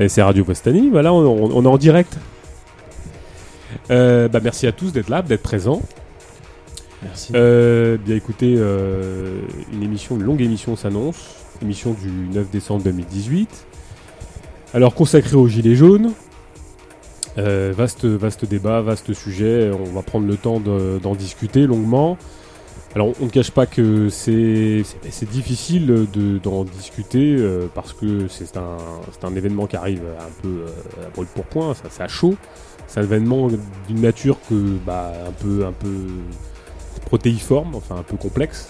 Et c'est Radio Vostani, voilà, on, on- on est en direct. Euh, bah, merci à tous d'être là, d'être présents. Merci. Euh, bien écoutez, euh, une émission, une longue émission s'annonce, émission du 9 décembre 2018. Alors consacrée aux Gilets jaunes. Vaste, vaste débat, vaste sujet. On va prendre le temps de- d'en discuter longuement. Alors on ne cache pas que c'est difficile de- d'en discuter euh, parce que c'est un, un événement qui arrive un peu euh, à brûle pour point, ça à chaud. C'est un événement d'une nature que bah, un peu un peu protéiforme, enfin un peu complexe.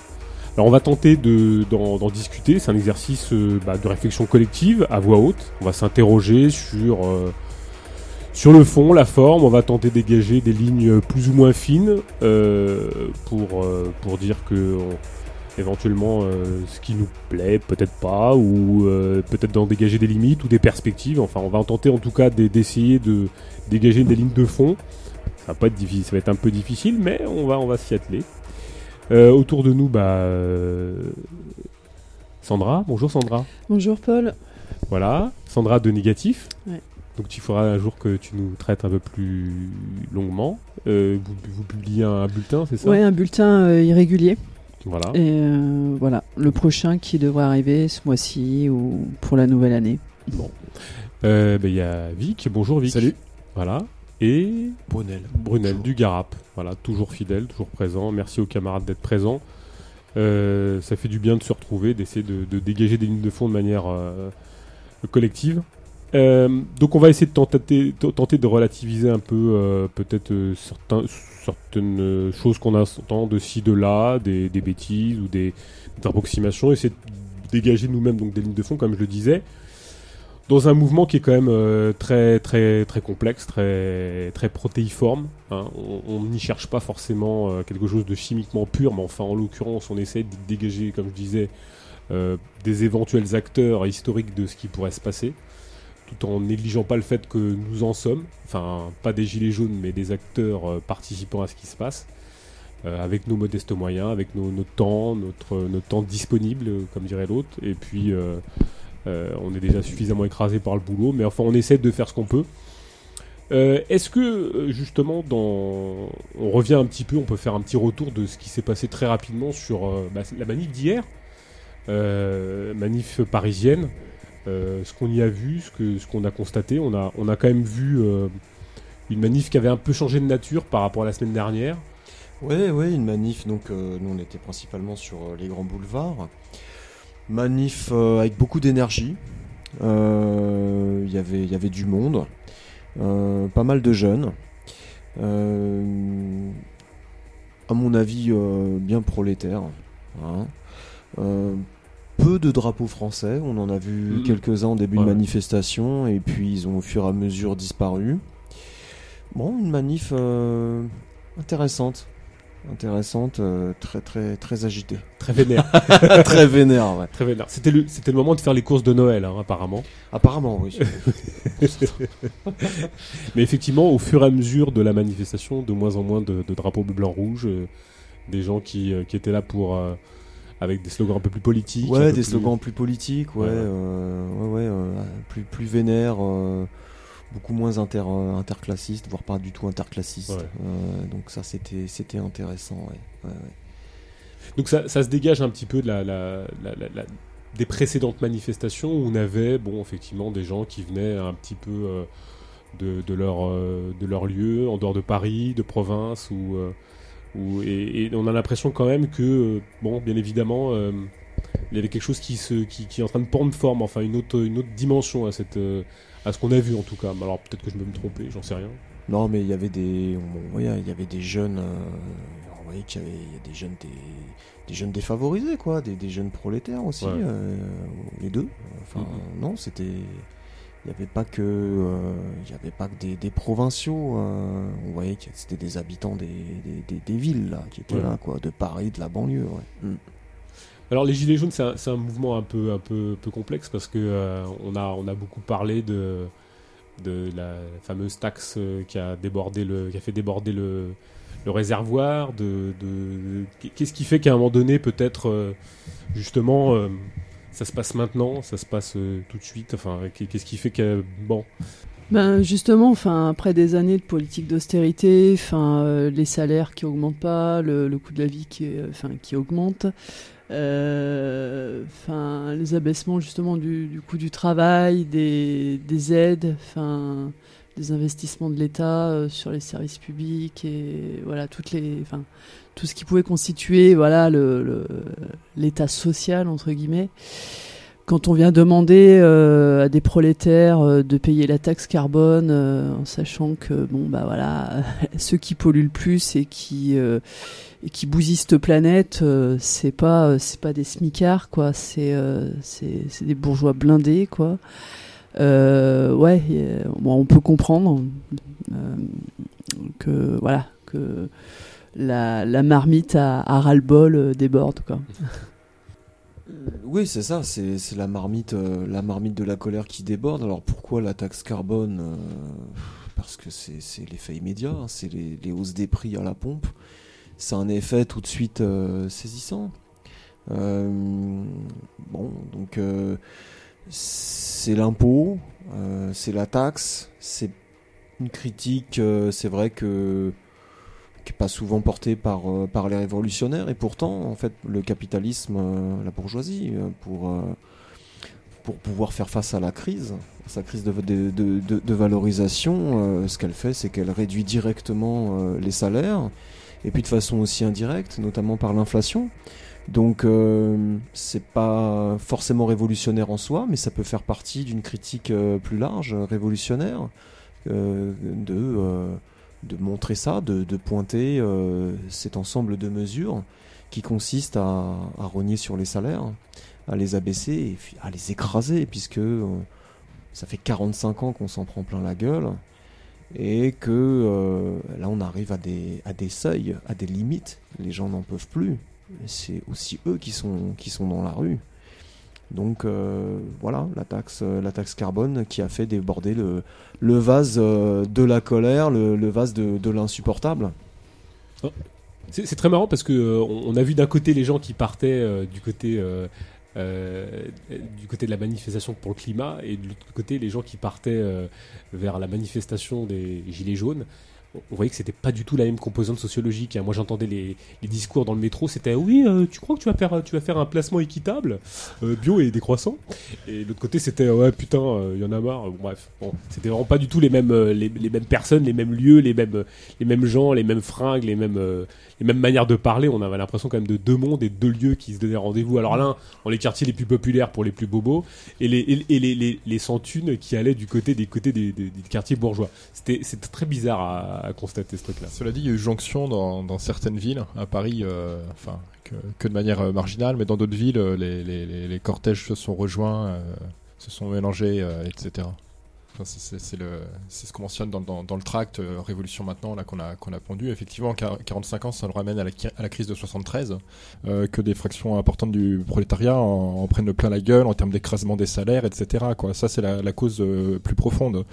Alors on va tenter de- d'en d'en discuter, c'est un exercice euh, bah, de réflexion collective à voix haute. On va s'interroger sur, euh, sur le fond, la forme, on va tenter de dégager des lignes plus ou moins fines euh, pour, euh, pour dire que on- éventuellement euh, ce qui nous plaît, peut-être pas, ou peut-être d'en dégager des limites ou des perspectives. Enfin on va en tenter en tout cas d'e- d'essayer de dégager des lignes de fond. Ça va pas être difficile, ça va être un peu difficile, mais on va, on va s'y atteler. Autour de nous, bah, euh, Sandra. Bonjour Sandra. Bonjour Paul. Voilà, Sandra de Négatif. Ouais. Donc il faudra un jour que tu nous traites un peu plus longuement. Euh, vous, vous publiez un bulletin, c'est ça? Ouais, un bulletin euh, irrégulier. Voilà. Et euh, voilà, le prochain qui devrait arriver ce mois-ci ou pour la nouvelle année. Euh, bah, Il y a Vic. Bonjour Vic. Salut. Voilà. Et Brunel. Brunel Bonjour. du Garap. Voilà, toujours fidèle, toujours présent. Merci aux camarades d'être présents. Euh, ça fait du bien de se retrouver, d'essayer de, de dégager des lignes de fond de manière euh, collective. Euh, donc on va essayer de tenter, de relativiser un peu euh, peut-être euh, certains, certaines euh, choses qu'on entend de ci, de là, des, des bêtises ou des, des approximations, essayer de dégager nous-mêmes donc des lignes de fond, comme je le disais, dans un mouvement qui est quand même euh, très très très complexe, très très protéiforme. hein. On n'y cherche pas forcément quelque chose de chimiquement pur, mais enfin en l'occurrence on essaie de dégager, comme je disais, des éventuels acteurs historiques de ce qui pourrait se passer, tout en négligeant pas le fait que nous en sommes, enfin pas des gilets jaunes, mais des acteurs euh, participant à ce qui se passe. euh, avec nos modestes moyens, avec nos, temps, notre, temps disponible, euh, comme dirait l'autre, et puis on est déjà suffisamment écrasé par le boulot, mais enfin on essaie de faire ce qu'on peut. Est-ce que justement, dans... on revient un petit peu, on peut faire un petit retour de ce qui s'est passé très rapidement sur bah, la manif d'hier, manif parisienne, euh, ce qu'on y a vu, ce qu'on a constaté, on a quand même vu euh, une manif qui avait un peu changé de nature par rapport à la semaine dernière. Ouais, ouais, une manif. Donc, euh, nous, on était principalement sur les grands boulevards. Manif avec beaucoup d'énergie. Il y avait- du monde. Pas mal de jeunes. À mon avis, bien prolétaire. hein. Peu de drapeaux français. On en a vu Mhm. quelques-uns en début Ouais. de manifestation. Et puis, ils ont au fur et à mesure disparu. Bon, une manif euh, intéressante. Intéressante, euh, très très très agitée. Très vénère. très vénère, ouais. très vénère. C'était le c'était le moment de faire les courses de Noël, hein, apparemment. Apparemment, oui. Mais effectivement, au fur et à mesure de la manifestation, de moins en moins de, de drapeaux bleu, blanc, rouge, euh, des gens qui, qui étaient là pour avec des slogans un peu plus politiques. ouais, des plus- slogans plus politiques, ouais, Ouais, ouais. euh, ouais, euh, plus plus vénères, euh, beaucoup moins inter euh, interclassistes, voire pas du tout. Ouais. Euh, donc ça, c'était c'était intéressant, ouais. Donc ça, ça se dégage un petit peu de la, la- la- la- la- des précédentes manifestations où on avait, bon, effectivement, des gens qui venaient un petit peu euh, de, de leur, de leur lieu, en dehors de Paris, de province, ou, et, et on a l'impression quand même que, euh, bon, bien évidemment, euh, il y avait quelque chose qui, se, qui, qui est en train de prendre forme, enfin une autre, une autre dimension à, cette, euh, à ce qu'on a vu en tout cas. Alors peut-être que je peux me tromper, j'en sais rien. Non, mais il y avait des, on voyait, il y avait des jeunes, euh, on voyait qu'il y avait il y a des jeunes, des, des jeunes défavorisés, quoi, des, des jeunes prolétaires aussi, Ouais. euh, les deux. Enfin, Mhm. non, c'était, il n'y avait pas que, euh, il y avait pas que des, des provinciaux. euh, on voyait que c'était des habitants des, des, des- des villes là, qui étaient Ouais. là, quoi, de Paris, de la banlieue. Ouais. Mm. Alors les gilets jaunes, c'est un, c'est un mouvement un peu, un peu, peu complexe parce que euh, on a, on a beaucoup parlé de, de la fameuse taxe euh, qui a débordé le, qui a fait déborder le, le réservoir. De, de- qu'est-ce qui fait qu'à un moment donné, peut-être, justement, euh, ça se passe maintenant, ça se passe tout de suite. Enfin, qu'est-ce qui fait que bon. Ben justement, enfin après des années de politique d'austérité, enfin les salaires qui augmentent pas, le, coût de la vie qui, enfin qui augmente, les abaissements justement du, coût du travail, des, des aides, enfin des investissements de l'État euh, sur les services publics et voilà toutes les, enfin tout ce qui pouvait constituer voilà l'État social entre guillemets. Quand on vient demander euh, à des prolétaires euh, de payer la taxe carbone, en sachant que bon bah voilà ceux qui polluent le plus et qui et qui bousillent planète, c'est pas c'est pas des smicards quoi, c'est c'est des bourgeois blindés quoi. Euh, ouais, on peut comprendre euh, que voilà que la, marmite à, ras-le-bol euh, déborde quoi. Oui, c'est ça, c'est la marmite, la marmite de la colère qui déborde. Alors pourquoi la taxe carbone Parce que c'est l'effet immédiat, hein, c'est les, les, hausses des prix à la pompe. C'est un effet tout de suite saisissant. bon, donc c'est l'impôt, euh, c'est la taxe, c'est une critique, euh, c'est vrai que qui n'est pas souvent portée par, euh, par les révolutionnaires, et pourtant, en fait, le capitalisme, la bourgeoisie, pour, pour pouvoir faire face à la crise, à sa crise de, de, de, de valorisation, ce qu'elle fait, c'est qu'elle réduit directement les salaires, et puis de façon aussi indirecte, notamment par l'inflation. Donc euh, c'est pas forcément révolutionnaire en soi, mais ça peut faire partie d'une critique euh, plus large, révolutionnaire, euh, de, de montrer ça, de, pointer cet ensemble de mesures qui consistent à, à, rogner sur les salaires, à les abaisser et à les écraser, puisque ça fait 45 ans qu'on s'en prend plein la gueule et que là on arrive à des, à des seuils, à des limites, les gens n'en peuvent plus c'est aussi eux qui sont, qui sont dans la rue. Donc euh, voilà, la taxe, euh, la taxe carbone qui a fait déborder le, vase euh, de la colère, le, vase de, l'insupportable. Oh. C'est très marrant parce que on a vu d'un côté les gens qui partaient du côté du côté de la manifestation pour le climat et de l'autre côté les gens qui partaient vers la manifestation des gilets jaunes on voyait que c'était pas du tout la même composante sociologique. Hein. Moi, j'entendais les, discours dans le métro, c'était oui, euh, tu crois que tu vas faire, un placement équitable, euh, bio et décroissant? Et l'autre côté, c'était ouais, putain, il euh, y en a marre. bref, c'était vraiment pas du tout les mêmes, les, mêmes personnes, les mêmes lieux, les mêmes, les mêmes gens, les mêmes fringues, les mêmes, les mêmes manières de parler. On avait l'impression quand même de deux mondes et deux lieux qui se donnaient rendez-vous. Alors l'un, dans les quartiers les plus populaires pour les plus bobos, et les, et, les, les, les, sans thunes qui allaient du côté des côtés des, des quartiers bourgeois. C'était, très bizarre à à, constater ce truc-là. Cela dit, il y a eu jonction dans, dans certaines villes, à Paris, euh, enfin que, que, de manière euh, marginale, mais dans d'autres villes, euh, les, les, les, cortèges se sont rejoints, se sont mélangés, etc. c'est ce qu'on mentionne dans, le tract Révolution maintenant qu'on a qu'on a pondu. Effectivement, 45 ans, ça nous ramène à la, crise de 73, que des fractions importantes du prolétariat en, prennent plein la gueule en termes d'écrasement des salaires, etc. Ça, c'est la, cause plus profonde.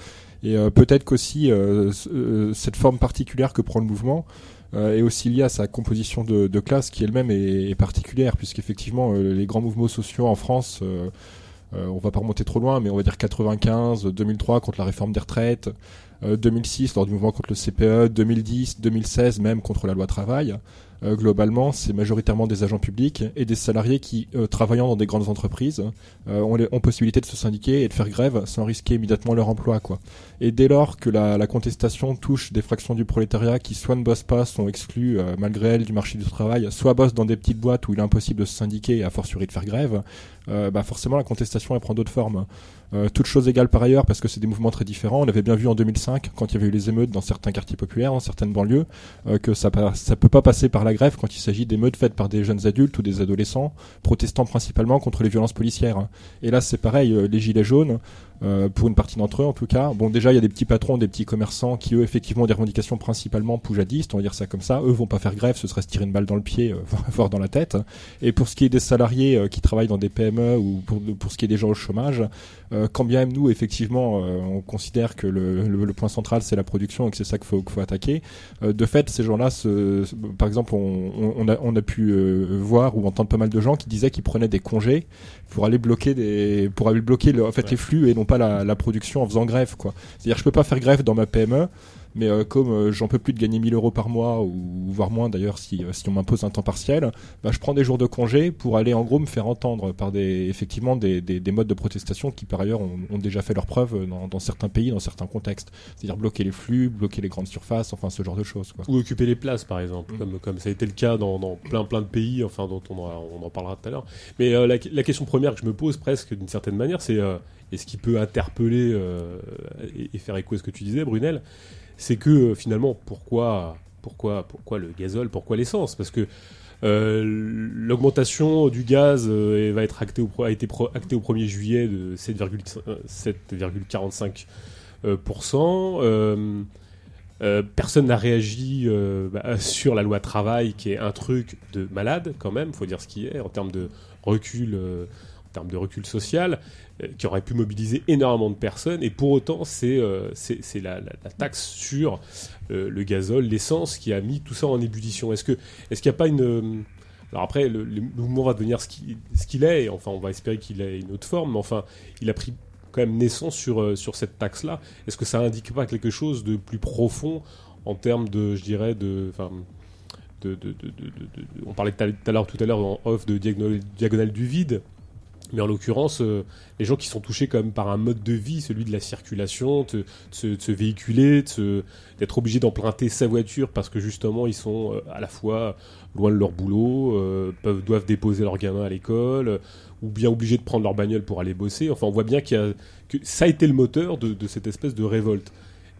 Et euh, peut-être qu'aussi euh, euh, cette forme particulière que prend le mouvement est aussi liée à sa composition de, classe qui elle-même est, est, particulière, puisqu'effectivement les grands mouvements sociaux en France on va pas remonter trop loin, mais on va dire 95, 2003 contre la réforme des retraites, 2006 lors du mouvement contre le CPE, 2010, 2016 même contre la loi travail. Euh, globalement, c'est majoritairement des agents publics et des salariés qui, euh, travaillant dans des grandes entreprises, euh, ont, les, ont, possibilité de se syndiquer et de faire grève sans risquer immédiatement leur emploi. Et dès lors que la, contestation touche des fractions du prolétariat qui soit ne bossent pas, sont exclus malgré elles du marché du travail, soit bossent dans des petites boîtes où il est impossible de se syndiquer et à fortiori de faire grève, bah forcément la contestation elle prend d'autres formes. Euh, toutes choses égales par ailleurs, parce que c'est des mouvements très différents. On avait bien vu en 2005, quand il y avait eu les émeutes dans certains quartiers populaires, dans certaines banlieues, euh, que ça ça peut pas passer par la grève quand il s'agit d'émeutes faites par des jeunes adultes ou des adolescents, protestant principalement contre les violences policières. Et là, c'est pareil, euh, les gilets jaunes, Euh, pour une partie d'entre eux en tout cas. Bon déjà il y a des petits patrons, des petits commerçants qui eux effectivement ont des revendications principalement poujadistes, on va dire ça comme ça. Eux vont pas faire grève, ce serait se tirer une balle dans le pied, euh, voire dans la tête. Et pour ce qui est des salariés euh, qui travaillent dans des PME ou pour, ce qui est des gens au chômage, quand bien même nous effectivement on considère que le, le, point central c'est la production et que c'est ça qu'il faut, qu'il faut attaquer, de fait ces gens-là, par exemple on, on, a, on a pu voir ou entendre pas mal de gens qui disaient qu'ils prenaient des congés pour aller bloquer des pour aller bloquer le, en fait les flux et non pas la, la production en faisant grève quoi. C'est-à-dire je peux pas faire grève dans ma PME mais euh, comme euh, j'en peux plus de gagner 1000 euros par mois, ou voire moins d'ailleurs si, euh, si on m'impose un temps partiel, bah, je prends des jours de congé pour aller en gros me faire entendre par des, effectivement des, des, des modes de protestation qui par ailleurs ont, ont déjà fait leurs preuves dans, dans, certains pays, dans certains contextes. C'est-à-dire bloquer les flux, bloquer les grandes surfaces, enfin ce genre de choses. Quoi. Ou occuper les places par exemple, mm. comme, comme ça a été le cas dans, dans, plein plein de pays, enfin dont on, on en parlera tout à l'heure. Mais la, la, question première que je me pose presque d'une certaine manière, c'est est-ce qui peut interpeller et, et, faire écho à ce que tu disais, Brunel c'est que euh, finalement, pourquoi, pourquoi, pourquoi le gazole, pourquoi l'essence? Parce que euh, l'augmentation du gaz euh, a été actée au 1er juillet de 7,45%. personne n'a réagi bah, sur la loi travail, qui est un truc de malade quand même, faut dire ce qui est en termes de recul, termes de recul social. Euh, qui aurait pu mobiliser énormément de personnes, et pour autant, c'est euh, la, taxe sur euh, le gazole, l'essence, qui a mis tout ça en ébullition. Est-ce qu'il est n'y a pas une... Alors après, le, mouvement va devenir ce qu'il est, et enfin, on va espérer qu'il ait une autre forme, mais enfin, il a pris quand même naissance sur, sur cette taxe-là. Est-ce que ça indique pas quelque chose de plus profond en termes de, je dirais, de... De, de, de, on parlait tout à l'heure tout à l'heure en off de diagonale du vide? Mais en l'occurrence, euh, les gens qui sont touchés quand même par un mode de vie, celui de la circulation, de, se, véhiculer, d'être obligés d'emprunter sa voiture parce que justement ils sont euh, à la fois loin de leur boulot, euh, peuvent, doivent déposer leurs gamins à l'école, ou bien obligés de prendre leur bagnole pour aller bosser. Enfin, on voit bien qu'il que ça a été le moteur de cette espèce de révolte.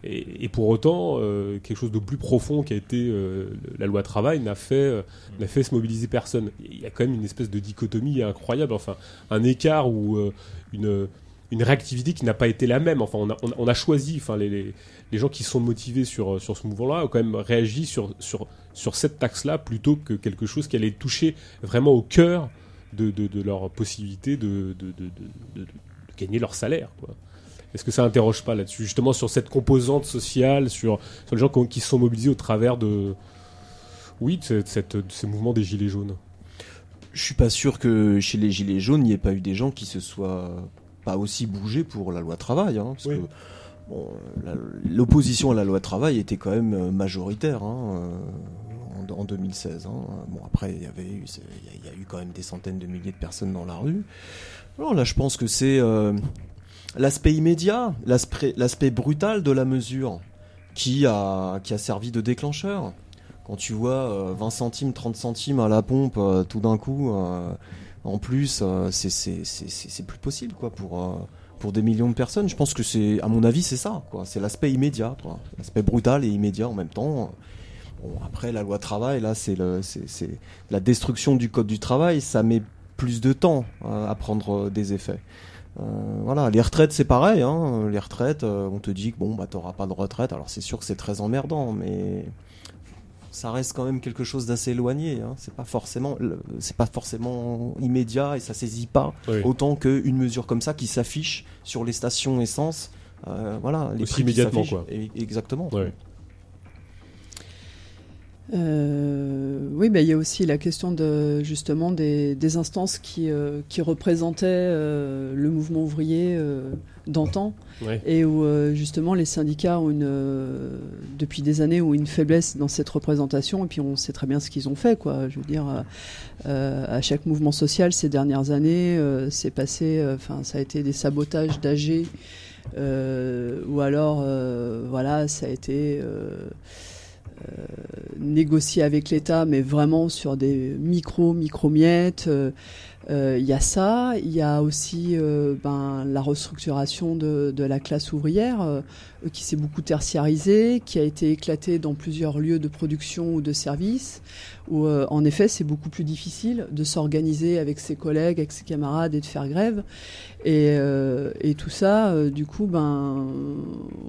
Et, pour autant, euh, quelque chose de plus profond qui a été euh, la loi travail n'a fait, euh, fait se mobiliser personne. Il y a quand même une espèce de dichotomie incroyable, enfin un écart ou une, réactivité qui n'a pas été la même. Enfin, on a, choisi, enfin les, gens qui sont motivés sur, sur ce mouvement-là ont quand même réagi sur, sur, sur cette taxe-là plutôt que quelque chose qui allait toucher vraiment au cœur de, de, de leur possibilité de, de, gagner leur salaire. Quoi. Est-ce que ça interroge pas là-dessus, justement sur cette composante sociale, sur, sur les gens qui, se sont mobilisés au travers de, oui, de, cette, ces mouvements des gilets jaunes? Je suis pas sûr que chez les gilets jaunes, il n'y ait pas eu des gens qui se soient pas aussi bougés pour la loi travail, hein, parce que l'opposition à la loi travail était quand même euh, majoritaire. Hein, euh, en, 2016. Hein. Bon, après, il y avait eu, il y, a eu quand même des centaines de milliers de personnes dans la rue. Alors là, je pense que c'est euh, l'aspect immédiat, l'aspect brutal de la mesure qui a, qui a servi de déclencheur. Quand tu vois 20 euh, centimes, 30 centimes à la pompe, euh, tout d'un coup, euh, en plus, c'est plus possible quoi pour pour des millions de personnes. Je pense que c'est, à mon avis, c'est ça. C'est l'aspect immédiat, l'aspect brutal et immédiat en même temps. Après, la loi travail, là, c'est la destruction du code du travail. Ça met plus de temps à prendre des effets. Euh, voilà, les retraites c'est pareil. Hein. Les retraites, euh, on te dit que bon bah t'auras pas de retraite. Alors c'est sûr que c'est très emmerdant, mais ça reste quand même quelque chose d'assez éloigné. Hein. C'est pas forcément, c'est pas forcément immédiat et ça saisit pas autant qu'une mesure comme ça qui s'affiche sur les stations essence. Euh, voilà, les prix immédiatement quoi. exactement. Euh, oui, bah, il y a aussi la question de justement des, des instances qui, euh, qui représentaient euh, le mouvement ouvrier euh, d'antan. Et où justement les syndicats ont une, depuis des années ont une faiblesse dans cette représentation. Et puis on sait très bien ce qu'ils ont fait quoi. Je veux dire, à chaque mouvement social ces dernières années, c'est passé, enfin ça a été des sabotages d'AG ou alors voilà ça a été euh, négocier avec l'État, mais vraiment sur des micro micro miettes. Euh, euh, il y a ça, il y a aussi ben, la restructuration de, de, la classe ouvrière. euh, qui s'est beaucoup tertiarisé, qui a été éclaté dans plusieurs lieux de production ou de services, où euh, en effet c'est beaucoup plus difficile de s'organiser avec ses collègues, avec ses camarades et de faire grève. Et, euh, et tout ça, du coup, ben,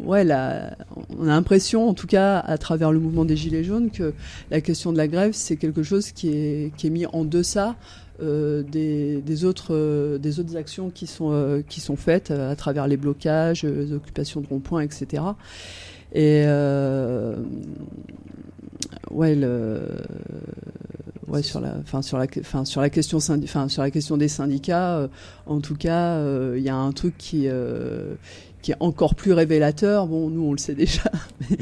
ouais, là, on a l'impression, en tout cas, à travers le mouvement des Gilets jaunes, que la question de la grève, c'est quelque chose qui est, qui est mis en deçà euh, des, autres, euh, des autres actions qui sont, euh, qui sont faites à travers les blocages, les occupations de ronds-points, etc. Et ouais, le, ouais, sur la, fin, sur la, fin, sur la question, fin, sur la question des syndicats, en tout cas, il y a un truc qui qui est encore plus révélateur. Bon, nous on le sait déjà, mais,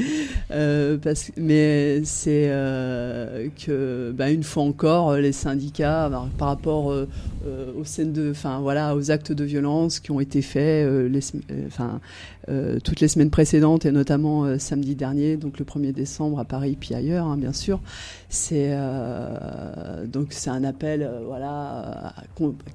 euh, parce, mais c'est euh, que, bah, une fois encore, les syndicats, bah, par rapport euh, euh, aux scènes de, enfin voilà, aux actes de violence qui ont été faits, euh, les, enfin euh, toutes les semaines précédentes et notamment samedi dernier, donc le 1er décembre à Paris puis ailleurs, hein, bien sûr. C'est donc c'est un appel, voilà,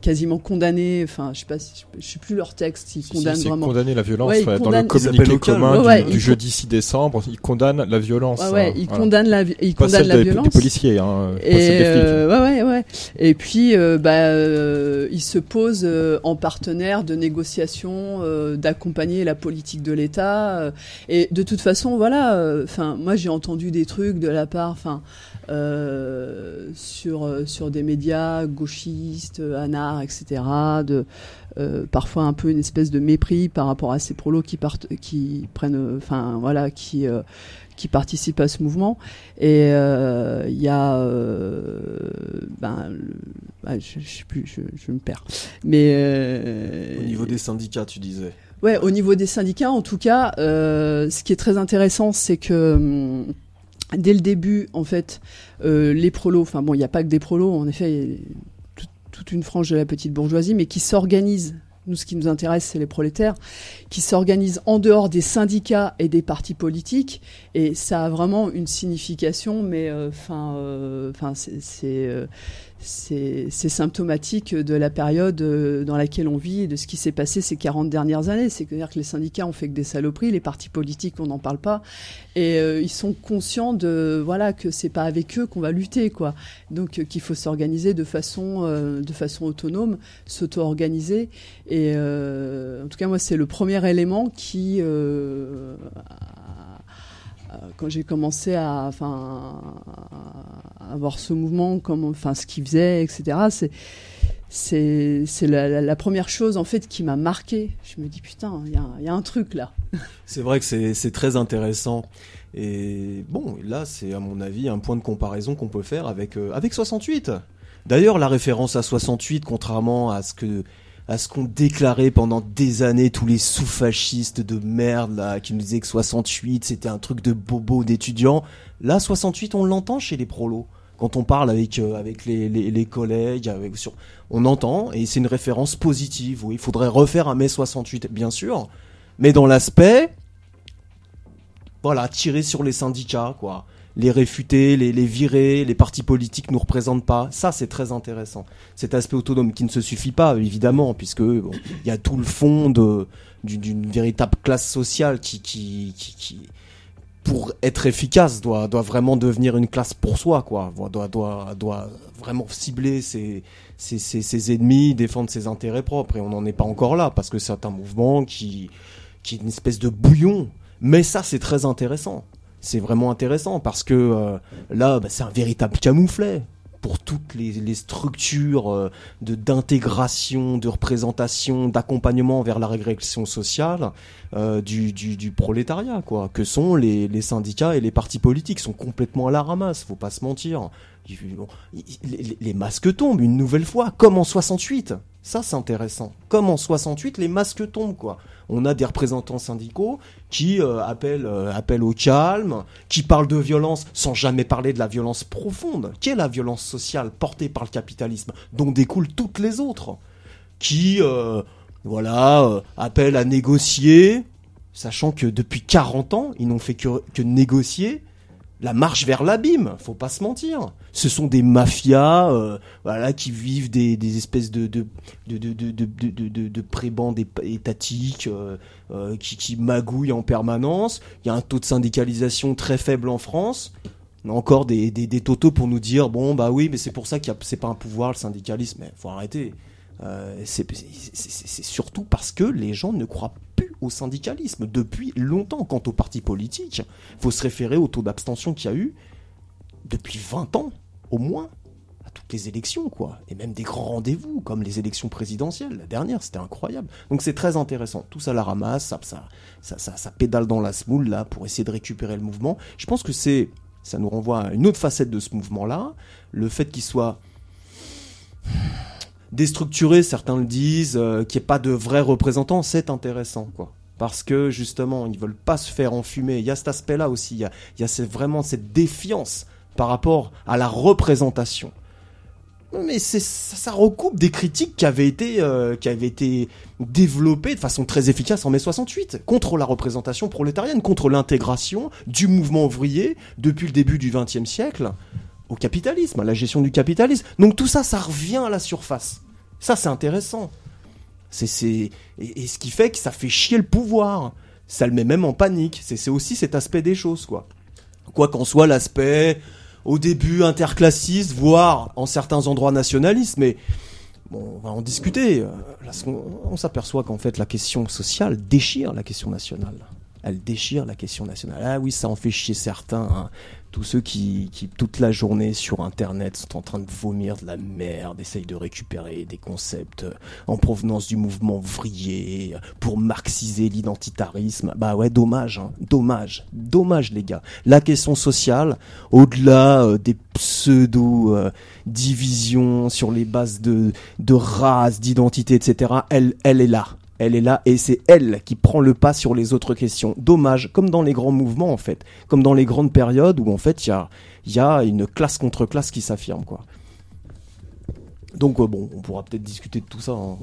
quasiment condamné. Enfin, je sais pas, si, je, sais plus leur texte. Ils condamnent vraiment. condamner la violence dans le communiqué commun du, jeudi 6 décembre. Ils condamnent la violence. Ouais, ils condamnent la, ils condamnent la violence. Des policiers, hein, et, ouais, ouais, ouais. Et puis, bah euh, il se pose euh, en partenaire de négociation, euh, d'accompagner la politique de l'État. et de toute façon, voilà. Enfin, moi j'ai entendu des trucs de la part, enfin, sur sur des médias gauchistes, anards, etc. De parfois un peu une espèce de mépris par rapport à ces prolos qui partent, qui prennent, enfin voilà, qui qui participent à ce mouvement. Et il euh, y a, euh, ben, ah, je, je, sais plus, je, je, me perds. Mais euh, au niveau des syndicats, tu disais. Ouais, au niveau des syndicats, en tout cas, ce qui est très intéressant, c'est que hum, dès le début, en fait, les prolos, enfin bon, il n'y a pas que des prolos, en effet, il y a toute une frange de la petite bourgeoisie, mais qui s'organisent nous ce qui nous intéresse, c'est les prolétaires, qui s'organisent en dehors des syndicats et des partis politiques, et ça a vraiment une signification, mais euh, enfin, euh, enfin, c'est euh, c'est symptomatique de la période euh, dans laquelle on vit et de ce qui s'est passé ces 40 dernières années. C'est-à-dire que les syndicats ont fait que des saloperies, les partis politiques, on n'en parle pas. Et euh, ils sont conscients de, voilà, que c'est pas avec eux qu'on va lutter, quoi. Donc, euh, qu'il faut s'organiser de façon, de façon autonome, s'auto-organiser. Et en tout cas, moi, c'est le premier élément qui euh, quand j'ai commencé à, enfin, voir ce mouvement, comme, enfin, ce qu'il faisait, etc. C'est la, première chose en fait qui m'a marqué. Je me dis putain, il y, y, a un truc là. C'est vrai que c'est très intéressant. Et bon, là c'est à mon avis un point de comparaison qu'on peut faire avec euh, avec 68. D'ailleurs, la référence à 68, contrairement à ce que à ce qu'on déclarait pendant des années tous les sous-fascistes de merde là, qui nous disaient que 68 c'était un truc de bobo d'étudiants. Là, 68, on l'entend chez les prolos. Quand on parle avec euh, avec les, les, les, collègues, avec sur, on entend et c'est une référence positive. Oui, il faudrait refaire un mai 68, bien sûr, mais dans l'aspect, voilà, tirer sur les syndicats, quoi les réfuter, les, virer, les partis politiques nous représentent pas. Ça, c'est très intéressant. Cet aspect autonome qui ne se suffit pas, évidemment, puisque il y a tout le fond d'une véritable classe sociale qui, qui, qui, qui, pour être efficace, doit, doit vraiment devenir une classe pour soi, quoi. Doit, doit, doit vraiment cibler ses, ses, ses, ses ennemis, défendre ses intérêts propres. Et on n'en est pas encore là, parce que c'est un mouvement qui, qui est une espèce de bouillon. Mais ça, c'est très intéressant c'est vraiment intéressant parce que euh, là, bah, c'est un véritable camouflet pour toutes les, structures euh, de d'intégration, de représentation, d'accompagnement vers la régression sociale euh, du, prolétariat, quoi, que sont les, les, syndicats et les partis politiques, sont complètement à la ramasse, faut pas se mentir. Les, les masques tombent une nouvelle fois, comme en 68. Ça, c'est intéressant. Comme en 68, les masques tombent, quoi. On a des représentants syndicaux qui euh, appellent, euh, appellent au calme, qui parlent de violence sans jamais parler de la violence profonde. Qui est la violence sociale portée par le capitalisme, dont découlent toutes les autres. Qui, euh, voilà, appellent à négocier, sachant que depuis 40 ans, ils n'ont fait que, que négocier la marche vers l'abîme, faut pas se mentir. Ce sont des mafias, euh, voilà, qui vivent des, espèces de de étatiques, qui, magouillent en permanence. Il y a un taux de syndicalisation très faible en France. On a encore des, des, des totos pour nous dire bon bah oui mais c'est pour ça a c'est pas un pouvoir le syndicalisme mais faut arrêter c'est c'est- surtout parce que les gens ne croient plus au syndicalisme depuis longtemps. Quant aux partis politiques faut se référer au taux d'abstention qu'il y a eu depuis 20 ans au moins à toutes les élections quoi. Et même des grands rendez-vous comme les élections présidentielles. La dernière c'était incroyable. Donc c'est très intéressant. Tout ça la ramasse ça, pédale dans la smoule là pour essayer de récupérer le mouvement. Je pense que c'est ça nous renvoie à une autre facette de ce mouvement là le fait qu'il soit déstructuré certains le disent euh, qu'il n'y ait pas de vrais représentants c'est intéressant quoi. Parce que justement ils veulent pas se faire enfumer. Il y a cet aspect là aussi. Il y a, vraiment cette défiance par rapport à la représentation. Mais ça recoupe des critiques qui avaient été euh, qui avaient été développées de façon très efficace en mai 68 contre la représentation prolétarienne, contre l'intégration du mouvement ouvrier depuis le début du XXe siècle au capitalisme, à la gestion du capitalisme. Donc tout ça, ça revient à la surface. Ça, c'est intéressant. C'est c'est et, ce qui fait que ça fait chier le pouvoir. Ça le met même en panique. C'est aussi cet aspect des choses, quoi. Quoi qu'en soit l'aspect au début interclassiste, voire en certains endroits nationaliste, mais on va en discuter. Euh, on s'aperçoit qu'en fait la question sociale déchire la question nationale. Elle déchire la question nationale. Ah oui, ça en fait chier certains. hein. Tous ceux qui, qui, toute la journée sur Internet, sont en train de vomir de la merde, essayent de récupérer des concepts euh, en provenance du mouvement ouvrier euh, pour marxiser l'identitarisme. Bah ouais, dommage, hein. dommage, dommage les gars. La question sociale, au-delà euh, des pseudo euh, divisions sur les bases de, de race, d'identité, etc., elle, elle est là. Elle est là et c'est elle qui prend le pas sur les autres questions. Dommage, comme dans les grands mouvements en fait, comme dans les grandes périodes où en fait il y a, y a une classe contre classe qui s'affirme quoi. Donc euh, bon, on pourra peut-être discuter de tout ça. hein.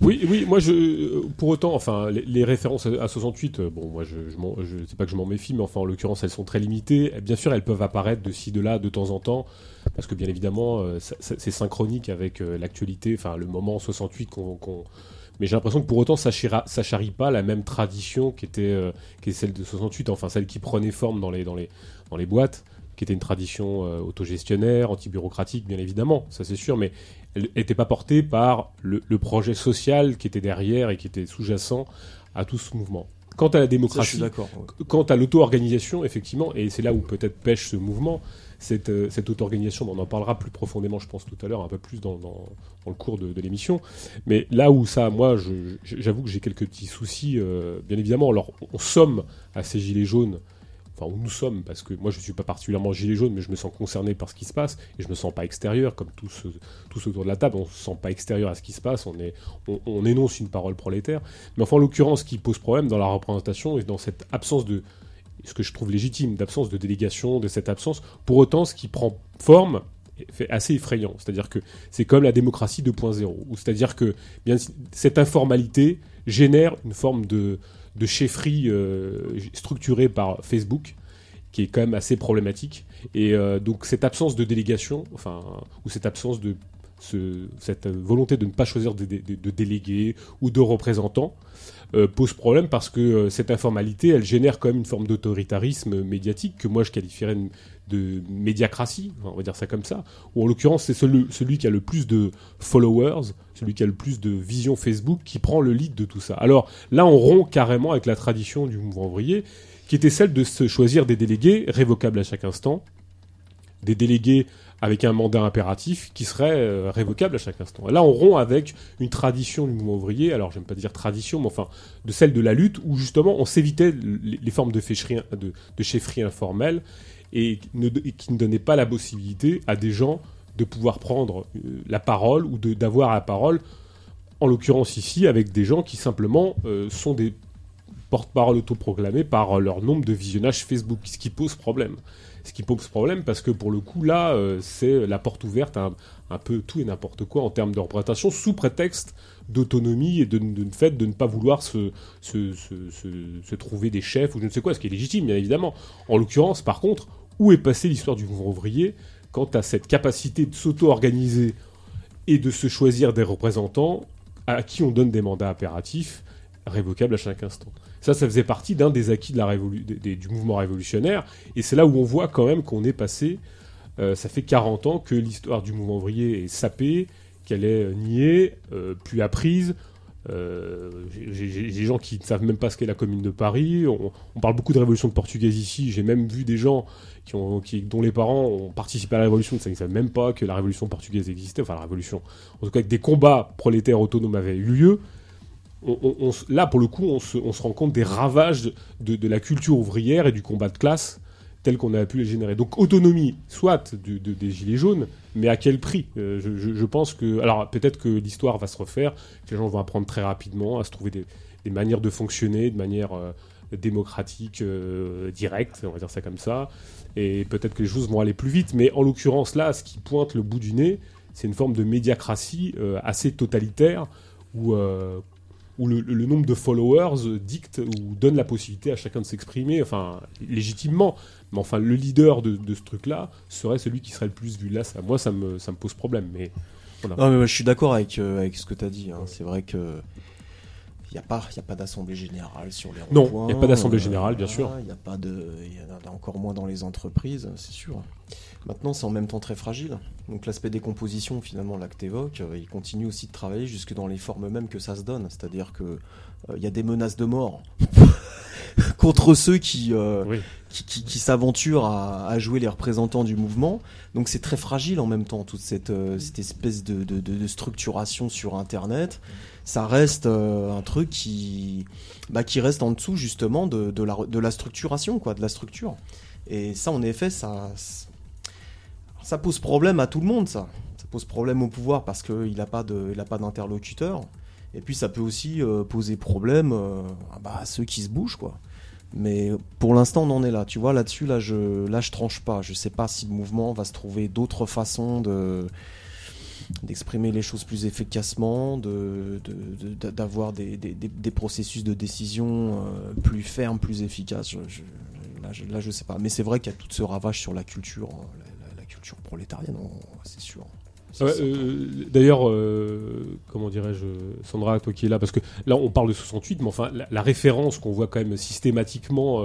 Oui, oui, moi euh, pour autant, enfin, les, références à, à 68, euh, bon, moi je, je, je sais pas que je m'en méfie, mais enfin, en l'occurrence, elles sont très limitées. Bien sûr, elles peuvent apparaître de ci, de là, de temps en temps, parce que bien évidemment, c'est synchronique avec l'actualité, enfin, le moment 68 qu'on. qu'on- Mais j'ai l'impression que pour autant, ça, chira- ça charrie pas la même tradition qui était, euh, qui est celle de 68, enfin, celle qui prenait forme dans les, dans les, dans les boîtes, qui était une tradition euh, autogestionnaire, anti-bureaucratique, bien évidemment, ça c'est sûr, mais elle n'était pas portée par le, le projet social qui était derrière et qui était sous-jacent à tout ce mouvement. Quant à la Ça, je démocratie, suis ouais. quant à l'auto-organisation, effectivement, et c'est là où peut-être pêche ce mouvement, cette, euh, cette auto-organisation, on en parlera plus profondément, je pense, tout à l'heure, un peu plus dans, le cours de, l'émission. Mais là où ça, moi, j'avoue que j'ai quelques petits soucis, euh, bien évidemment. Alors, on somme à ces gilets jaunes, enfin, où nous sommes, parce que moi, je ne suis pas particulièrement gilet jaune, mais je me sens concerné par ce qui se passe, et je me sens pas extérieur, comme tous, ceux- tous autour de la table, on se sent pas extérieur à ce qui se passe, on, on, on énonce une parole prolétaire. Mais enfin, en l'occurrence, ce qui pose problème dans la représentation et dans cette absence de, ce que je trouve légitime, d'absence de délégation, de cette absence, pour autant, ce qui prend forme fait assez effrayant. C'est-à-dire que c'est comme la démocratie 2.0, ou c'est-à-dire que bien, cette informalité génère une forme de, de chefferie euh, structurée par Facebook, qui est quand même assez problématique. Et euh, donc cette absence de délégation, enfin, ou cette absence de ce- cette volonté de ne pas choisir de, de- de délégués ou de représentants euh, pose problème parce que euh, cette informalité, elle génère quand même une forme d'autoritarisme médiatique que moi je qualifierais de, de médiacratie, on va dire ça comme ça, ou en l'occurrence c'est celui, celui qui a le plus de followers, celui qui a le plus de vision Facebook qui prend le lead de tout ça. Alors là on rompt carrément avec la tradition du mouvement ouvrier qui était celle de se choisir des délégués révocables à chaque instant, des délégués avec un mandat impératif qui serait euh, révocable à chaque instant. Et là, on rompt avec une tradition du mouvement ouvrier, alors j'aime pas dire tradition, mais enfin, de celle de la lutte, où justement on s'évitait les, formes de, fécherie, de, chefferie informelle et, qui ne donnait pas la possibilité à des gens de pouvoir prendre euh, la parole ou d'avoir la parole, en l'occurrence ici, avec des gens qui simplement euh, sont des porte-parole autoproclamés par leur nombre de visionnages Facebook, ce qui pose problème. Ce qui pose problème parce que pour le coup, là, euh, c'est la porte ouverte à un, peu tout et n'importe quoi en termes de représentation, sous prétexte d'autonomie et de, fait de ne pas vouloir se- se trouver des chefs ou je ne sais quoi, ce qui est légitime, bien évidemment. En l'occurrence, par contre, où est passée l'histoire du mouvement ouvrier quant à cette capacité de s'auto-organiser et de se choisir des représentants à qui on donne des mandats impératifs révocables à chaque instant? Ça, ça faisait partie d'un des acquis du mouvement révolutionnaire, et c'est là où on voit quand même qu'on est passé, euh, ça fait 40 ans que l'histoire du mouvement ouvrier est sapée, qu'elle est euh, niée, euh, plus apprise, euh, j'ai des gens qui ne savent même pas ce qu'est la commune de Paris. On, parle beaucoup de révolution de portugaise ici. J'ai même vu des gens dont les parents ont participé à la révolution, ils ne savent même pas que la révolution portugaise existait. Enfin, la révolution. En tout cas, que des combats prolétaires autonomes avaient eu lieu. On, là, pour le coup, on se, rend compte des ravages de, de, la culture ouvrière et du combat de classe tel qu'on a pu les générer. Donc autonomie, soit des gilets jaunes, mais à quel prix? Euh, je, pense que... Alors peut-être que l'histoire va se refaire, que les gens vont apprendre très rapidement à se trouver des, manières de fonctionner de manière euh, démocratique, euh, directe, on va dire ça comme ça, et peut-être que les choses vont aller plus vite, mais en l'occurrence là, ce qui pointe le bout du nez, c'est une forme de médiacratie assez totalitaire, où où le, nombre de followers dicte ou donne la possibilité à chacun de s'exprimer, enfin légitimement. Mais enfin, le leader de, ce truc-là serait celui qui serait le plus vu. Là, ça, moi, ça me, ça me pose problème. Mais Non, mais je suis d'accord avec, euh, avec ce que tu as dit. Hein. C'est vrai que il n'y a pas, y a pas d'assemblée générale sur les Non, il n'y a pas d'assemblée générale, bien sûr. Il n'y a pas de, y en a encore moins dans les entreprises, c'est sûr. Maintenant, c'est en même temps très fragile. Donc l'aspect décomposition, finalement, là que tu évoques, euh, il continue aussi de travailler jusque dans les formes mêmes que ça se donne. C'est-à-dire que il euh, y a des menaces de mort contre ceux qui, euh, qui, s'aventurent à, jouer les représentants du mouvement. Donc c'est très fragile en même temps, toute cette, cette espèce de, de, structuration sur Internet. Ça reste un truc qui, bah, qui reste en dessous justement de, de, la, de la structuration, quoi, de la structure. Et ça, en effet, ça, ça pose problème à tout le monde, ça. Ça pose problème au pouvoir parce qu'il n'a pas d'interlocuteur. Et puis ça peut aussi euh, poser problème euh, bah, à ceux qui se bougent, quoi. Mais pour l'instant, on en est là. Tu vois, là-dessus, là, je, là, je tranche pas. Je sais pas si le mouvement va se trouver d'autres façons de d'exprimer les choses plus efficacement, d'avoir de, des, des, des, processus de décision euh, plus fermes, plus efficaces. Là, je, là, sais pas. Mais c'est vrai qu'il y a tout ce ravage sur la culture, culture prolétarienne, c'est sûr. Euh, d'ailleurs, euh, comment dirais-je, Sandra, toi qui es là, parce que là on parle de 68, mais enfin la, référence qu'on voit quand même systématiquement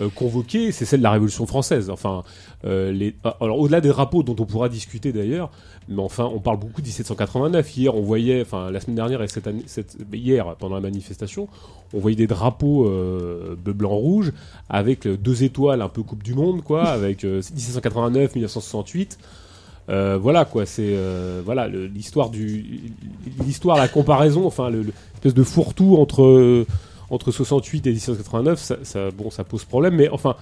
euh, convoquée, c'est celle de la Révolution française. Enfin, les, ah, alors au-delà des drapeaux dont on pourra discuter d'ailleurs, mais enfin on parle beaucoup de 1789. Hier, on voyait, enfin la semaine dernière et cette année, cette, hier pendant la manifestation, on voyait des drapeaux bleu, blanc, rouge avec deux étoiles un peu Coupe du Monde, quoi, avec 1789, 1968. Euh, voilà quoi, c'est euh, voilà l'histoire du l'histoire, la comparaison, enfin le, de fourre-tout entre entre 68 et 1789, ça, ça, bon, ça pose problème, mais enfin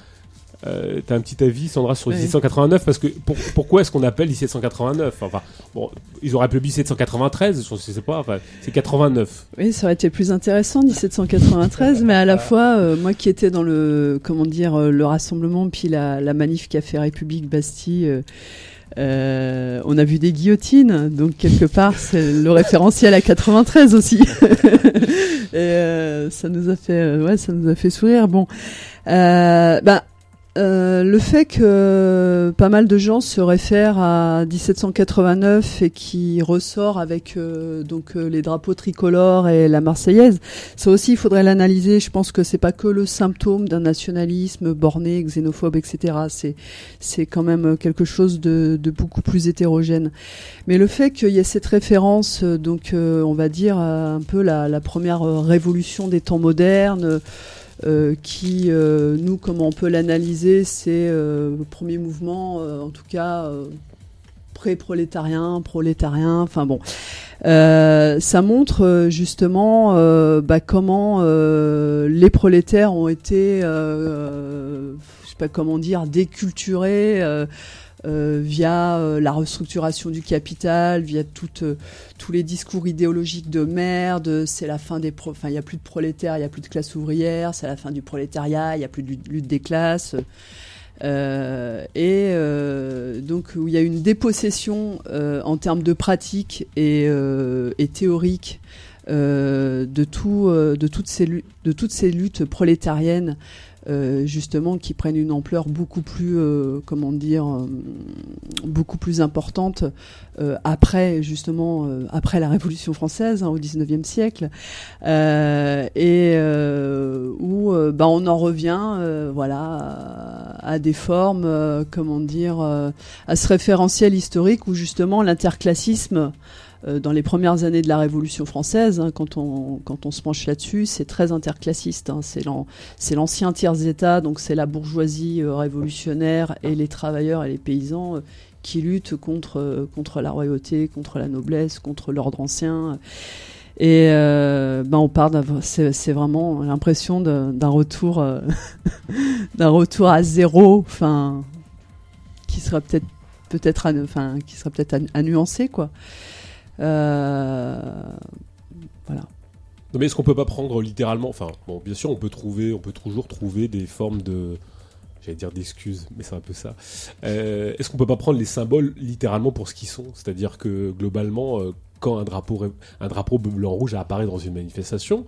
euh, T'as un petit avis, Sandra, sur 1789 Parce que pourquoi est-ce qu'on appelle 1789 Enfin, bon, ils auraient appelé 1793, je sais pas. Enfin, c'est 89. Oui, ça aurait été plus intéressant 1793, mais à la fois, euh, moi qui étais dans le, comment dire, euh, le rassemblement puis la, la manif qui a fait République Bastille. Euh, on a vu des guillotines, donc quelque part c'est le référentiel à 93 aussi. Et euh, ça nous a fait, ouais, ça nous a fait sourire. Bon, euh, bah euh, le fait que pas mal de gens se réfèrent à 1789 et qui ressort avec euh, donc euh, les drapeaux tricolores et la Marseillaise, ça aussi il faudrait l'analyser. Je pense que c'est pas que le symptôme d'un nationalisme borné, xénophobe, etc. C'est c'est quand même quelque chose de, de, beaucoup plus hétérogène. Mais le fait qu'il y ait cette référence, donc on va dire un peu la, la première révolution des temps modernes. Euh, qui, euh, nous, comment on peut l'analyser, c'est euh, le premier mouvement, en tout cas pré-prolétarien, prolétarien, enfin bon. ça montre justement bah, comment les prolétaires ont été, je sais pas comment dire, déculturés euh, via euh, la restructuration du capital, via euh, tous les discours idéologiques de merde, c'est la fin des... Enfin, il n'y a plus de prolétaires, il n'y a plus de classe ouvrière, c'est la fin du prolétariat, il n'y a plus de lutte des classes. et donc où il y a une dépossession en termes de pratique et, et théorique de, tout, de, toutes ces, de toutes ces luttes prolétariennes euh, justement qui prennent une ampleur beaucoup plus, euh, comment dire, euh, beaucoup plus importante après justement après la Révolution française hein, au XIXe siècle, et où bah, on en revient, voilà, à, des formes, comment dire, à ce référentiel historique où justement l'interclassisme euh, dans les premières années de la Révolution française, hein, quand, on, quand on se penche là-dessus, c'est très interclassiste. Hein. c'est l'ancien tiers-État, donc c'est la bourgeoisie euh, révolutionnaire et les travailleurs et les paysans euh, qui luttent contre, contre la royauté, contre la noblesse, contre l'ordre ancien. Et ben on part c'est vraiment l'impression d'un retour, d'un retour à zéro, enfin, qui sera peut-être peut-être, enfin, qui sera peut-être à, nuancer quoi. Euh, voilà. Non, mais est-ce qu'on peut pas prendre littéralement Enfin, bon, bien sûr, on peut trouver, on peut toujours trouver des formes de, j'allais dire d'excuses, mais c'est un peu ça. Euh, est-ce qu'on peut pas prendre les symboles littéralement pour ce qu'ils sont? C'est-à-dire que globalement, euh, quand un drapeau, un drapeau blanc-rouge apparaît dans une manifestation,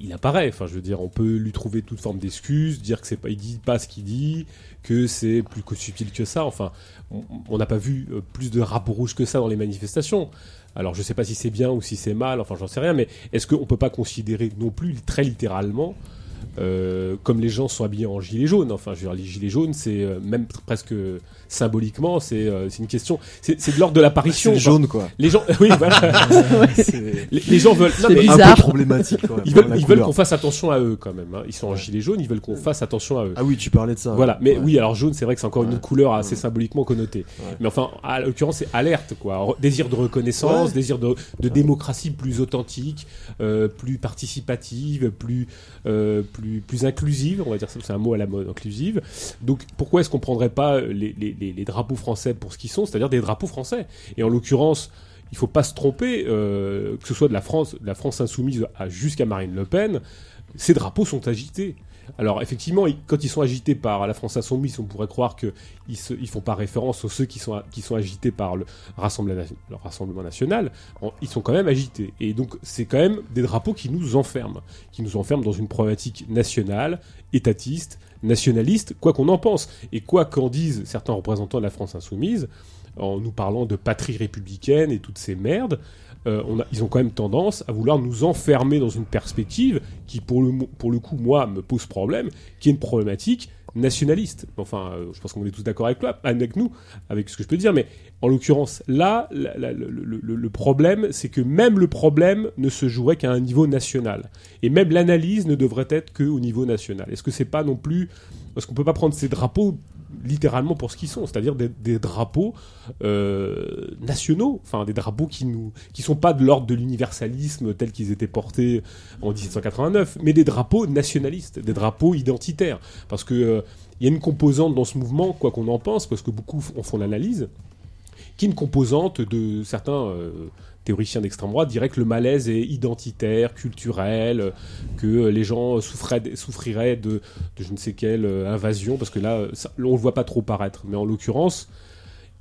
il, apparaît. Enfin, je veux dire, on peut lui trouver toute forme d'excuses, dire que c'est pas, il dit pas ce qu'il dit, que c'est plus subtil que ça. Enfin, on n'a pas vu euh, plus de drapeaux rouges que ça dans les manifestations. Alors, je sais pas si c'est bien ou si c'est mal. Enfin, j'en sais rien. Mais est-ce qu'on peut pas considérer non plus très littéralement euh, comme les gens sont habillés en gilet jaune. Enfin, je veux dire, les gilets jaunes, c'est euh, même presque symboliquement, c'est euh, une question. C'est de l'ordre de l'apparition. C'est jaune, quoi. Les gens, oui, voilà. les, gens veulent. C'est bizarre. Un peu problématique. Quand même, ils veulent, ils veulent qu'on fasse attention à eux quand même. Hein. Ils sont en gilet jaune, ils veulent qu'on fasse attention à eux. Ah oui, tu parlais de ça. Voilà, mais oui, alors jaune, c'est vrai que c'est encore une couleur assez symboliquement connotée. Mais enfin, à l'occurrence, c'est alerte, quoi. Désir de reconnaissance, désir de, de démocratie plus authentique, euh, plus participative, plus, euh, plus, plus inclusive. On va dire ça, c'est un mot à la mode, inclusive. Donc, pourquoi est-ce qu'on prendrait pas les, les les, drapeaux français pour ce qu'ils sont, c'est-à-dire des drapeaux français. Et en l'occurrence, il faut pas se tromper, euh, que ce soit de la France, la France insoumise jusqu'à Marine Le Pen, ces drapeaux sont agités. Alors effectivement, quand ils sont agités par la France insoumise, on pourrait croire qu'ils ne ils font pas référence aux ceux qui sont, qui sont agités par le Rassemblement national. Ils sont quand même agités. Et donc c'est quand même des drapeaux qui nous enferment, qui nous enferment dans une problématique nationale, étatiste, nationaliste, quoi qu'on en pense. Et quoi qu'en disent certains représentants de la France insoumise, en nous parlant de patrie républicaine et toutes ces merdes, euh, ils ont quand même tendance à vouloir nous enfermer dans une perspective qui, pour le, pour le coup, moi, me pose problème, qui est une problématique nationaliste. Enfin, euh, je pense qu'on est tous d'accord avec, avec nous, avec ce que je peux dire, mais en l'occurrence, là, le, problème, c'est que même le problème ne se jouerait qu'à un niveau national. Et même l'analyse ne devrait être qu'au niveau national. Est-ce que c'est pas non plus... Est-ce qu'on peut pas prendre ces drapeaux littéralement pour ce qu'ils sont, c'est-à-dire des, drapeaux euh, nationaux, enfin des drapeaux qui nous, qui sont pas de l'ordre de l'universalisme tel qu'ils étaient portés en 1789, mais des drapeaux nationalistes, des drapeaux identitaires, parce que euh, il y a une composante dans ce mouvement, quoi qu'on en pense, parce que beaucoup en font l'analyse, qui est une composante de certains euh, théoriciens d'extrême droite diraient que le malaise est identitaire, culturel, que les gens souffriraient de, je ne sais quelle euh, invasion, parce que là, on ne le voit pas trop paraître. Mais en l'occurrence,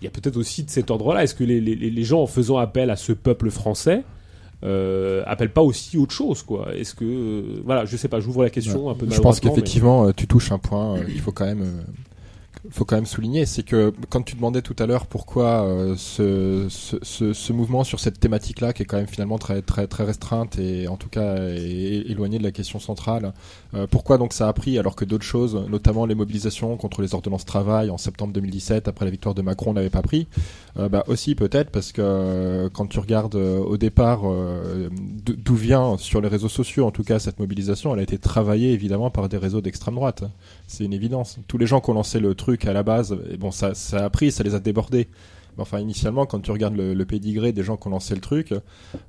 il y a peut-être aussi de cet ordre-là. Est-ce que les, gens, en faisant appel à ce peuple français, euh, pas aussi autre chose quoi? Est-ce que euh, voilà, je sais pas, j'ouvre la question un peu. Je pense qu'effectivement, tu touches un point. il faut quand même faut quand même souligner, c'est que quand tu demandais tout à l'heure pourquoi euh, ce, mouvement sur cette thématique-là, qui est quand même finalement très très très restreinte et en tout cas éloignée de la question centrale, euh, pourquoi donc ça a pris alors que d'autres choses, notamment les mobilisations contre les ordonnances travail en septembre 2017 après la victoire de Macron, n'avaient pas pris euh, Bah aussi peut-être parce que quand tu regardes au départ d'où vient sur les réseaux sociaux, en tout cas cette mobilisation, elle a été travaillée évidemment par des réseaux d'extrême droite. C'est une évidence. Tous les gens qui ont lancé le truc à la base, et bon, ça, ça a pris, ça les a débordés. Mais enfin, initialement, quand tu regardes le, le pédigré des gens qui ont lancé le truc,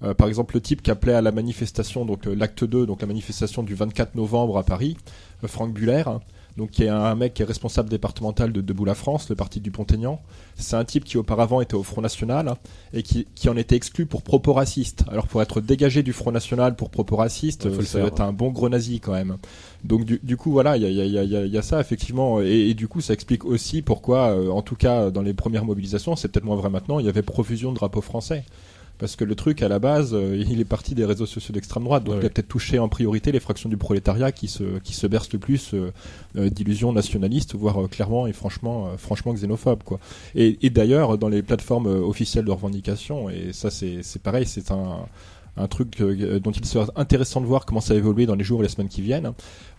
euh, par exemple, le type qui appelait à la manifestation, donc euh, l'acte 2, donc la manifestation du 24 novembre à Paris, euh, Franck Buller, donc qui est un mec qui est responsable départemental de Debout la France, le parti du Pont-Aignan. C'est un type qui auparavant était au Front National hein, et qui, qui en était exclu pour propos racistes. Alors pour être dégagé du Front National pour propos racistes, il ça être un bon gros nazi quand même. Donc du, du coup voilà, il y a, y, a, y a, ça effectivement et, et, du coup ça explique aussi pourquoi, euh, en tout cas dans les premières mobilisations, c'est peut-être moins vrai maintenant, il y avait profusion de drapeaux français parce que le truc à la base, euh, il est parti des réseaux sociaux d'extrême droite, donc Ouais, il a peut-être touché en priorité les fractions du prolétariat qui se qui se bercent le plus euh, euh, d'illusions nationalistes, voire euh, clairement et franchement franchement xénophobes quoi. Et, et d'ailleurs dans les plateformes officielles de revendication, et ça c'est c'est pareil, c'est un un truc euh, dont il serait intéressant de voir comment ça va évoluer dans les jours et les semaines qui viennent.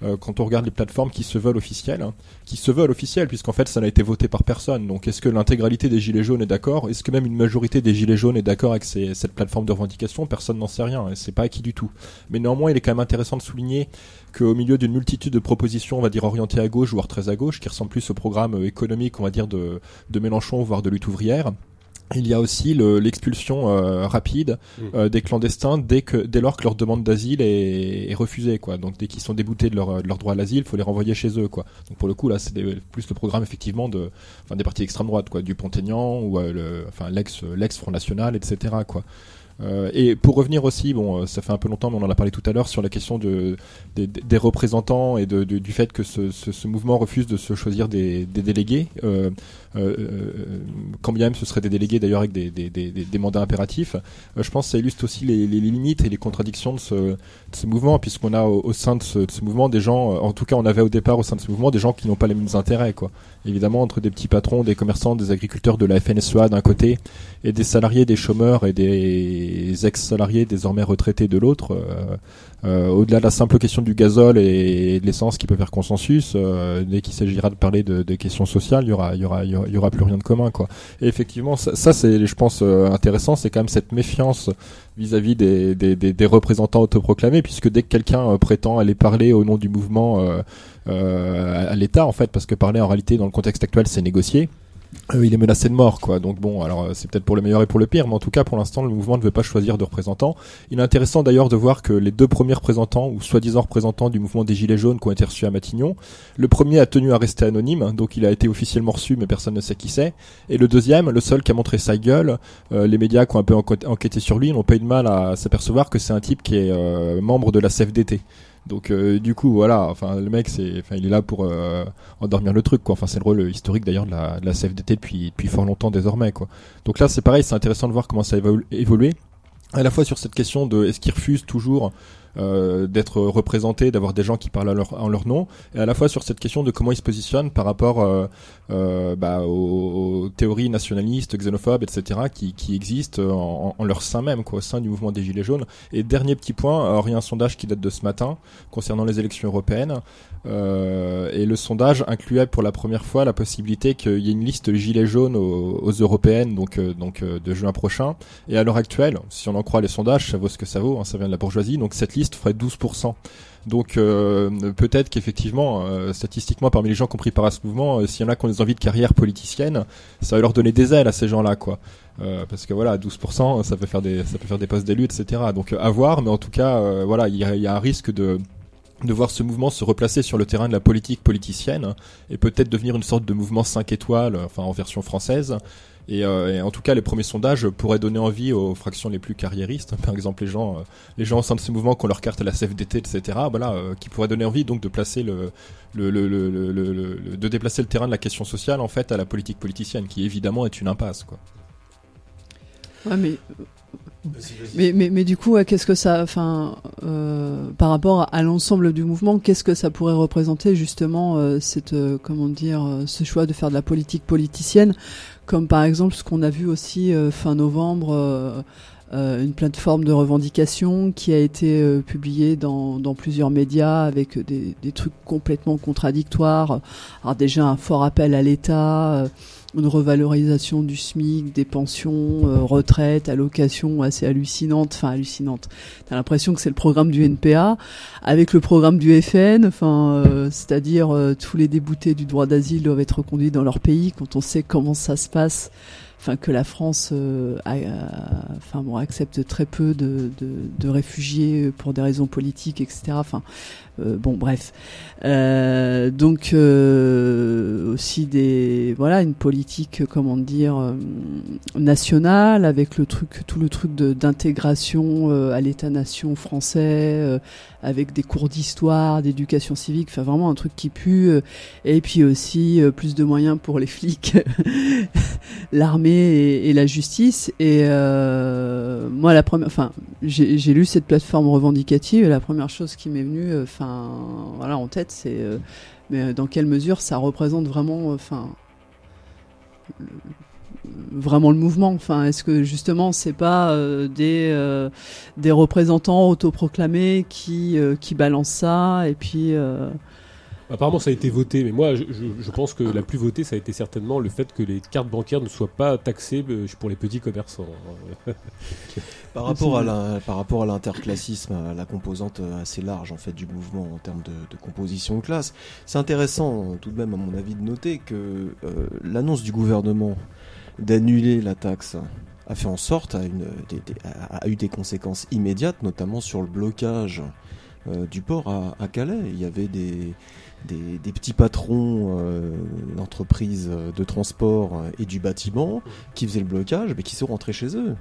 Euh, quand on regarde les plateformes qui se veulent officielles, hein, qui se veulent officielles, puisqu'en fait ça n'a été voté par personne. Donc est-ce que l'intégralité des gilets jaunes est d'accord? Est-ce que même une majorité des gilets jaunes est d'accord avec ces- cette plateforme de revendication? Personne n'en sait rien, c'est pas acquis du tout. Mais néanmoins, il est quand même intéressant de souligner qu'au milieu d'une multitude de propositions, on va dire orientées à gauche, voire très à gauche, qui ressemblent plus au programme euh, économique, on va dire, de, de Mélenchon, voire de lutte ouvrière, il y a aussi le- l'expulsion euh, rapide Mm. euh, des clandestins dès que dès lors que leur demande d'asile est, est refusée quoi. Donc dès qu'ils sont déboutés de leur, de leur droit à l'asile, il faut les renvoyer chez eux quoi. Donc pour le coup là c'est plus le programme effectivement de enfin des partis extrême droite quoi, du Pont-Aignan ou euh, le enfin l'ex l'ex Front National etc quoi. Euh, et pour revenir aussi, bon, euh, ça fait un peu longtemps, mais on en a parlé tout à l'heure sur la question de, des, des représentants et de, du fait que ce, ce, ce mouvement refuse de se choisir des, des délégués. Euh, euh, euh, quand bien même ce seraient des délégués d'ailleurs avec des, des, des, des- mandats impératifs, euh, je pense que ça illustre aussi les, les limites et les contradictions de ce, de ce mouvement, puisqu'on a au, au sein de ce, de ce mouvement des gens, euh, en tout cas on avait au départ au sein de ce mouvement des gens qui n'ont pas les mêmes intérêts, quoi. Évidemment, entre des petits patrons, des commerçants, des agriculteurs de la FNSEA d'un côté, et des salariés, des chômeurs et des ex-salariés désormais retraités de l'autre, euh, euh, au-delà de la simple question du gazole et de l'essence qui peut faire consensus, euh, dès qu'il s'agira de parler de, questions sociales, il y aura, plus rien de commun. Et effectivement, ça, ça, c'est, je pense, euh, intéressant, c'est quand même cette méfiance vis-à-vis des, des, des, représentants autoproclamés, puisque dès que quelqu'un prétend aller parler au nom du mouvement à l'État, en fait, parce que parler en réalité dans le contexte actuel, c'est négocier. Euh, il est menacé de mort, quoi. Donc bon, alors euh, c'est peut-être pour le meilleur et pour le pire, mais en tout cas, pour l'instant, le mouvement ne veut pas choisir de représentants. Il est intéressant d'ailleurs de voir que les deux premiers représentants, ou soi-disant représentants du mouvement des Gilets jaunes qui ont été reçus à Matignon, le premier a tenu à rester anonyme, donc il a été officiellement reçu, mais personne ne sait qui c'est. Et le deuxième, le seul qui a montré sa gueule, euh, les médias qui ont un peu enquêté- sur lui n'ont pas eu de mal à s'apercevoir que c'est un type qui est membre de la CFDT. Donc euh, du coup voilà, enfin le mec c'est, enfin il est là pour euh, endormir le truc quoi. Enfin c'est le rôle historique d'ailleurs de la, de la CFDT depuis depuis fort longtemps désormais quoi. Donc là c'est pareil, c'est intéressant de voir comment ça va évoluer. À la fois sur cette question de est-ce qu'ils refusent toujours euh, d'être représentés, d'avoir des gens qui parlent en leur nom, et à la fois sur cette question de comment ils se positionnent par rapport euh, euh, bah, aux, théories nationalistes, xénophobes, etc., qui, existent en, leur sein même, quoi, au sein du mouvement des Gilets jaunes. Et dernier petit point, il y a un sondage qui date de ce matin concernant les élections européennes, et le sondage incluait pour la première fois la possibilité qu'il y ait une liste Gilets jaunes aux, européennes, donc, donc de juin prochain. Et à l'heure actuelle, si on en croit les sondages, ça vaut ce que ça vaut, hein, ça vient de la bourgeoisie, donc cette liste ferait 12%. Donc euh, peut-être qu'effectivement, euh, statistiquement, parmi les gens compris par ce mouvement, euh, s'il y en a qui ont des envies de carrière politicienne, ça va leur donner des ailes à ces gens-là, quoi. Parce que voilà, 12%, ça peut faire des, ça peut faire des postes d'élus, etc. Donc à voir, mais en tout cas, voilà, il y a, il y a un risque de de voir ce mouvement se replacer sur le terrain de la politique politicienne et peut-être devenir une sorte de mouvement 5 étoiles, enfin en version française. Et, euh, et en tout cas, les premiers sondages pourraient donner envie aux fractions les plus carriéristes, par exemple les gens, euh, les gens au sein de ce mouvement qui ont leur carte à la CFDT, etc. Voilà, euh, qui pourraient donner envie donc de déplacer le terrain de la question sociale en fait à la politique politicienne, qui évidemment est une impasse, quoi. Ouais, mais, mais, mais, mais du coup, qu'est-ce que ça, enfin, euh, par rapport à, l'ensemble du mouvement, qu'est-ce que ça pourrait représenter justement euh, cette, euh, comment dire, euh, ce choix de faire de la politique politicienne, comme par exemple ce qu'on a vu aussi euh, fin novembre. euh, une plateforme de revendication qui a été publiée dans, dans plusieurs médias avec des, des trucs complètement contradictoires. Alors déjà un fort appel à l'État, une revalorisation du SMIC, des pensions, euh, retraites, allocations assez hallucinantes, enfin hallucinantes. T'as l'impression que c'est le programme du NPA avec le programme du FN, enfin euh, c'est-à-dire euh, tous les déboutés du droit d'asile doivent être reconduits dans leur pays quand on sait comment ça se passe. Enfin que la France euh, enfin bon accepte très peu de, de, de réfugiés pour des raisons politiques etc enfin bon bref Euh, donc euh, aussi des voilà une politique comment dire euh, nationale avec le truc tout le truc d'intégration euh, à l'État-nation français euh, avec des cours d'histoire d'éducation civique enfin vraiment un truc qui pue euh, et puis aussi euh, plus de moyens pour les flics l'armée et, la justice. Et euh, moi, la première, enfin, j'ai lu cette plateforme revendicative et la première chose qui m'est venue, euh, enfin, voilà, en tête, c'est euh, mais dans quelle mesure ça représente vraiment, enfin, le- vraiment le mouvement? Enfin, est-ce que justement c'est pas euh, des euh, des représentants autoproclamés qui euh, qui balancent ça et puis euh, Apparemment, ça a été voté, mais moi, je, pense que la plus votée, ça a été certainement le fait que les cartes bancaires ne soient pas taxées euh, pour les petits commerçants. Par rapport à la, à l'interclassisme, à la composante euh, assez large en fait du mouvement en termes de, composition de classe, c'est intéressant euh, tout de même à mon avis de noter que l'annonce du gouvernement d'annuler la taxe a fait en sorte, a, une, a- eu des conséquences immédiates, notamment sur le blocage du port à, à Calais. Il y avait des, des, des petits patrons euh, d'entreprises de transport euh, et du bâtiment qui faisaient le blocage, mais qui sont rentrés chez eux.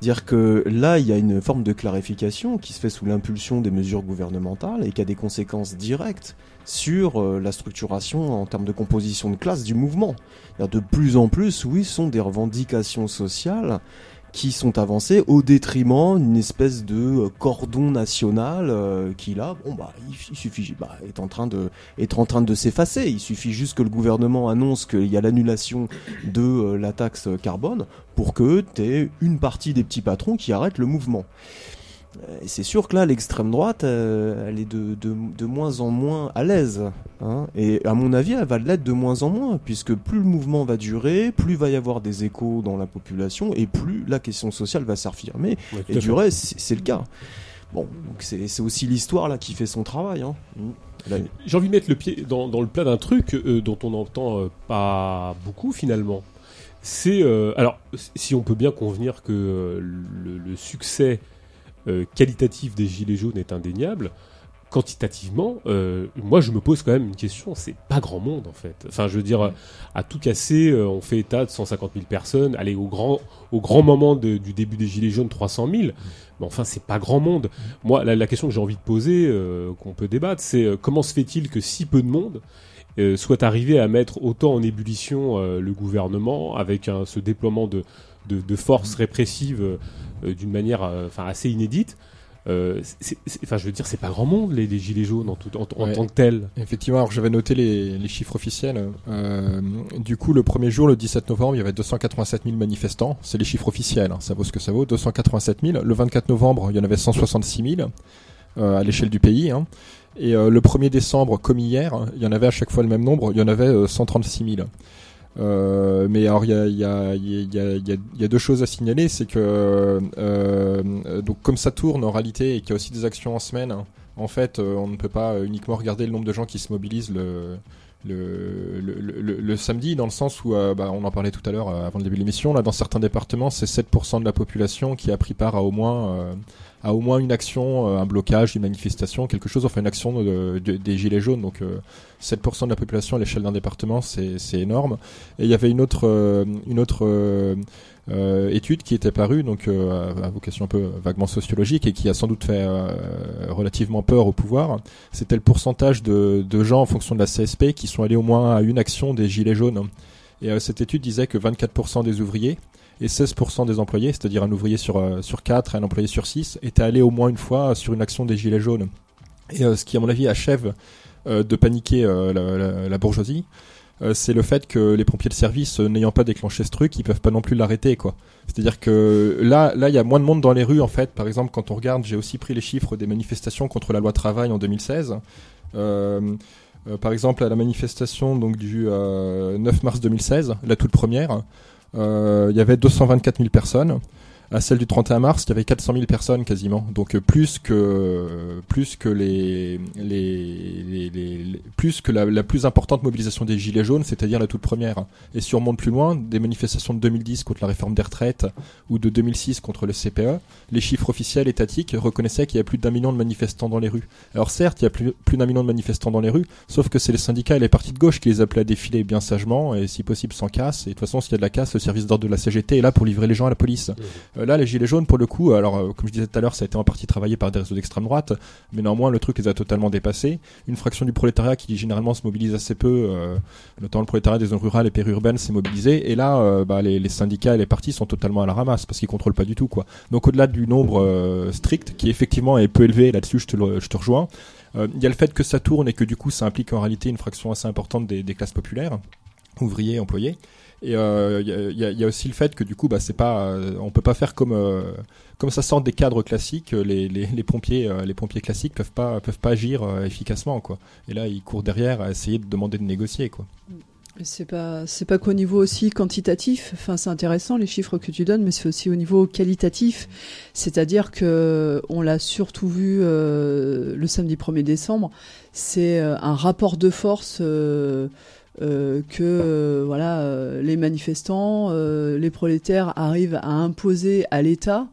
Dire que là, il y a une forme de clarification qui se fait sous l'impulsion des mesures gouvernementales et qui a des conséquences directes sur euh, la structuration en termes de composition de classe du mouvement. De plus en plus, oui, sont des revendications sociales qui sont avancées au détriment d'une espèce de euh, cordon national euh, qui là, bon bah, il, il suffit, bah, est en train de, est en train de s'effacer. Il suffit juste que le gouvernement annonce qu'il y a l'annulation de euh, la taxe carbone pour que tu aies une partie des petits patrons qui arrêtent le mouvement. Et c'est sûr que là, l'extrême droite, euh, elle est de, de, de moins en moins à l'aise. hein. Et à mon avis, elle va l'être de moins en moins, puisque plus le mouvement va durer, plus il va y avoir des échos dans la population, et plus la question sociale va s'affirmer. Ouais, Et du reste, c'est le cas. Bon, c'est aussi l'histoire là qui fait son travail. Hein. Mm. Là, J'ai envie de mettre le pied dans, dans le plat d'un truc euh, dont on n'entend euh, pas beaucoup finalement. C'est alors si on peut bien convenir que le, le succès qualitatif des gilets jaunes est indéniable. Quantitativement, euh, moi je me pose quand même une question. C'est pas grand monde en fait. Enfin, je veux dire, à tout casser, euh, on fait état de 150 000 personnes. Allez, au grand, au grand moment du début des gilets jaunes, 300 000. Mais enfin, c'est pas grand monde. Moi, la, question que j'ai envie de poser, euh, qu'on peut débattre, c'est euh, comment se fait-il que si peu de monde euh, soit arrivé à mettre autant en ébullition euh, le gouvernement avec ce déploiement de, de, de forces répressives euh, d'une manière euh, enfin, assez inédite euh, Enfin, je veux dire, c'est pas grand monde les, les gilets jaunes en, tout, en, en Ouais. tant que tels. Effectivement, alors j'avais noté les, les chiffres officiels. Euh, du coup, le premier jour, le 17 novembre, il y avait 287 000 manifestants. C'est les chiffres officiels, hein, ça vaut ce que ça vaut. 287 000. Le 24 novembre, il y en avait 166 000 euh, à l'échelle du pays. hein. Et euh, le 1er décembre, comme hier, il y en avait à chaque fois le même nombre. Il y en avait euh, 136 000. Euh, mais alors il y a, y, a, y, a, y, a, deux choses à signaler, c'est que euh, euh, donc comme ça tourne en réalité et qu'il y a aussi des actions en semaine, hein, en fait euh, on ne peut pas uniquement regarder le nombre de gens qui se mobilisent le le, le, le, samedi dans le sens où euh, bah, on en parlait tout à l'heure euh, avant le début de l'émission là dans certains départements c'est 7% de la population qui a pris part à au moins euh, à au moins une action euh, un blocage une manifestation quelque chose enfin une action de- de- des gilets jaunes donc euh, 7% de la population à l'échelle d'un département c'est énorme et il y avait une autre euh, une autre euh, euh, étude qui était parue, donc euh, à vocation un peu vaguement sociologique et qui a sans doute fait euh, relativement peur au pouvoir. C'était le pourcentage de, de gens en fonction de la CSP qui sont allés au moins à une action des gilets jaunes. Et euh, cette étude disait que 24% des ouvriers et 16% des employés, c'est-à-dire un ouvrier sur, euh, sur 4 et un employé sur 6, étaient allés au moins une fois sur une action des gilets jaunes. Et euh, ce qui, à mon avis, achève euh, de paniquer la, bourgeoisie, c'est le fait que les pompiers de service, n'ayant pas déclenché ce truc, ils peuvent pas non plus l'arrêter, quoi. C'est-à-dire que là, là, il y a moins de monde dans les rues, en fait. Par exemple, quand on regarde, j'ai aussi pris les chiffres des manifestations contre la loi travail en 2016. Euh, euh, par exemple, à la manifestation donc du euh, 9 mars 2016, la toute première, il y avait 224 000 personnes. À celle du 31 mars, il y avait 400 000 personnes quasiment, donc euh, plus que plus que les, les, les- les- les- plus que la, la plus importante mobilisation des gilets jaunes, c'est-à-dire la toute première. Et si on remonte plus loin, des manifestations de 2010 contre la réforme des retraites ou de 2006 contre le CPE, les chiffres officiels étatiques reconnaissaient qu'il y a plus d'un million de manifestants dans les rues. Alors certes, il y a plus, plus d'un million de manifestants dans les rues, sauf que c'est les syndicats et les partis de gauche qui les appelaient à défiler bien sagement et si possible sans casse. Et de toute façon, s'il y a de la casse, le service d'ordre de la CGT est là pour livrer les gens à la police. Euh, Euh, là, les gilets jaunes, pour le coup, alors euh, comme je disais tout à l'heure, ça a été en partie travaillé par des réseaux d'extrême droite, mais néanmoins le truc les a totalement dépassés. Une fraction du prolétariat qui généralement se mobilise assez peu, euh, notamment le prolétariat des zones rurales et périurbaines, s'est mobilisé. Et là, euh, bah, les, syndicats et les partis sont totalement à la ramasse parce qu'ils contrôlent pas du tout quoi. Donc au-delà du nombre euh, strict, qui effectivement est peu élevé, là-dessus je te, rejoins. euh, Il y a le fait que ça tourne et que du coup ça implique en réalité une fraction assez importante des classes populaires, ouvriers, employés. Et euh, il y, a- il y a- aussi le fait que du coup, bah, c'est pas, euh, on peut pas faire comme euh, comme ça sort des cadres classiques. Les, les, les pompiers, euh, les pompiers classiques peuvent pas peuvent pas agir euh, efficacement quoi. Et là, ils courent derrière à essayer de demander de négocier quoi. C'est pas c'est pas qu'au niveau aussi quantitatif. Enfin, c'est intéressant les chiffres que tu donnes, mais c'est aussi au niveau qualitatif. C'est-à-dire que on l'a surtout vu euh, le samedi 1er décembre. C'est euh, un rapport de force. Euh, que euh, voilà euh, les manifestants, les prolétaires arrivent à imposer à l'État,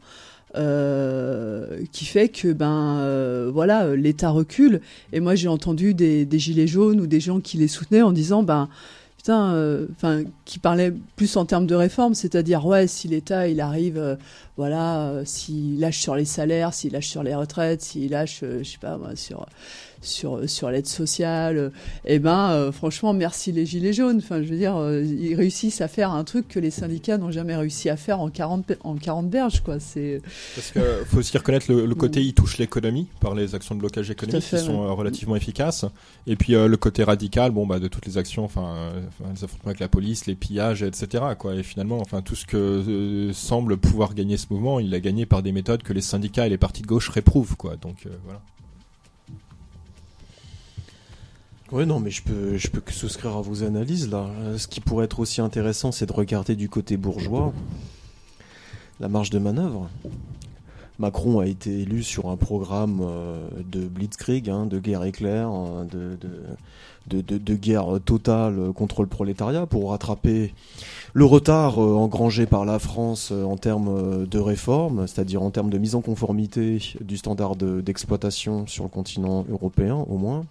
qui fait que ben voilà l'État recule. Et moi j'ai entendu des, gilets jaunes ou des gens qui les soutenaient en disant ben putain, enfin, qui parlait plus en termes de réforme, c'est-à-dire ouais, si l'État il arrive, voilà, euh, s'il lâche sur les salaires, s'il lâche sur les retraites, s'il lâche, je sais pas sur sur sur l'aide sociale, eh ben euh, franchement merci les gilets jaunes. Enfin, je veux dire, euh, ils réussissent à faire un truc que les syndicats n'ont jamais réussi à faire en 40 pe- en 40 berges quoi. C'est Parce que faut aussi reconnaître le, le côté il touche l'économie par les actions de blocage économique fait, qui sont ouais. euh, relativement efficaces. Et puis le côté radical, bon bah de toutes les actions, enfin, les affrontements avec la police, les pillages, etc. Quoi. Et finalement, enfin tout ce que semble pouvoir gagner ce mouvement, il l'a gagné par des méthodes que les syndicats et les partis de gauche réprouvent. Quoi. Donc euh, voilà. Ouais, non, mais je peux, je peux que souscrire à vos analyses là. Euh, Ce qui pourrait être aussi intéressant, c'est de regarder du côté bourgeois la marge de manœuvre. Macron a été élu sur un programme euh, de blitzkrieg, hein, de guerre éclair, hein, de, de, de, de- guerre totale contre le prolétariat pour rattraper le retard euh, engrangé par la France en termes de réforme, c'est-à-dire en termes de mise en conformité du standard de- d'exploitation sur le continent européen au moins.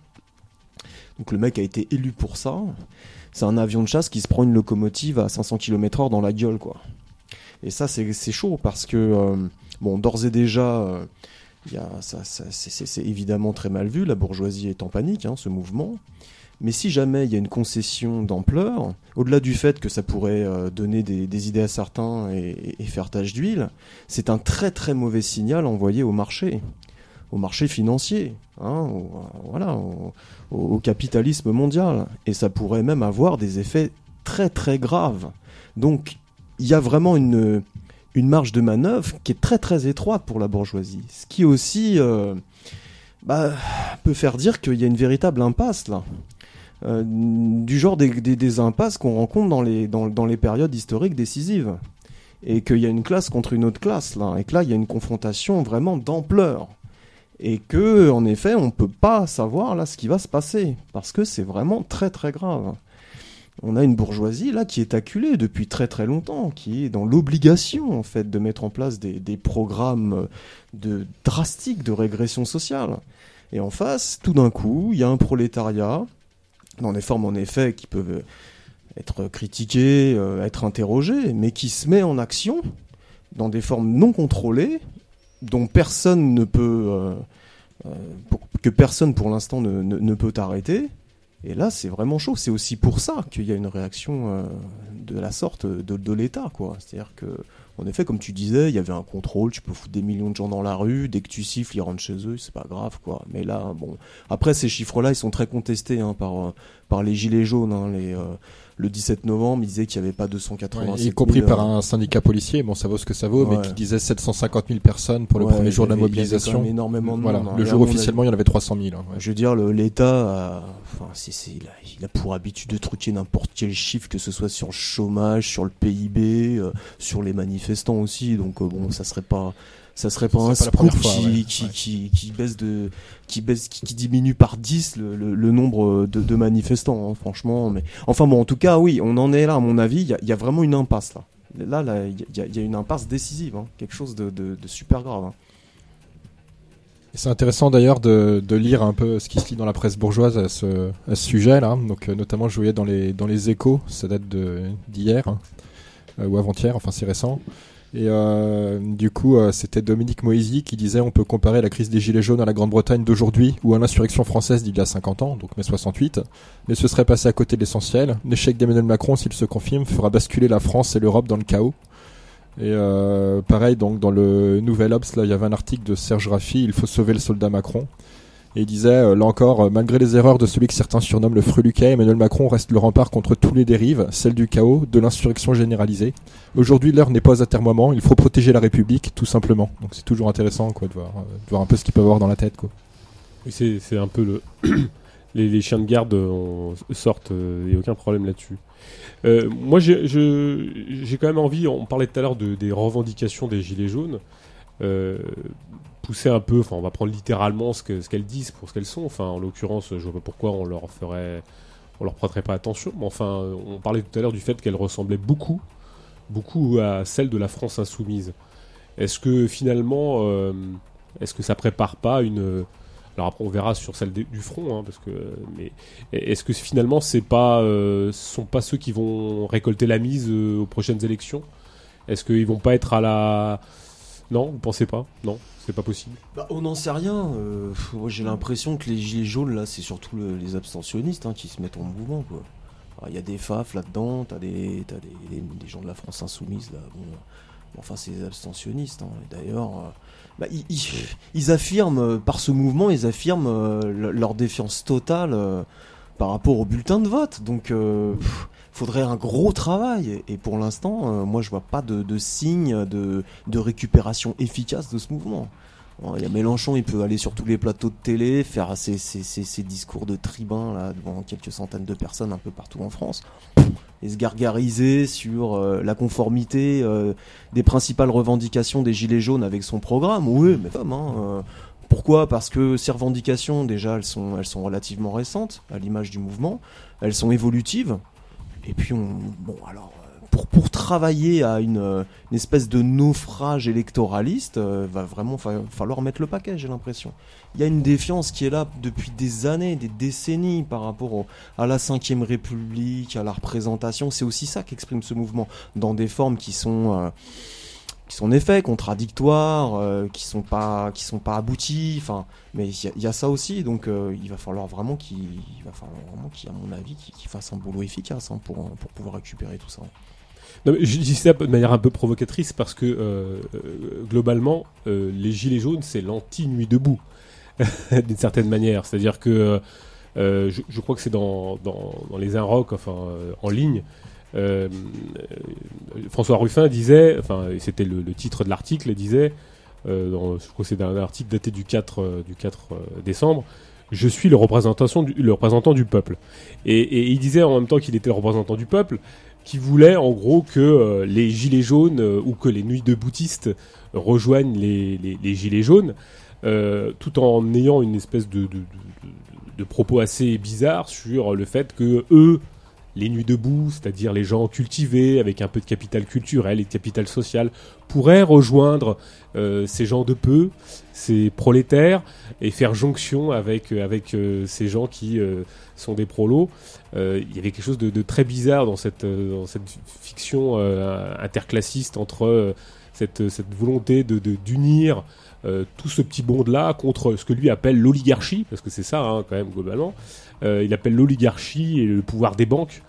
Donc le mec a été élu pour ça. C'est un avion de chasse qui se prend une locomotive à 500 km/h dans la gueule, quoi. Et ça, c'est chaud parce que, euh, bon, d'ores et déjà, euh, c'est- évidemment très mal vu. La bourgeoisie est en panique, hein, ce mouvement. Mais si jamais il y a une concession d'ampleur, au-delà du fait que ça pourrait euh, donner des, des idées à certains et, et faire tache d'huile, c'est un très très mauvais signal envoyé au marché, au marché financier, hein, au- voilà, au, capitalisme mondial. Et ça pourrait même avoir des effets très très graves. Donc il y a vraiment une, marge de manœuvre qui est très très étroite pour la bourgeoisie. Ce qui aussi euh, bah, peut faire dire qu'il y a une véritable impasse là. Euh, du genre des, impasses qu'on rencontre dans les, dans les périodes historiques décisives. Et qu'il y a une classe contre une autre classe là. Et que là, il y a une confrontation vraiment d'ampleur et que en effet on peut pas savoir là ce qui va se passer parce que c'est vraiment très très grave. On a une bourgeoisie là qui est acculée depuis très très longtemps, qui est dans l'obligation en fait de mettre en place des, des programmes de drastiques de régression sociale. Et en face, tout d'un coup, il y a un prolétariat dans des formes en effet qui peuvent être critiquées, euh, être interrogées, mais qui se met en action dans des formes non contrôlées dont personne ne peut, euh, euh, que personne pour l'instant ne, peut arrêter. Et là, c'est vraiment chaud. C'est aussi pour ça qu'il y a une réaction euh, de la sorte de, l'État, quoi. C'est-à-dire que, en effet, comme tu disais, il y avait un contrôle. Tu peux foutre des millions de gens dans la rue. Dès que tu siffles, ils rentrent chez eux. C'est pas grave, quoi. Mais là, bon. Après, ces chiffres-là, ils sont très contestés hein, par les gilets jaunes. hein, les, le 17 novembre, ils disaient qu'il n'y avait pas 287 y compris 000, par euh, un syndicat policier, bon ça vaut ce que ça vaut, Ouais. mais qui disait 750 000 personnes pour le Ouais, premier jour de la il avait- il y avait mobilisation. énormément de Voilà, monde, hein. le jour officiellement il y en avait 300 000. hein, ouais. Je veux dire, l'État, a- enfin, c'est- il, il a pour habitude de truquer n'importe quel chiffre, que ce soit sur le chômage, sur le PIB, euh, sur les manifestants aussi. Donc euh, bon, ça serait pas, ça serait pas un scoop qui, ouais. qui, Ouais. qui, qui baisse de, qui baisse, qui, qui diminue par 10 le, le- le nombre de, de manifestants, hein, franchement. Mais enfin bon, en tout cas, oui, on en est là, à mon avis. Il y a, il y a vraiment une impasse là. Là, là, il y, a- il y a une impasse décisive, hein, quelque chose de, de- de super grave. hein. C'est intéressant d'ailleurs de, de lire un peu ce qui se lit dans la presse bourgeoise à ce, à ce sujet-là. Donc euh, notamment je voyais dans les, dans les échos, ça date de d'hier hein, euh, ou avant-hier, enfin c'est récent. Et euh, du coup, euh, c'était Dominique Moisy qui disait on peut comparer la crise des Gilets jaunes à la Grande-Bretagne d'aujourd'hui ou à l'insurrection française d'il y a 50 ans, donc mai 68. Mais ce serait passé à côté de l'essentiel. L'échec d'Emmanuel Macron, s'il se confirme, fera basculer la France et l'Europe dans le chaos. Et euh, pareil, donc dans le Nouvel Obs, là, il y avait un article de Serge Raffi, il faut sauver le soldat Macron. Et il disait, euh, là encore, euh, malgré les erreurs de celui que certains surnomment le freluquet, Emmanuel Macron reste le rempart contre tous les dérives, celle du chaos, de l'insurrection généralisée. Aujourd'hui, l'heure n'est pas à termoiement, il faut protéger la République, tout simplement. Donc c'est toujours intéressant quoi, de, voir, euh, voir un peu ce qu'ils peuvent avoir dans la tête. Quoi. Oui, c'est un peu le. les, chiens de garde sortent, il n'y a aucun problème là-dessus. Moi, j'ai quand même envie, on parlait tout à l'heure de, des revendications des Gilets jaunes, pousser un peu, enfin, on va prendre littéralement ce que- ce qu'elles disent pour ce qu'elles sont. Enfin, en l'occurrence, je vois pas pourquoi on leur ferait. On leur prêterait pas attention, mais enfin, on parlait tout à l'heure du fait qu'elles ressemblaient beaucoup, beaucoup à celles de la France insoumise. Est-ce que finalement, euh, est-ce que ça prépare pas une alors après on verra sur celle du front, hein, parce que mais est-ce que finalement c'est pas, euh, sont pas ceux qui vont récolter la mise euh, aux prochaines élections? Est-ce qu'ils vont pas être à la non Vous pensez pas? Non, c'est pas possible. Bah, on n'en sait rien. euh, moi, j'ai l'impression que les gilets jaunes, là, c'est surtout le- les abstentionnistes hein, qui se mettent en mouvement. quoi. Il y a des FAF là-dedans, t'as des, t'as des, des- des gens de la France insoumise là. Bon, enfin, c'est des abstentionnistes. hein. D'ailleurs, euh, bah, ils, ils- ils affirment, euh, par ce mouvement, ils affirment euh, le- leur défiance totale par rapport au bulletin de vote. Donc, euh, faudrait un gros travail. Et pour l'instant, euh, moi, je vois pas de, signe de, récupération efficace de ce mouvement. Il y a Mélenchon, il peut aller sur tous les plateaux de télé, faire ses, ses- ses- discours de tribun là, devant quelques centaines de personnes un peu partout en France, et se gargariser sur euh, la conformité des principales revendications des Gilets jaunes avec son programme. Oui, mais comme, hein, pourquoi? Parce que ces revendications, déjà, elles sont, elles sont relativement récentes, à l'image du mouvement, elles sont évolutives, et puis on... Bon, alors... euh, Pour, pour travailler à une, euh, une espèce de naufrage électoraliste, euh, va vraiment fa- falloir mettre le paquet, j'ai l'impression. Il y a une défiance qui est là depuis des années, des décennies par rapport au- à la Ve République, à la représentation. C'est aussi ça qu'exprime ce mouvement, dans des formes qui sont, euh, qui sont en effet contradictoires, euh, qui sont pas, qui sont pas abouties. Enfin, mais il y, a- ça aussi, donc euh, il va falloir vraiment qu'il, il va falloir vraiment qu'il, à mon avis, qu'il fasse un boulot efficace hein, pour, pour pouvoir récupérer tout ça. Je dis ça de manière un peu provocatrice parce que euh, euh, globalement, euh, les gilets jaunes, c'est l'anti-nuit debout, d'une certaine manière. C'est-à-dire que euh, je, crois que c'est dans, dans, dans les Inrocks, enfin euh, en ligne. Euh, euh, François Ruffin disait, enfin c'était le, titre de l'article, disait, euh, je crois que c'est un article daté du 4, euh, du 4 euh, décembre, je suis le, représentant du peuple. Et, il disait en même temps qu'il était le représentant du peuple, qui voulait en gros que les gilets jaunes ou que les nuits de boutistes rejoignent les, gilets jaunes, tout en ayant une espèce de, de- propos assez bizarres sur le fait que eux, les nuits debout, c'est-à-dire les gens cultivés avec un peu de capital culturel et de capital social, pourraient rejoindre euh, ces gens de peu, ces prolétaires, et faire jonction avec, euh, avec euh, ces gens qui euh, sont des prolos. Euh, il y avait quelque chose de, de très bizarre dans cette, euh, dans cette fiction interclassiste entre cette, cette volonté de d'unir tout ce petit monde-là contre ce que lui appelle l'oligarchie, parce que c'est ça hein, quand même globalement. Euh, il appelle l'oligarchie et le pouvoir des banques.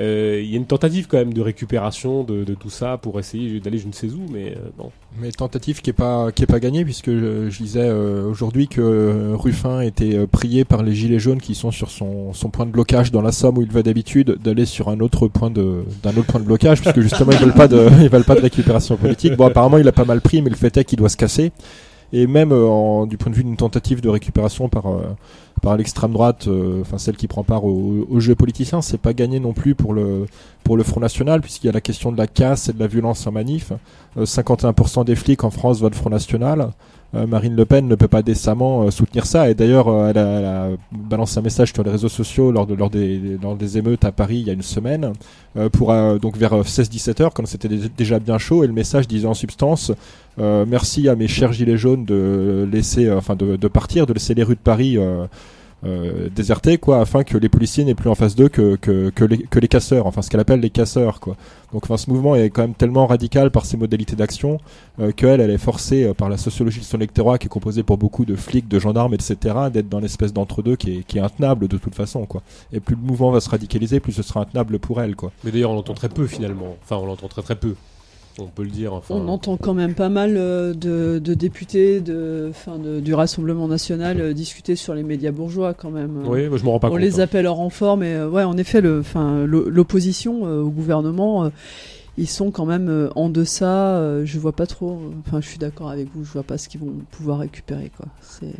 Euh, il y a une tentative quand même de récupération de, tout ça pour essayer d'aller je ne sais où, mais euh, bon. Mais tentative qui est pas qui est pas gagnée puisque je, je lisais euh, aujourd'hui que Ruffin était prié par les gilets jaunes qui sont sur son, son point de blocage dans la Somme où il va d'habitude d'aller sur un autre point de d'un autre point de blocage puisque justement ils veulent pas ils veulent pas de récupération politique. Bon apparemment il a pas mal pris mais le fait est qu'il doit se casser et même du point de vue d'une tentative de récupération par par l'extrême droite, euh, enfin celle qui prend part au, au jeu politicien, c'est pas gagné non plus pour le pour le Front National puisqu'il y a la question de la casse et de la violence en manif. Euh, 51% des flics en France votent Front National. Euh, Marine Le Pen ne peut pas décemment euh, soutenir ça. Et d'ailleurs, euh, elle, a, elle a balancé un message sur les réseaux sociaux lors, de, lors, des, lors des émeutes à Paris il y a une semaine, pour donc vers 16-17 heures, quand c'était dé- déjà bien chaud. Et le message disait en substance Merci à mes chers gilets jaunes de laisser, enfin de, partir, de laisser les rues de Paris. Euh, quoi afin que les policiers n'aient plus en face d'eux que, que, que, les, que les casseurs enfin ce qu'elle appelle les casseurs quoi donc enfin ce mouvement est quand même tellement radical par ses modalités d'action euh, qu'elle elle est forcée euh, par la sociologie de son électorat qui est composée pour beaucoup de flics de gendarmes etc d'être dans l'espèce d'entre-deux qui est, qui est intenable de toute façon quoi et plus le mouvement va se radicaliser plus ce sera intenable pour elle quoi Mais d'ailleurs, on l'entend très peu finalement. Enfin, on l'entend très très peu. On peut le dire. Enfin, On entend quand même pas mal euh, de, de députés de, enfin, de- du Rassemblement national euh, discuter sur les médias bourgeois quand même. Oui, moi, je m'en rends pas On compte. les hein. appelle en renfort, mais euh, ouais, en effet, l'opposition euh, au gouvernement, euh, ils sont quand même euh, en deçà. je vois pas trop. Enfin, je suis d'accord avec vous. Je vois pas ce qu'ils vont pouvoir récupérer, quoi. C'est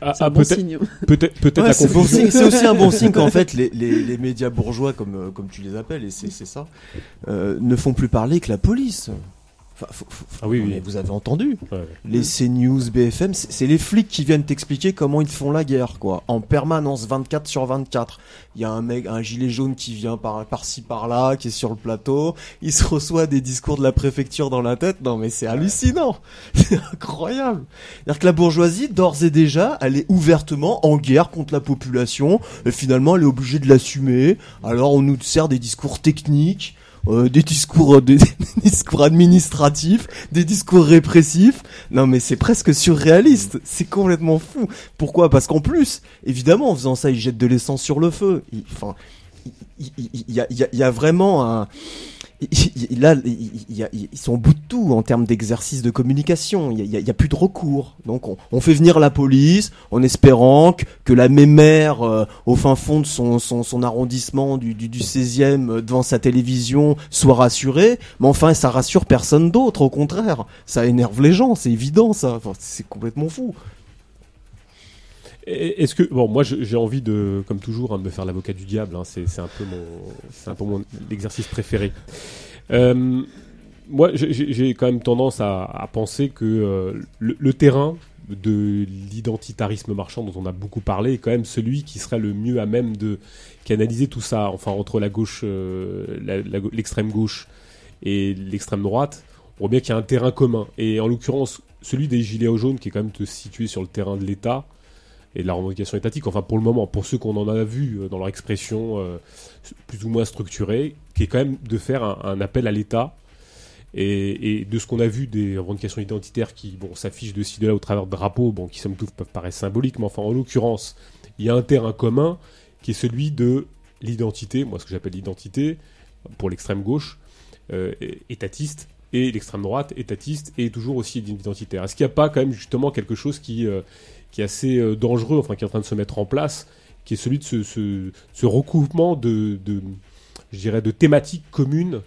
Ah, ah, bon peut-être, signe. peut-être, peut-être Ouais, la c'est bon confusion. signe. C'est aussi un bon signe qu'en fait les, les, les médias bourgeois, comme, euh, comme tu les appelles, et c'est c'est ça, euh, ne font plus parler que la police. Enfin, faut- faut- Ah oui, oui. mais vous avez entendu Ouais. les CNews, BFM, c'est c'est les flics qui viennent t'expliquer comment ils font la guerre, quoi. En permanence, 24 sur 24. Il y a un mec, un gilet jaune qui vient par, par-ci, par-là, qui est sur le plateau. Il se reçoit des discours de la préfecture dans la tête. Non, mais c'est hallucinant. C'est incroyable. C'est-à-dire que la bourgeoisie, d'ores et déjà, elle est ouvertement en guerre contre la population. Et finalement, elle est obligée de l'assumer. Alors, on nous sert des discours techniques. Euh, des discours, euh, des, discours administratifs, des discours répressifs. Non, mais c'est presque surréaliste. C'est complètement fou. Pourquoi? Parce qu'en plus, évidemment, en faisant ça, ils jettent de l'essence sur le feu. Enfin, il il- il y a vraiment un. Là, ils sont au bout de tout en termes d'exercice de communication. Il y a- a plus de recours. Donc, on, on fait venir la police en espérant que, que la mémère euh, au fin fond de son, son, son arrondissement du, du, du 16e euh, devant sa télévision soit rassurée. Mais enfin, ça rassure personne d'autre. Au contraire, ça énerve les gens. C'est évident, ça. Enfin, c'est complètement fou. Est-ce que bon, moi j'ai envie de, comme toujours, hein, de me faire l'avocat du diable. hein, c'est un peu mon, c'est un peu mon l'exercice préféré. Euh, moi, j'ai- quand même tendance à, penser que euh, le, terrain de l'identitarisme marchand dont on a beaucoup parlé est quand même celui qui serait le mieux à même de canaliser tout ça, enfin entre la gauche, euh, l'extrême gauche et l'extrême droite. On voit bien qu'il y a un terrain commun. Et en l'occurrence, celui des gilets jaunes qui est quand même situé sur le terrain de l'État et de la revendication étatique, enfin pour le moment, pour ceux qu'on en a vu euh, dans leur expression euh, plus ou moins structurée, qui est quand même de faire un, appel à l'État. Et, de ce qu'on a vu des revendications identitaires qui bon, s'affichent de ci de là au travers de drapeaux, bon, qui somme toute peuvent paraître symboliques, mais enfin en l'occurrence, il y a un terrain commun qui est celui de l'identité, moi ce que j'appelle l'identité, pour l'extrême gauche, euh, étatiste, et l'extrême droite, étatiste, et toujours aussi identitaire. Est-ce qu'il n'y a pas quand même justement quelque chose qui, qui est assez euh, dangereux, enfin qui est en train de se mettre en place, qui est celui de ce, recoupement de, je dirais, de thématiques communes.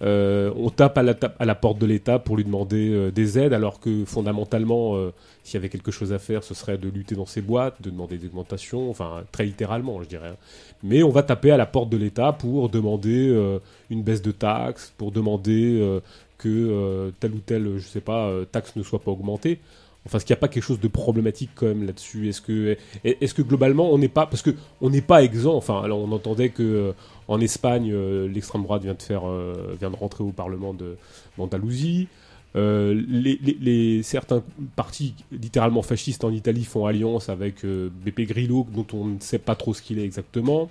Euh, on tape à la, porte de l'État pour lui demander euh, des aides, alors que fondamentalement, s'il y avait quelque chose à faire, ce serait de lutter dans ses boîtes, de demander des augmentations, enfin très littéralement, je dirais. Mais on va taper à la porte de l'État pour demander une baisse de taxes, pour demander que telle ou telle, je sais pas, taxe ne soit pas augmentée. Enfin, est-ce qu'il n'y a pas quelque chose de problématique quand même là-dessus? Est-ce que, est-ce que globalement on n'est pas, parce que on n'est pas exempt. Enfin, alors on entendait que euh, en Espagne, euh, l'extrême droite vient de faire, euh, vient de rentrer au Parlement de d'Andalousie. Euh, les, certains partis littéralement fascistes en Italie font alliance avec Beppe Grillo, dont on ne sait pas trop ce qu'il est exactement.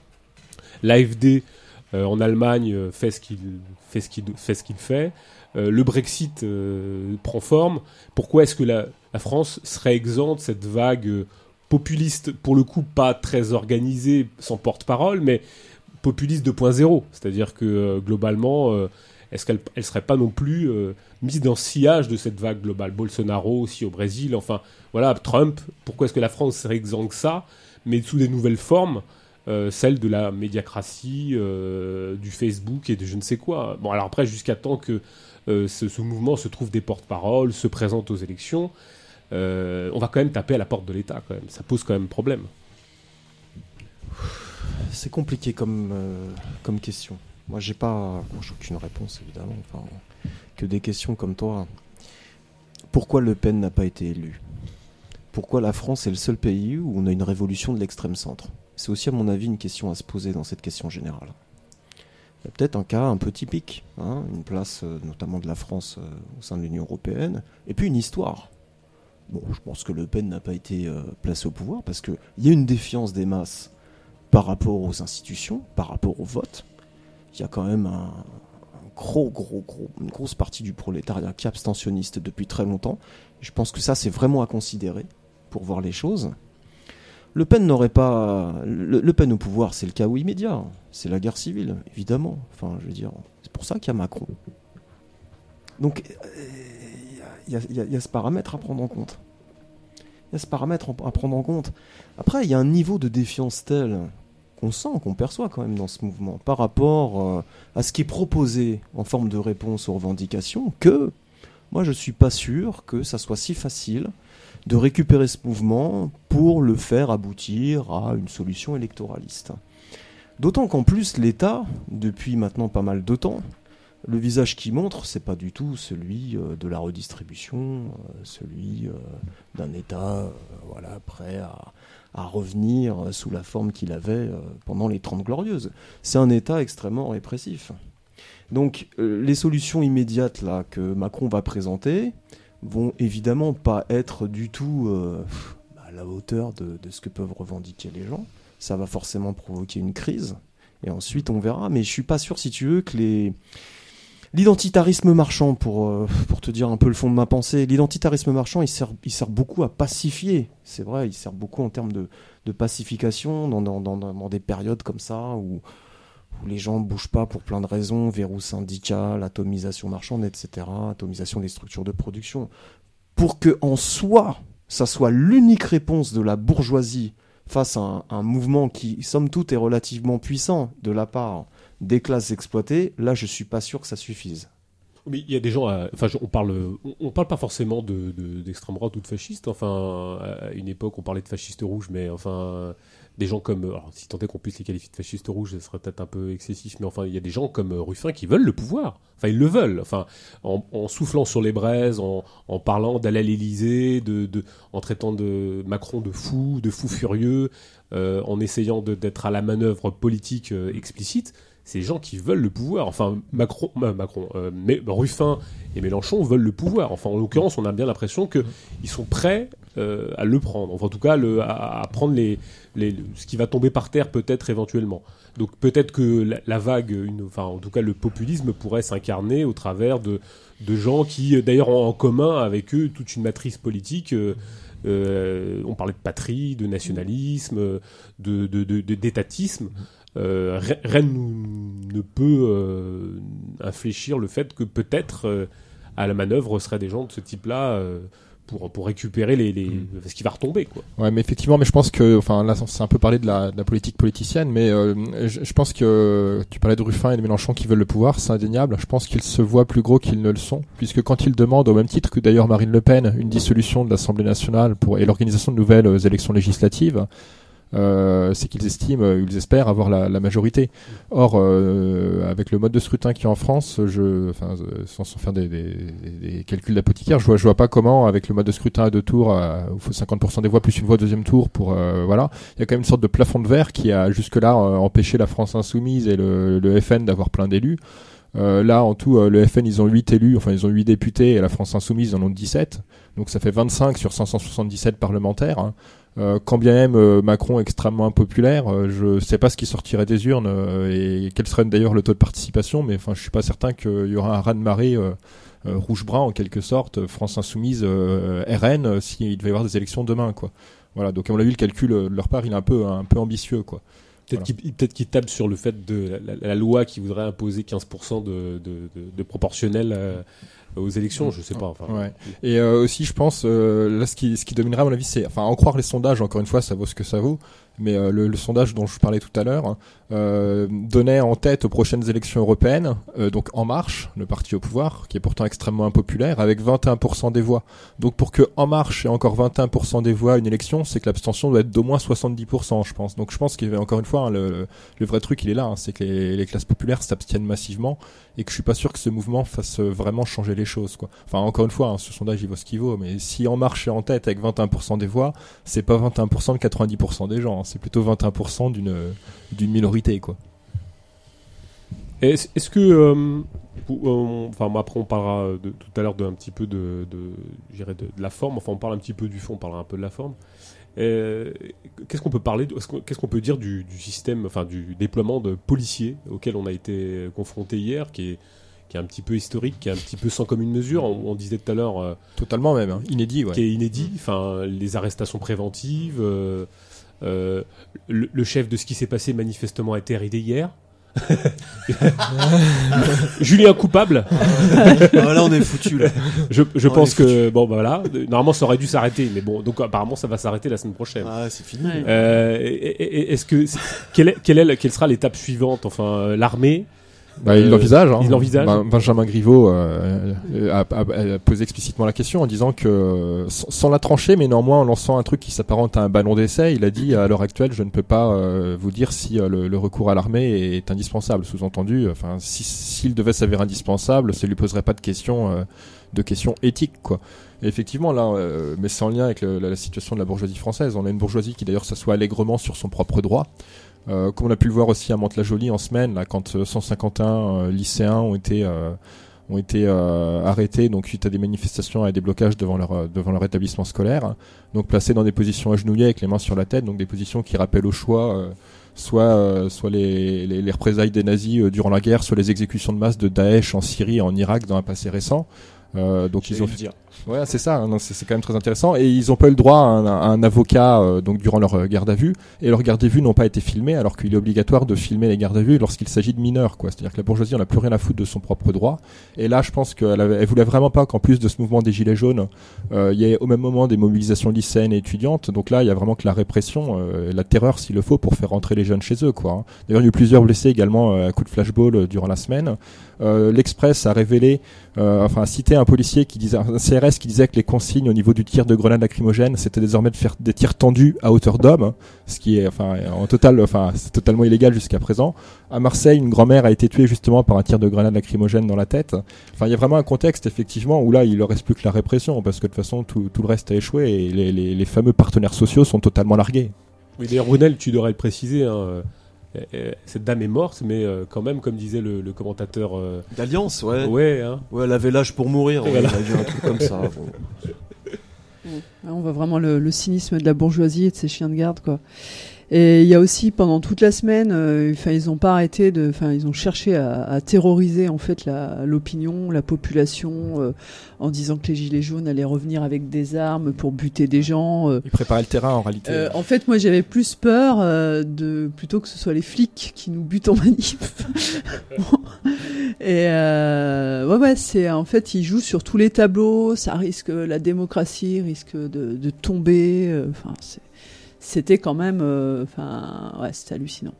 L'AFD en Allemagne fait ce qu'il fait ce fait fait. Le Brexit prend forme. Pourquoi est-ce que la, la France serait exempte de cette vague euh, populiste, pour le coup pas très organisée, sans porte-parole, mais populiste 2.0 C'est-à-dire que euh, globalement, euh, est-ce qu'elle elle serait pas non plus mise dans le sillage de cette vague globale? Bolsonaro aussi au Brésil, enfin voilà, Trump, pourquoi est-ce que la France serait exempte ça, mais sous des nouvelles formes euh, celle de la médiacratie, du Facebook et de je ne sais quoi. Bon, alors après, jusqu'à temps que ce, ce mouvement se trouve des porte-paroles, se présente aux élections, euh, on va quand même taper à la porte de l'État, quand même. Ça pose quand même problème. C'est compliqué comme, euh, question. Moi, j'ai pas aucune réponse, évidemment. Que des questions comme toi. Pourquoi Le Pen n'a pas été élu? Pourquoi la France est le seul pays où on a une révolution de l'extrême centre? C'est aussi, à mon avis, une question à se poser dans cette question générale. Il y a peut-être un cas un peu typique, hein, une place euh, notamment de la France au sein de l'Union européenne, et puis une histoire Bon, je pense que Le Pen n'a pas été euh, placé au pouvoir parce qu'il y a une défiance des masses par rapport aux institutions, par rapport au vote. Il y a quand même un, gros, gros, gros, une grosse partie du prolétariat qui est abstentionniste depuis très longtemps. Je pense que ça, c'est vraiment à considérer pour voir les choses. Le Pen n'aurait pas. Le, Pen au pouvoir, c'est le chaos immédiat. C'est la guerre civile, évidemment. Enfin, je veux dire, c'est pour ça qu'il y a Macron. Donc, il y, a ce paramètre à prendre en compte. Il y a ce paramètre à prendre en compte. Après, il y a un niveau de défiance tel qu'on sent, qu'on perçoit quand même dans ce mouvement, par rapport euh, à ce qui est proposé en forme de réponse aux revendications, que moi je suis pas sûr que ça soit si facile de récupérer ce mouvement pour le faire aboutir à une solution électoraliste. D'autant qu'en plus l'État, depuis maintenant pas mal de temps, le visage qui montre, c'est pas du tout celui euh, de la redistribution, euh, celui euh, d'un État voilà, prêt à, revenir sous la forme qu'il avait pendant les Trente Glorieuses. C'est un État extrêmement répressif. Donc les solutions immédiates là, que Macron va présenter vont évidemment pas être du tout à la hauteur de, de ce que peuvent revendiquer les gens. Ça va forcément provoquer une crise. Et ensuite, on verra. Mais je suis pas sûr, si tu veux, que les, L'identitarisme marchand, pour, euh, pour te dire un peu le fond de ma pensée, l'identitarisme marchand, il sert, il sert beaucoup à pacifier. C'est vrai, il sert beaucoup en termes de, de pacification dans, dans, dans, des périodes comme ça où, où les gens ne bougent pas pour plein de raisons, verrou syndical, atomisation marchande, etc., atomisation des structures de production. Pour que en soi, ça soit l'unique réponse de la bourgeoisie face à un, un mouvement qui, somme toute, est relativement puissant de la part des classes exploitées, là, je suis pas sûr que ça suffise. Mais il y a des gens, enfin, on parle, on, parle pas forcément de, d'extrême droite ou de fasciste. Enfin, à une époque, on parlait de fascistes rouges, mais enfin, des gens comme, alors, si tant est qu'on puisse les qualifier de fascistes rouges, ce serait peut-être un peu excessif, mais enfin, il y a des gens comme Ruffin qui veulent le pouvoir. Enfin, ils le veulent. Enfin, en, soufflant sur les braises, en, parlant d'aller à l'Élysée, de, en traitant de Macron de fou, de fou furieux, euh, en essayant d'être à la manœuvre politique euh, explicite les gens qui veulent le pouvoir. Enfin, Macron, euh, Macron euh, mais, Ruffin et Mélenchon veulent le pouvoir. Enfin, en l'occurrence, on a bien l'impression qu'ils sont prêts euh, à le prendre. Enfin, en tout cas, à, prendre les, les, ce qui va tomber par terre peut-être éventuellement. Donc peut-être que la, vague, enfin, en tout cas, le populisme pourrait s'incarner au travers de, de gens qui, d'ailleurs, ont en commun avec eux toute une matrice politique. on parlait de patrie, de nationalisme, de, d'étatisme. Euh, rien ne peut euh, infléchir le fait que peut-être euh, à la manœuvre seraient des gens de ce type-là pour, pour récupérer les, les mm. ce qui va retomber quoi. Ouais, mais effectivement, mais je pense que enfin là c'est un peu parlé de la, de la politique politicienne, mais je, pense que tu parlais de Ruffin et de Mélenchon qui veulent le pouvoir, c'est indéniable. Je pense qu'ils se voient plus gros qu'ils ne le sont, puisque quand ils demandent au même titre que d'ailleurs Marine Le Pen une dissolution de l'Assemblée nationale pour et l'organisation de nouvelles élections législatives. Euh, c'est qu'ils estiment, euh, ils espèrent avoir la, la majorité. Or, euh, avec le mode de scrutin qui est en France, je, enfin, sans, faire des, des, des calculs d'apothicaire, je vois, je vois pas comment, avec le mode de scrutin à deux tours, il faut 50% des voix plus une voix deuxième tour pour, voilà, il y a quand même une sorte de plafond de verre qui a jusque-là empêché la France insoumise et le, le FN d'avoir plein d'élus. Euh, là, en tout, le FN, ils ont 8 élus, enfin, ils ont 8 députés, et la France Insoumise, en ont 17. Donc, ça fait 25 sur 577 parlementaires. Hein. Euh, quand bien même euh, Macron extrêmement impopulaire, euh, je ne sais pas ce qui sortirait des urnes et quel serait d'ailleurs le taux de participation, mais enfin je suis pas certain qu'il y aura un raz de marée rouge-brun en quelque sorte, France Insoumise, RN, s'il devait y avoir des élections demain quoi. Voilà, donc on l'a vu le calcul de leur part, il est un peu un peu ambitieux quoi. Peut-être qu'il peut tape sur le fait de la, loi qui voudrait imposer 15% de, de, de, proportionnel aux élections, je sais pas. Enfin, ouais. Et euh, aussi, je pense, euh, là, ce qui, ce qui dominera, à mon avis, c'est, enfin, en croire les sondages, encore une fois, ça vaut ce que ça vaut mais euh, le, sondage dont je parlais tout à l'heure euh, donnait en tête aux prochaines élections européennes, euh, donc En Marche, le parti au pouvoir, qui est pourtant extrêmement impopulaire, avec 21% des voix. Donc pour que En Marche ait encore 21% des voix à une élection, c'est que l'abstention doit être d'au moins 70%, je pense. Donc je pense qu'il une fois, hein, le, vrai truc, il est là, hein, c'est que les, classes populaires s'abstiennent massivement et que je suis pas sûr que ce mouvement fasse vraiment changer les choses. Quoi. Enfin encore une fois, hein, ce sondage il vaut ce qu'il vaut, mais si En Marche est en tête avec 21% des voix, c'est pas 21% de 90% des gens c'est plutôt 21% d'une d'une minorité quoi. Est-ce que euh, enfin, après, on parlera de, tout à l'heure d'un petit peu de, de, de, de, la forme. Enfin, on parle un petit peu du fond, on parlera un peu de la forme. qu'est-ce qu'on peut parler, qu'est-ce qu'on peut dire du, du, système, enfin, du déploiement de policiers auquel on a été confronté hier, qui est qui est un petit peu historique, qui est un petit peu sans commune mesure? On, disait tout à l'heure. Euh, Totalement même, hein. inédit, ouais. Qui est inédit. Enfin, les arrestations préventives. Euh, euh, le, chef de ce qui s'est passé manifestement a été arrêté hier. Julien coupable. Ah, là on est foutu. Je, pense que bon bah voilà, normalement ça aurait dû s'arrêter, mais bon donc apparemment ça va s'arrêter la semaine prochaine. Ah c'est fini. Est-ce que quelle, est, quelle, est, quelle sera l'étape suivante? Enfin l'armée bah, il l'envisage. Hein. L'envisage. Benjamin Griveaux euh, a, a, posé explicitement la question en disant que, sans, la trancher, mais néanmoins en lançant un truc qui s'apparente à un ballon d'essai, il a dit à l'heure actuelle, je ne peux pas euh, vous dire si euh, le, recours à l'armée est indispensable. Sous-entendu, enfin, s'il devait s'avérer indispensable, ça lui poserait pas de questions, de questions éthiques, quoi. Et effectivement, là, mais c'est en lien avec la, la, situation de la bourgeoisie française. On a une bourgeoisie qui d'ailleurs s'assoit allègrement sur son propre droit. Euh, comme on a pu le voir aussi à Mantes-la-Jolie en semaine, là, quand 151 euh, euh, lycéens ont été ont été arrêtés donc suite à des manifestations et des blocages devant leur devant leur établissement scolaire, donc placés dans des positions agenouillées avec les mains sur la tête, donc des positions qui rappellent au choix soit soit les, les, les, représailles des nazis durant la guerre, soit les exécutions de masse de Daesh en Syrie et en Irak dans un passé récent. Donc ils ont dire. Ouais, c'est ça. Hein, c'est quand même très intéressant. Et ils ont pas eu le droit à un, avocat euh, donc durant leur euh, garde à vue. Et leurs gardes à vue n'ont pas été filmés, alors qu'il est obligatoire de filmer les gardes à vue lorsqu'il s'agit de mineurs. quoi. C'est-à-dire que la bourgeoisie, n'a plus rien à foutre de son propre droit. Et là, je pense qu'elle elle voulait vraiment pas qu'en plus de ce mouvement des gilets jaunes, euh, il y ait au même moment des mobilisations lycéennes et étudiantes. Donc là, il y a vraiment que la répression, la terreur s'il le faut, pour faire rentrer les jeunes chez eux. quoi. Hein. D'ailleurs, il y a eu plusieurs blessés également à coup de flashball durant la semaine. L'Express a révélé, enfin, a cité un policier qui disait, un CRS qui disait que les consignes au niveau du tir de grenade lacrymogène, c'était désormais de faire des tirs tendus à hauteur d'homme, ce qui est enfin en total, enfin c'est totalement illégal jusqu'à présent. À Marseille, une grand-mère a été tuée justement par un tir de grenade lacrymogène dans la tête. Enfin, il y a vraiment un contexte effectivement où là, il ne reste plus que la répression parce que de toute façon tout, le reste a échoué et les, fameux partenaires sociaux sont totalement largués. Oui, d'ailleurs, Brunel, tu devrais le préciser. Hein, cette dame est morte, mais euh, quand même, comme disait le, commentateur. Euh, D'Alliance, ouais. Ouais, hein. ouais, elle avait l'âge pour mourir. Elle a vu un truc comme ça. On voit vraiment le, cynisme de la bourgeoisie et de ses chiens de garde, quoi. Et il y a aussi pendant toute la semaine, euh, enfin ils n'ont pas arrêté de, enfin ils ont cherché à, terroriser en fait l'opinion, la, population, euh, en disant que les gilets jaunes allaient revenir avec des armes pour buter des gens. Euh. Ils préparaient le terrain en réalité. en fait, moi j'avais plus peur de plutôt que ce soit les flics qui nous butent en manif. Et ouais ouais, c'est en fait ils jouent sur tous les tableaux. Ça risque la démocratie risque de, de tomber. Enfin c'est c'était quand même, euh, enfin, ouais, c'était hallucinant.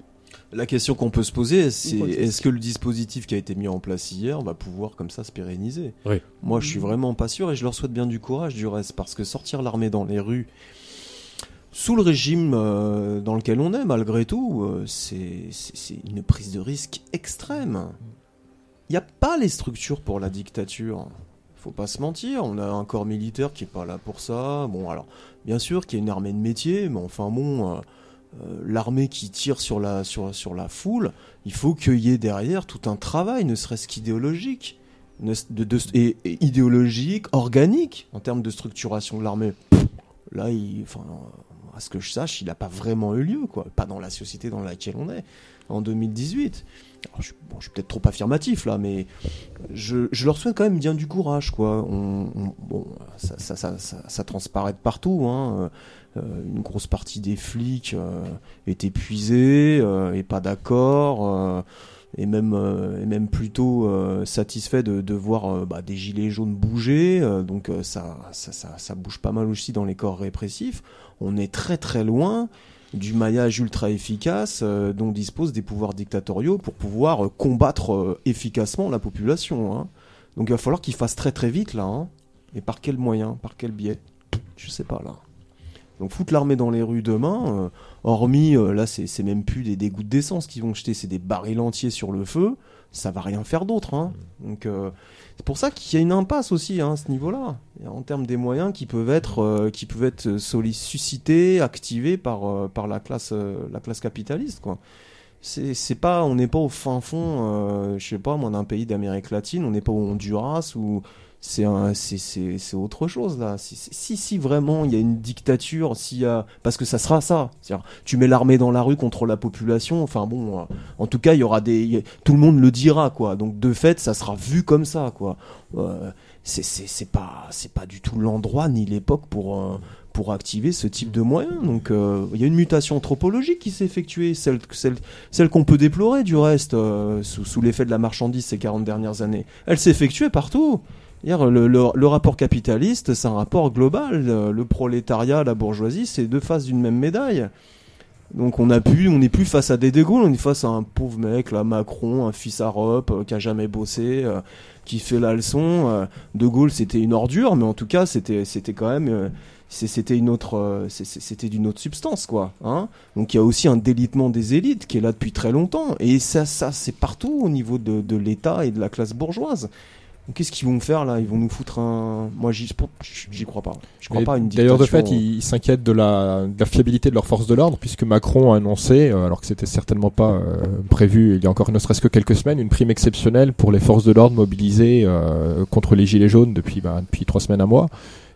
La question qu'on peut se poser, c'est est-ce que le dispositif qui a été mis en place hier va pouvoir comme ça se pérenniser? Oui. Moi, je suis vraiment pas sûr et je leur souhaite bien du courage du reste parce que sortir l'armée dans les rues sous le régime euh, dans lequel on est, malgré tout, euh, c'est une prise de risque extrême. Il n'y a pas les structures pour la dictature faut pas se mentir, on a un corps militaire qui est pas là pour ça. Bon, alors, bien sûr qu'il y a une armée de métier, mais enfin bon, euh, euh, l'armée qui tire sur la, sur, sur la foule, il faut qu'il y ait derrière tout un travail, ne serait-ce qu'idéologique, de, et, idéologique, organique, en termes de structuration de l'armée. Là, enfin, à ce que je sache, il n'a pas vraiment eu lieu, quoi. Pas dans la société dans laquelle on est, en 2018 je, suis peut-être trop affirmatif là, mais je, leur souhaite quand même bien du courage, quoi. bon, ça, transparaît de partout. Hein. Euh, une grosse partie des flics euh, est épuisée, euh, pas d'accord, et même et même plutôt satisfait de, voir bah, des gilets jaunes bouger. donc ça, ça bouge pas mal aussi dans les corps répressifs. On est très très loin du maillage ultra efficace euh, dont disposent des pouvoirs dictatoriaux pour pouvoir euh, combattre euh, efficacement la population. Hein. Donc il va falloir qu'ils fassent très très vite là. Hein. Mais par quel moyen Par quel biais? Je sais pas là. Donc foutre l'armée dans les rues demain, hormis là c'est même plus des, gouttes d'essence qui vont jeter, c'est des barils entiers sur le feu, ça va rien faire d'autre. Hein. Donc c'est pour ça qu'il y a une impasse aussi hein, à ce niveau-là, en termes des moyens qui peuvent être, euh, qui peuvent être suscités, activés par, euh, par la, classe, euh, la classe capitaliste. Quoi. C'est pas, on n'est pas au fin fond, euh, je sais pas, moi, d'un pays d'Amérique latine, on n'est pas au Honduras ou c'est, c'est, autre chose là. Si, si, si vraiment il y a une dictature, s'il y a, parce que ça sera ça. Tu mets l'armée dans la rue contre la population. Enfin bon, euh, en tout cas, il y aura des, y tout le monde le dira quoi. Donc de fait, ça sera vu comme ça quoi. Euh, c'est, pas, c'est pas du tout l'endroit ni l'époque pour. euh, pour activer ce type de moyens. Donc euh, il y a une mutation anthropologique qui s'est effectuée, celle, celle, celle qu'on peut déplorer du reste, euh, sous, sous l'effet de la marchandise ces 40 dernières années. Elle s'est effectuée partout. Le, rapport capitaliste, c'est un rapport global. Le, prolétariat, la bourgeoisie, c'est deux faces d'une même médaille. Donc on n'est plus face à des De Gaulle, on est face à un pauvre mec, là, Macron, un fils à Europe, euh, qui a jamais bossé, euh, qui fait la leçon. euh. de Gaulle, c'était une ordure, mais en tout cas, c'était, quand même, c'était une autre, c'était d'une autre substance, quoi. Hein Donc il y a aussi un délitement des élites qui est là depuis très longtemps, et ça, c'est partout au niveau de l'État et de la classe bourgeoise. Donc, Qu'est-ce qu'ils vont faire là? Ils vont nous foutre un. Moi, j'y j'y crois pas. Je crois Mais pas à une D'ailleurs, de fait, dictature. ils s'inquiètent de la, de la fiabilité de leurs forces de l'ordre, puisque Macron a annoncé, euh, alors que c'était certainement pas euh, prévu il y a encore ne serait-ce que quelques semaines, une prime exceptionnelle pour les forces de l'ordre mobilisées euh, contre les gilets jaunes depuis, bah, depuis trois semaines à mois.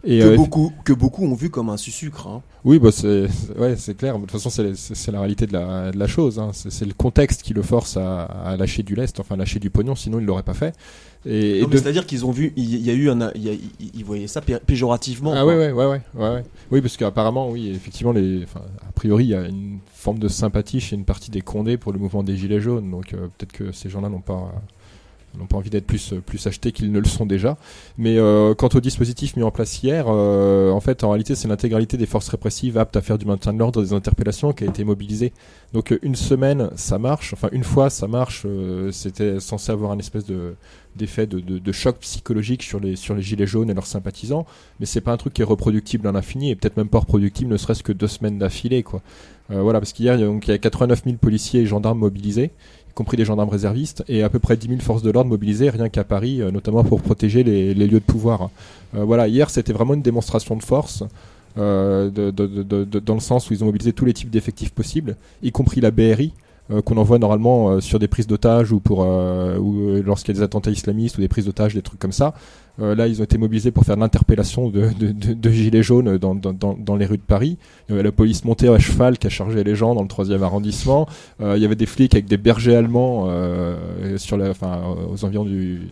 Et, que, euh, beaucoup, que beaucoup ont vu comme un sucre. Hein. Oui, bah c'est ouais, clair. De toute façon, c'est la réalité de la, de la chose. Hein. C'est le contexte qui le force à, à lâcher du lest, enfin lâcher du pognon, sinon il l'aurait pas fait. Et, et Non, mais de- C'est-à-dire qu'ils ont vu, il y a eu un, ils voyaient ça pé- péjorativement. Ah ouais, ouais, ouais, ouais. Oui, parce qu'apparemment, oui, effectivement, les, a priori, il y a une forme de sympathie chez une partie des Condés pour le mouvement des Gilets jaunes. Donc euh, peut-être que ces gens-là n'ont pas n'ont pas envie d'être plus plus achetés qu'ils ne le sont déjà. Mais euh, quant au dispositif mis en place hier, euh, en fait, en réalité, c'est l'intégralité des forces répressives aptes à faire du maintien de l'ordre, des interpellations, qui a été mobilisée. Donc une semaine, ça marche. Enfin, une fois, ça marche. euh, C'était censé avoir un espèce de d'effet de, de, choc psychologique sur les sur les gilets jaunes et leurs sympathisants mais c'est pas un truc qui est reproductible à l'infini et peut-être même pas reproductible ne serait-ce que deux semaines d'affilée quoi. Voilà parce qu'hier il y a donc il y a 89 000 policiers et gendarmes mobilisés compris des gendarmes réservistes et à peu près 10 000 forces de l'ordre mobilisées rien qu'à Paris euh, notamment pour protéger les, les lieux de pouvoir. Euh, voilà hier c'était vraiment une démonstration de force. euh, dans le sens où ils ont mobilisé tous les types d'effectifs possibles, y compris la BRI, qu'on envoie normalement euh, sur des prises d'otages ou pour euh, ou euh, lorsqu'il y a des attentats islamistes ou des prises d'otages, des trucs comme ça. Euh, là, ils ont été mobilisés pour faire l'interpellation de, de, de, de gilets jaunes dans, dans, dans, les rues de Paris. Il y avait la police montée à cheval qui a chargé les gens dans le troisième arrondissement. Euh, il y avait des flics avec des bergers allemands euh, sur la, enfin, aux environs du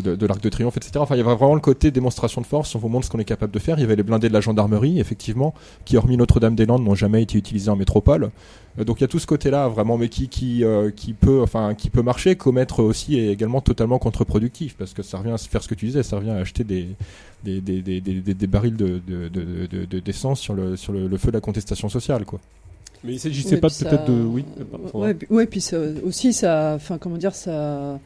de, de l'Arc de Triomphe, etc. Enfin, il y avait vraiment le côté démonstration de force. On vous montre ce qu'on est capable de faire. Il y avait les blindés de la gendarmerie, effectivement, qui, hormis Notre-Dame-des-Landes, n'ont jamais été utilisés en métropole. Euh, donc il y a tout ce côté-là, vraiment, mais qui qui euh, qui peut, enfin, qui peut marcher, commettre aussi est également totalement contre-productif, parce que ça revient à faire ce que tu disais, ça revient à acheter des des, des, des, des, des- des barils de de- de- de- de- d'essence sur le sur le, le feu de la contestation sociale, quoi. Mais il s'agissait Ouais, pas puis ça- peut-être de. Oui. Ouais, puis- ouais, puis ça, aussi, ça, enfin, comment dire, ça,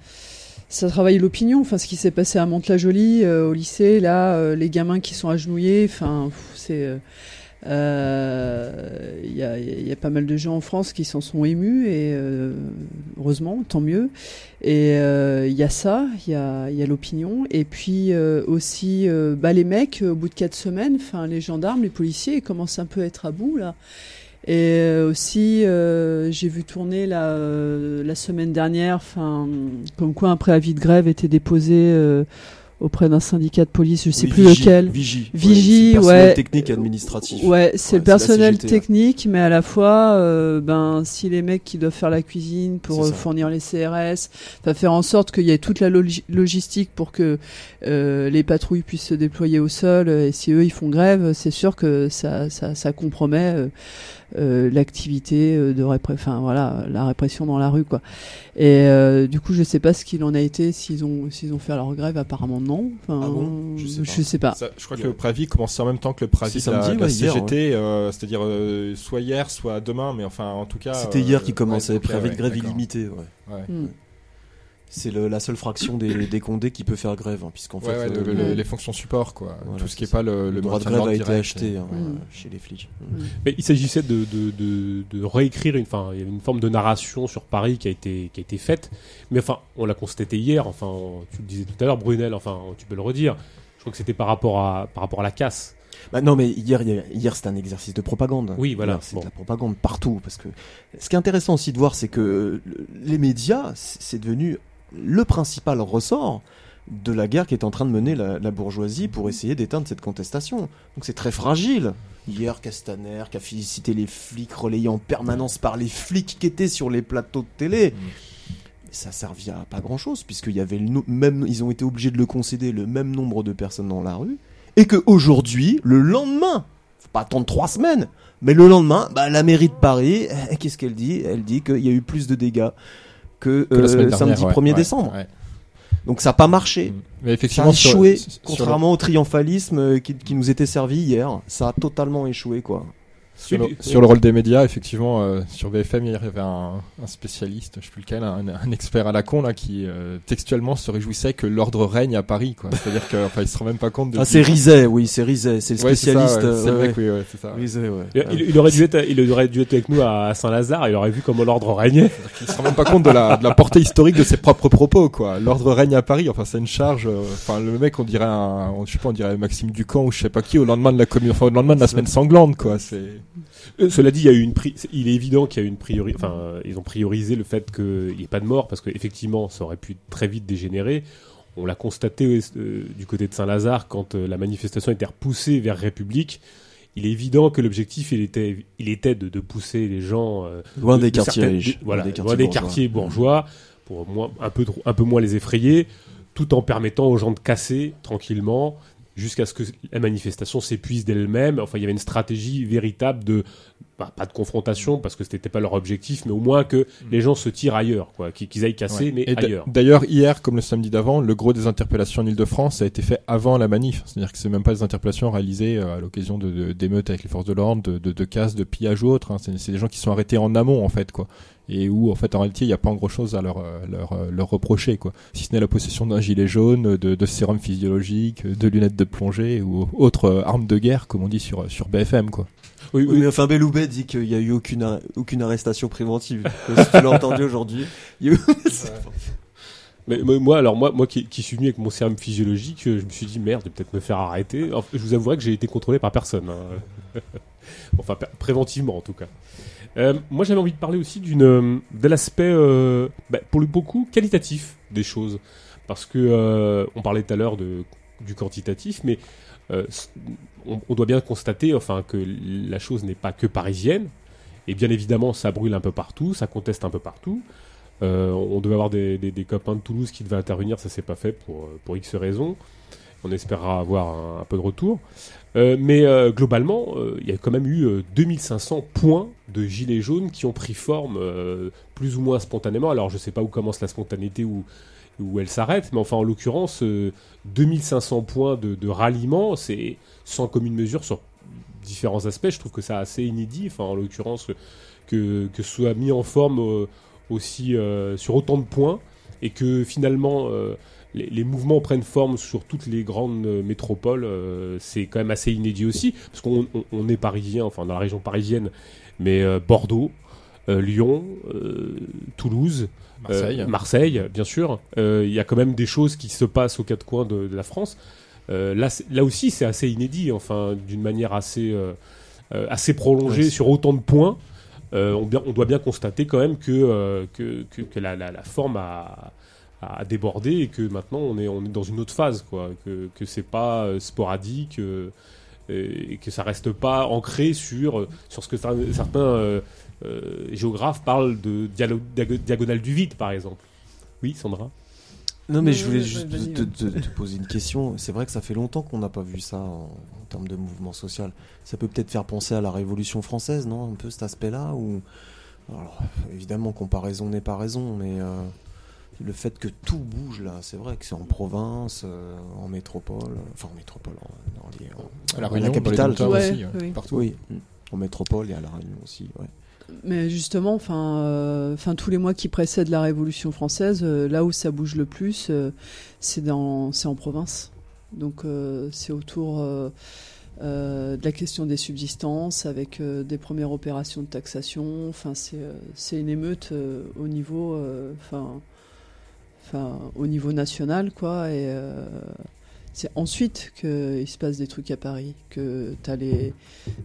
ça travaille l'opinion. Enfin, ce qui s'est passé à Mantes-la-Jolie, euh, au lycée, là, euh, les gamins qui sont agenouillés, enfin, c'est. euh, euh, Il y, a, il y a pas mal de gens en France qui s'en sont émus et euh, heureusement, tant mieux. Et euh, il y a ça, il y a, il y a l'opinion et puis euh, aussi euh, bah, les mecs au bout de quatre semaines, enfin les gendarmes, les policiers, ils commencent un peu à être à bout là. Et euh, aussi, euh, j'ai vu tourner la, euh, la semaine dernière, enfin, comme quoi un préavis de grève était déposé euh, auprès d'un syndicat de police, je sais Oui, plus Vigie, lequel. Vigie. Vigie, c'est le personnel ouais. technique administratif. Ouais, c'est Ouais, le personnel CGT, technique, mais à la fois, euh, ben, si les mecs qui doivent faire la cuisine pour euh, fournir les CRS, faire en sorte qu'il y ait toute la logi- logistique pour que euh, les patrouilles puissent se déployer au sol. Et si eux ils font grève, c'est sûr que ça, ça, ça compromet l'activité euh, de répré- enfin voilà, la répression dans la rue quoi. Et euh, du coup, je sais pas ce qu'il en a été s'ils ont s'ils ont fait leur grève. Apparemment non. Enfin, Ah bon? Je sais pas. je sais pas. Ça, je crois que le préavis commençait en même temps que le préavis C'est de la, samedi, la ouais, hier, CGT, euh, c'est-à-dire euh, soit hier, soit demain, mais enfin en tout cas. C'était euh, hier qui ouais, commençait, préavis de ouais, grève illimité. Ouais. Ouais. C'est la seule fraction des, des condés qui peut faire grève, hein, puisqu'en Ouais, fait, ouais, euh, le- le- le- les fonctions support, quoi. Voilà, Tout ce qui est c'est pas le, le droit de grève a été acheté hein, Mm. euh, chez les flics. Mais il s'agissait de, de, de, de réécrire une, enfin, il y avait une forme de narration sur Paris qui a été, qui a été faite. Mais enfin, on l'a constaté hier. Enfin, tu le disais tout à l'heure, Brunel. Enfin, tu peux le redire. Je crois que c'était par rapport à, par rapport à la casse. Bah non, mais hier, hier, hier, c'était un exercice de propagande. Oui, voilà, C'est bon. de la propagande partout. Parce que ce qui est intéressant aussi de voir, c'est que euh, les médias, c'est devenu le principal ressort de la guerre qu'est en train de mener la, la bourgeoisie pour essayer d'éteindre cette contestation. Donc c'est très fragile. Hier, Castaner qui a félicité les flics relayés en permanence par les flics qui étaient sur les plateaux de télé. Mais ça servait à pas grand chose puisqu'il y avait le no- même, ils ont été obligés de le concéder le même nombre de personnes dans la rue et que aujourd'hui, le lendemain, faut pas attendre trois semaines, mais le lendemain, bah, la mairie de Paris, eh, qu'est-ce qu'elle dit? Elle dit qu'il y a eu plus de dégâts que, Que euh, dernière, samedi ouais, 1er ouais, décembre. Donc ça n'a pas marché. Mais Ça a échoué, sur- sur le- contrairement au triomphalisme euh, qui, qui nous était servi hier. Ça a totalement échoué, quoi. Sur, Oui, le, sur le rôle des médias, effectivement, euh, sur BFM, il y avait un, un spécialiste, je sais plus lequel, un, un expert à la con, là, qui euh, textuellement se réjouissait que l'ordre règne à Paris, quoi. C'est-à-dire qu'il enfin, il se rend même pas compte de. Ah, c'est Rizet, oui, c'est Rizet, c'est le Ouais, c'est ça, spécialiste. ouais, c'est le ouais, mec, oui, ouais, c'est ça. ouais. ouais. Rizet, ouais. Il, aurait dû être, il aurait dû être avec nous à Saint-Lazare, il aurait vu comment l'ordre régnait. Il se rend même pas compte de la, de la portée historique de ses propres propos, quoi. L'ordre règne à Paris, enfin, c'est une charge, euh, enfin, le mec, on dirait un, on- je sais pas, on dirait Maxime Ducamp ou je sais pas qui, au lendemain de la commune, enfin, au lendemain de la semaine sanglante, quoi. C'est, Euh, Cela dit, il y a eu une pri- il est évident qu'il y a eu une priori, enfin, euh, ils ont priorisé le fait qu'il n'y ait pas de mort parce qu'effectivement, ça aurait pu très vite dégénérer. On l'a constaté euh, du côté de Saint-Lazare quand la manifestation était repoussée vers République. Il est évident que l'objectif, il était, il était de, de pousser les gens Loin de- des de quartiers certaines- riches. de- voilà, loin des loin des bourgeois. quartiers bourgeois, pour moins, un, peu, un peu moins les effrayer, tout en permettant aux gens de casser tranquillement jusqu'à ce que la manifestation s'épuise d'elle-même. Enfin, il y avait une stratégie véritable de, bah, pas de confrontation parce que ce n'était pas leur objectif, mais au moins que les gens se tirent ailleurs, quoi, qu'ils aillent casser, Ouais. mais Et ailleurs. D'ailleurs, hier, comme le samedi d'avant, le gros des interpellations en Ile-de-France a été fait avant la manif. C'est-à-dire que c'est même pas des interpellations réalisées euh, à l'occasion de- de- d'émeutes avec les forces de l'ordre, de, de, de casses, de pillages ou autres. hein. C'est c'est des gens qui sont arrêtés en amont, en fait, quoi. Et où, en fait, en réalité, il n'y a pas grand chose à leur, euh, leur, euh, leur reprocher, quoi. Si ce n'est la possession d'un gilet jaune, de, de sérum physiologique, de lunettes de plongée ou autre euh, arme de guerre, comme on dit sur, sur BFM, quoi. Oui, Oui, mais enfin, Belloubet dit qu'il n'y a eu aucune, ar- aucune arrestation préventive. si tu l'as entendu aujourd'hui. eu- Mais moi- alors moi, moi qui, qui suis venu avec mon sérum physiologique, je me suis dit merde, je vais peut-être me faire arrêter. Enfin, je vous avouerai que j'ai été contrôlé par personne. hein. enfin, pr- préventivement en tout cas. Euh, moi, j'avais envie de parler aussi euh, de l'aspect, euh, bah, pour le beaucoup qualitatif des choses, parce que on parlait tout à l'heure de du quantitatif, mais on, doit bien constater, enfin, que la chose n'est pas que parisienne. Et bien évidemment, ça brûle un peu partout, ça conteste un peu partout. On devait avoir des, copains de Toulouse qui devaient intervenir, ça s'est pas fait pour, pour X raisons. On espérera avoir un, peu de retour. Euh, mais euh, globalement, euh, il y a quand même eu euh, 2500 points de gilets jaunes qui ont pris forme plus ou moins spontanément. Alors je sais pas où commence la spontanéité ou où elle s'arrête, mais enfin en l'occurrence, euh, 2500 points de, ralliement, c'est sans commune mesure sur différents aspects. Je trouve que c'est assez inédit. Enfin en l'occurrence, que, que ce soit mis en forme aussi sur autant de points et que finalement les, les mouvements prennent forme sur toutes les grandes euh, métropoles, euh, c'est quand même assez inédit aussi, parce qu'on on- on est parisien, enfin dans la région parisienne, mais euh, Bordeaux, euh, Lyon, euh, Toulouse, Marseille. euh, Marseille, bien sûr, il y a quand même des choses qui se passent aux quatre coins de, de la France. Là, là aussi, c'est assez inédit, enfin, d'une manière assez, assez prolongée sur autant de points. On, doit bien constater quand même que, que, que, que la, la- la forme a, a débordé et que maintenant on est, on est dans une autre phase, quoi. Que, que c'est pas euh, sporadique euh, et que ça reste pas ancré sur, sur ce que cer- certains euh, euh, géographes parlent de diagonale du vide, par exemple. Oui, Sandra? Non, mais je voulais juste te, ouais. te- te poser une question. C'est vrai que ça fait longtemps qu'on n'a pas vu ça en, en termes de mouvement social. Ça peut peut-être faire penser à la Révolution française, non? Un peu cet aspect-là ou... Alors, évidemment, comparaison n'est pas raison, mais euh, le fait que tout bouge là, c'est vrai que c'est en province, euh, en métropole, enfin en métropole, en, dans les- en- À la Réunion, les capitale. aussi, ouais, oui. partout. Oui, en métropole et à la Réunion aussi. Ouais. Mais justement, enfin, euh, enfin, tous les mois qui précèdent la Révolution française, euh, là où ça bouge le plus, euh, c'est dans, c'est en province. Donc, euh, c'est autour euh, euh, de la question des subsistances, avec euh, des premières opérations de taxation. Enfin, c'est, euh, c'est une émeute euh, au niveau, euh, enfin, enfin, au niveau national, quoi. Et euh, c'est ensuite qu'il se passe des trucs à Paris, que tu as les,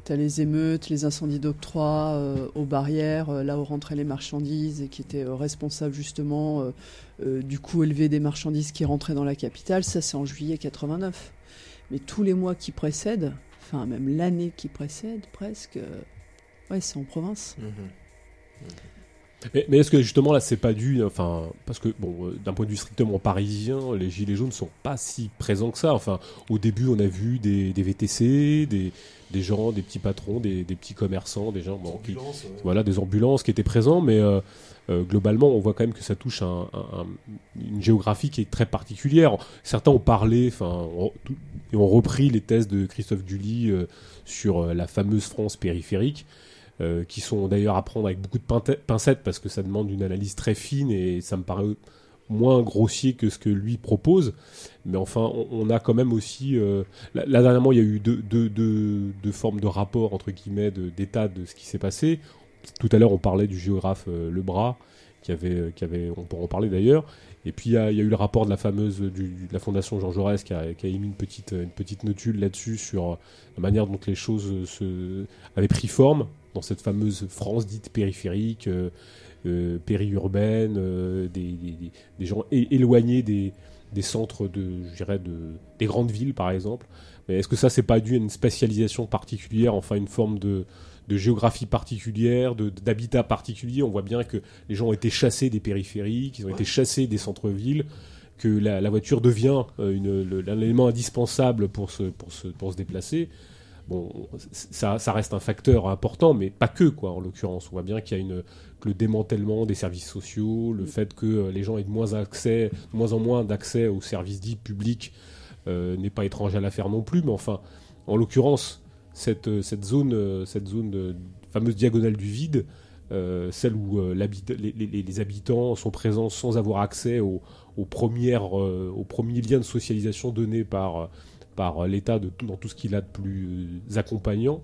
as les émeutes, les incendies d'octroi euh, aux barrières, euh, là où rentraient les marchandises et qui étaient responsables justement du coût élevé des marchandises qui rentraient dans la capitale. Ça, c'est en juillet 89. Mais tous les mois qui précèdent, enfin même l'année qui précède presque, ouais, c'est en province. Mmh mmh. Mais, mais est-ce que justement là c'est pas dû, enfin parce que bon euh, d'un point de vue strictement parisien, les gilets jaunes sont pas si présents que ça. Enfin au début on a vu des, des VTC, des, des gens, des petits patrons, des, des petits commerçants, des gens bon, qui, voilà des ambulances qui étaient présents, mais euh, euh, globalement on voit quand même que ça touche un, un, une géographie qui est très particulière. Certains ont parlé, enfin et ont repris les thèses de Christophe Dully sur la fameuse France périphérique. Euh, qui sont d'ailleurs à prendre avec beaucoup de pincettes parce que ça demande une analyse très fine et ça me paraît moins grossier que ce que lui propose. Mais enfin, on, a quand même aussi. Euh, là, dernièrement, il y a eu deux, formes de rapport, entre guillemets, d'état de, ce qui s'est passé. Tout à l'heure, on parlait du géographe euh, Lebras, qui avait, qui avait, on pourra en parler d'ailleurs. Et puis, il y, a, eu le rapport de la fameuse de la Fondation Jean Jaurès qui a, qui a émis une petite, une petite notule là-dessus sur la manière dont les choses se, avaient pris forme dans cette fameuse France dite périphérique, euh, euh, périurbaine, euh, des, des, gens éloignés des, des centres de, de, des grandes villes, par exemple. Mais est-ce que ça, c'est pas dû à une spécialisation particulière, enfin une forme de, de géographie particulière, d'habitat particulier? On voit bien que les gens ont été chassés des périphériques, ils ont été chassés des centres-villes, que la, voiture devient une, un élément indispensable pour se, pour se, pour se déplacer bon, ça, reste un facteur important, mais pas que, quoi, en l'occurrence. On voit bien qu'il y a une, le démantèlement des services sociaux, le fait que euh, les gens aient de moins, accès, moins en moins d'accès aux services dits publics euh, n'est pas étranger à l'affaire non plus, mais enfin, en l'occurrence, cette, euh, cette zone, cette zone fameuse diagonale du vide, celle où les, habitants sont présents sans avoir accès aux, premières, aux premiers liens de socialisation donnés par par l'État dans tout ce qu'il a de plus accompagnant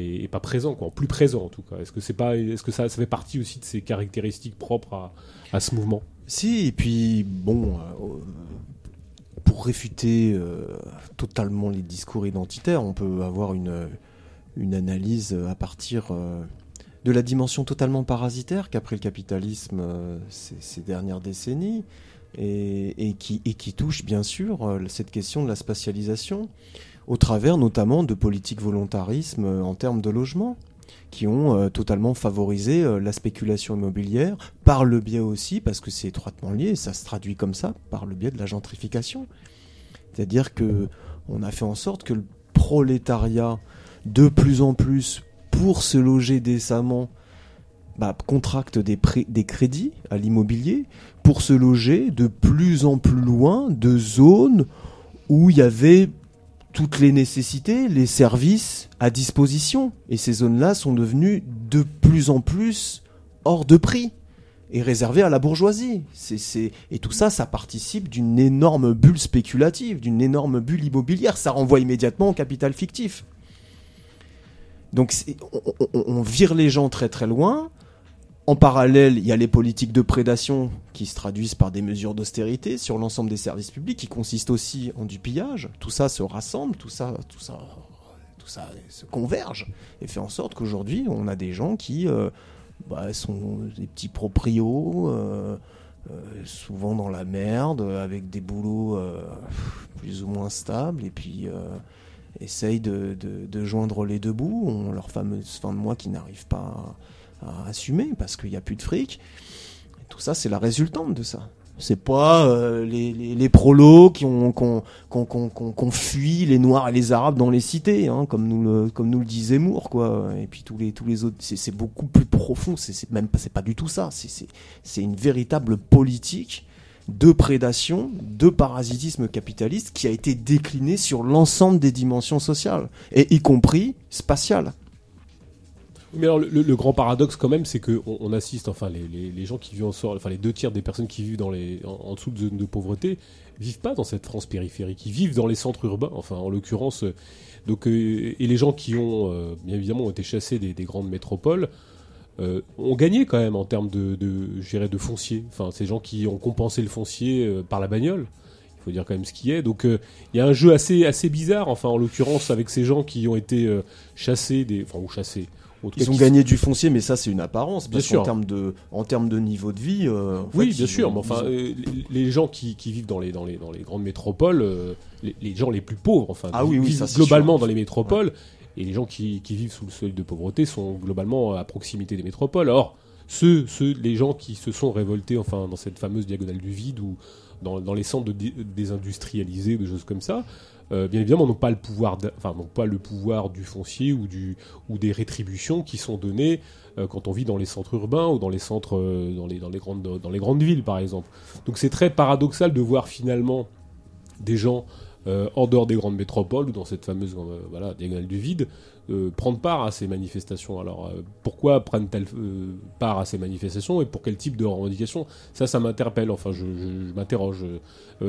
et, pas présent, quoi, plus présent en tout cas. Est-ce que c'est pas, est-ce que ça, fait partie aussi de ces caractéristiques propres à, ce mouvement? Si, et puis bon, euh, pour réfuter euh, totalement les discours identitaires, on peut avoir une analyse à partir euh, de la dimension totalement parasitaire qu'a pris le capitalisme ces, dernières décennies et, qui, touche bien sûr euh, cette question de la spatialisation, au travers notamment de politiques volontarisme euh, en termes de logement, qui ont euh, totalement favorisé la spéculation immobilière, par le biais aussi, parce que c'est étroitement lié, ça se traduit comme ça, par le biais de la gentrification. C'est-à-dire que on a fait en sorte que le prolétariat, de plus en plus, pour se loger décemment, bah, contracte des, des crédits à l'immobilier pour se loger de plus en plus loin de zones où il y avait toutes les nécessités, les services à disposition. Et ces zones-là sont devenues de plus en plus hors de prix et réservées à la bourgeoisie. Et tout ça, ça participe d'une énorme bulle spéculative, d'une énorme bulle immobilière. Ça renvoie immédiatement au capital fictif. Donc on, vire les gens très très loin en parallèle, il y a les politiques de prédation qui se traduisent par des mesures d'austérité sur l'ensemble des services publics, qui consistent aussi en du pillage. Tout ça se rassemble, tout ça, tout ça, tout ça se converge et fait en sorte qu'aujourd'hui, on a des gens qui euh, bah, sont des petits proprios. Euh, euh, souvent dans la merde, avec des boulots plus ou moins stables, et puis essayent de, joindre les deux bouts, ont leur fameuse fin de mois qui n'arrive pas à à assumer parce qu'il n'y a plus de fric. Tout ça, c'est la résultante de ça. C'est pas euh, les, les, les, prolos qui ont qu'on qu'on qu'on fui les noirs et les arabes dans les cités, hein, comme nous le comme nous le dit Zemmour, quoi. Et puis tous les tous les autres, c'est beaucoup plus profond. C'est même c'est pas du tout ça. C'est c'est une véritable politique de prédation, de parasitisme capitaliste qui a été déclinée sur l'ensemble des dimensions sociales et y compris spatiales. Mais alors, le, grand paradoxe quand même, c'est qu'on on assiste, enfin, les, gens qui vivent en sort, enfin, les deux tiers des personnes qui vivent dans les, en, dessous de zones de pauvreté, vivent pas dans cette France périphérique. Ils vivent dans les centres urbains, enfin, en l'occurrence. Euh, donc, euh, et les gens qui ont, euh, bien évidemment, ont été chassés des, des grandes métropoles, ont gagné quand même en termes de, de, de foncier. Enfin, ces gens qui ont compensé le foncier par la bagnole. Il faut dire quand même ce qui est. Donc il y a un jeu assez assez bizarre. Enfin, en l'occurrence, avec ces gens qui ont été chassés, des, enfin ou chassés. En Ils ont gagné du foncier, mais ça c'est une apparence. Bien Parce sûr. qu'en termes de, en termes de niveau de vie, euh, en Oui, fait, bien ils sûr, mais enfin, ont- euh, les, gens qui, qui vivent dans les, dans, les, dans les grandes métropoles, euh, les, les gens les plus pauvres, enfin, Ah oui, oui, vivent ça, globalement sûr. dans les métropoles, et les gens qui, qui vivent sous le seuil de pauvreté sont globalement à proximité des métropoles. Or, ceux, ceux, les gens qui se sont révoltés, enfin, dans cette fameuse diagonale du vide ou dans, dans les centres de dé- désindustrialisés, des choses comme ça, euh, bien évidemment, n'ont pas le pouvoir, enfin, pas le pouvoir du foncier ou du ou des rétributions qui sont données euh, quand on vit dans les centres urbains ou dans les centres, euh, dans les dans les grandes dans les grandes villes, par exemple. Donc c'est très paradoxal de voir finalement des gens en dehors des grandes métropoles ou dans cette fameuse voilà diagonale du vide euh, prendre part à ces manifestations. Alors euh, pourquoi prennent-elles euh, part à ces manifestations et pour quel type de revendications Ça, ça m'interpelle. Enfin, je, m'interroge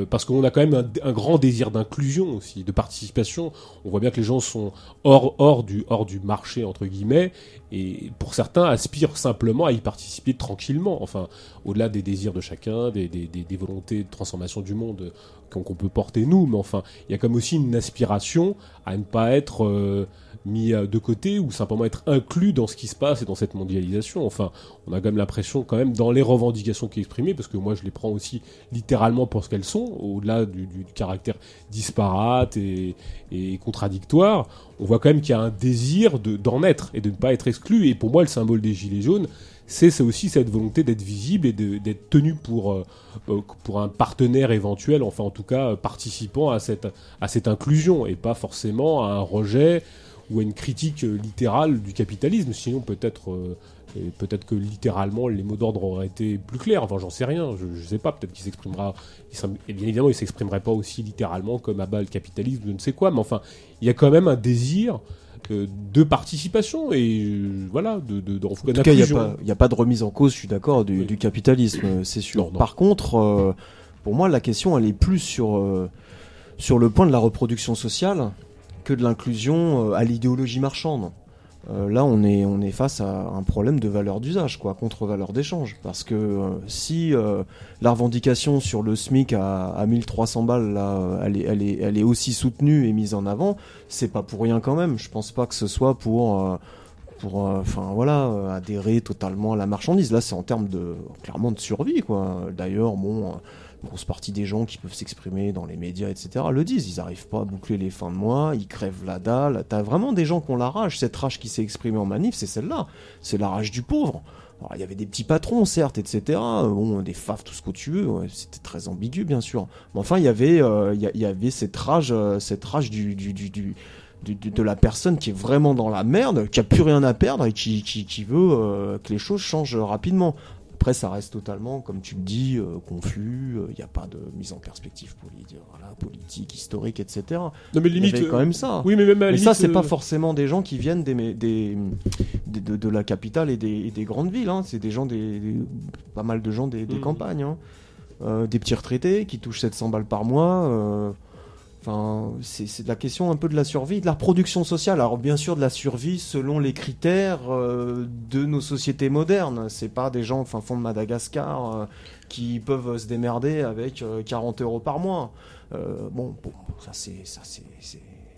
parce qu'on a quand même un, grand désir d'inclusion aussi, de participation. On voit bien que les gens sont hors hors du hors du marché entre guillemets et pour certains aspirent simplement à y participer tranquillement. Enfin, au-delà des désirs de chacun, des, des, des, des volontés de transformation du monde qu'on peut porter nous, mais enfin, il y a comme aussi une aspiration à ne pas être euh, mis euh, de côté ou simplement être inclus dans ce qui se passe et dans cette mondialisation. Enfin, on a quand même l'impression quand même dans les revendications qui sont exprimées, parce que moi je les prends aussi littéralement pour ce qu'elles sont, au-delà du, caractère disparate et, contradictoire, on voit quand même qu'il y a un désir de- d'en être et de ne pas être exclu. Et pour moi, le symbole des Gilets jaunes, c'est aussi cette volonté d'être visible et d'être tenu pour, euh, euh, pour un partenaire éventuel, enfin en tout cas euh, participant à cette, inclusion et pas forcément à un rejet ou à une critique littérale du capitalisme. Sinon peut-être peut-être que littéralement les mots d'ordre auraient été plus clairs. Enfin j'en sais rien, je, je sais pas. Peut-être qu'il s'exprimera. Et bien évidemment il s'exprimerait pas aussi littéralement comme à bas le capitalisme, je ne sais quoi. Mais enfin il y a quand même un désir de participation et euh, voilà de, de, de- en En tout cas, il n'y a, pas- a de remise en cause, je suis d'accord, du, Oui. du capitalisme, euh, c'est sûr. Non, non. Par contre, euh, pour moi, la question, elle est plus sur, euh, sur le point de la reproduction sociale que de l'inclusion à l'idéologie marchande. Euh, là, on est, on est face à un problème de valeur d'usage, quoi, contre valeur d'échange. Parce que euh, si euh, la revendication sur le SMIC à, à 1300 balles, là, elle est, elle, est, elle est aussi soutenue et mise en avant, c'est pas pour rien quand même. Je pense pas que ce soit pour. pour enfin voilà adhérer totalement à la marchandise là c'est en termes de clairement de survie quoi d'ailleurs bon une grosse partie des gens qui peuvent s'exprimer dans les médias etc le disent ils arrivent pas à boucler les fins de mois ils crèvent la dalle t'as vraiment des gens qui ont la rage cette rage qui s'est exprimée en manif c'est celle-là c'est la rage du pauvre alors, il y avait des petits patrons, certes, etc. Bon, des faf, tout ce que tu veux. C'était très ambigu, bien sûr. Mais enfin, il y avait, euh, il y, avait cette rage, euh, cette rage du, du, du, de la personne qui est vraiment dans la merde, qui a plus rien à perdre et qui, qui, qui veut euh, que les choses changent rapidement. Après, ça reste totalement, comme tu le dis, euh, confus. Il n'y a pas de mise en perspective politique, voilà, politique, historique, etc. Non mais Il y avait quand euh, même ça. Oui mais même à Mais ça, c'est pas euh, forcément des gens qui viennent des, des, des- de, de la capitale et des, et des grandes villes. hein. C'est des gens, des, pas mal de gens des, Mhm. campagnes. hein. Euh, des petits retraités qui touchent 700 balles par mois. euh, Enfin, c'est la question un peu de la survie, de la reproduction sociale. Alors bien sûr de la survie selon les critères euh, de nos sociétés modernes. C'est pas des gens au fin fond de Madagascar euh, qui peuvent se démerder avec euh, 40 euros par mois. Euh, bon, bon, ça c'est ça c'est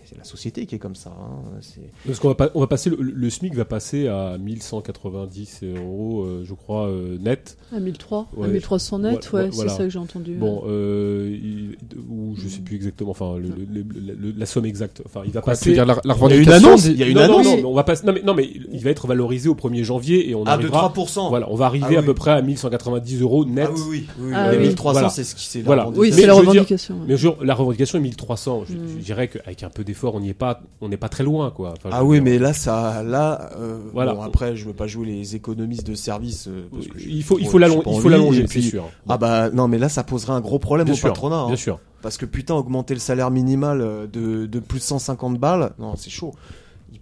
c'est la société qui est comme ça. hein. C'est- Parce qu'on va, pas- on va passer, le, le SMIC va passer à 1190 euros, euh, je crois, euh, net. À 1003, Ouais, à 1300 net, voilà, ouais, voilà. c'est ça que j'ai entendu. Bon, euh, il- ou je sais plus exactement, enfin, le- le- le- le- la somme exacte. Enfin, il va Quoi, tu passer. veux dire la, la Il y a une annonce, il y a une non, non, annonce. non, mais on va passer. Non, mais, non, mais il va être valorisé au 1er janvier et on Ah, de arrivera. 3%. Voilà, on va arriver Ah à oui. peu près à 1190 euros net. Ah oui, oui. oui, Ah oui. oui. 1300, Voilà. c'est ce qui c'est la Voilà. oui, Mais c'est la revendication. ouais. Mais je, la revendication est 1300. Je, Mm. je dirais qu'avec un peu d'effort, on n'y est pas, on n'est pas très loin, quoi. Enfin, Ah oui, dire, mais là, ça, là, euh, Voilà. bon, après, je veux pas jouer les économistes de service. euh, parce que je- il faut, il faut suis l'allon- pas il faut l'allonger, c'est puis- sûr. Ah bah non, mais là, ça poserait un gros problème Bien au sûr, patronat. hein. Bien sûr. Parce que putain, augmenter le salaire minimal euh, de, de plus de 150 balles, non, c'est chaud.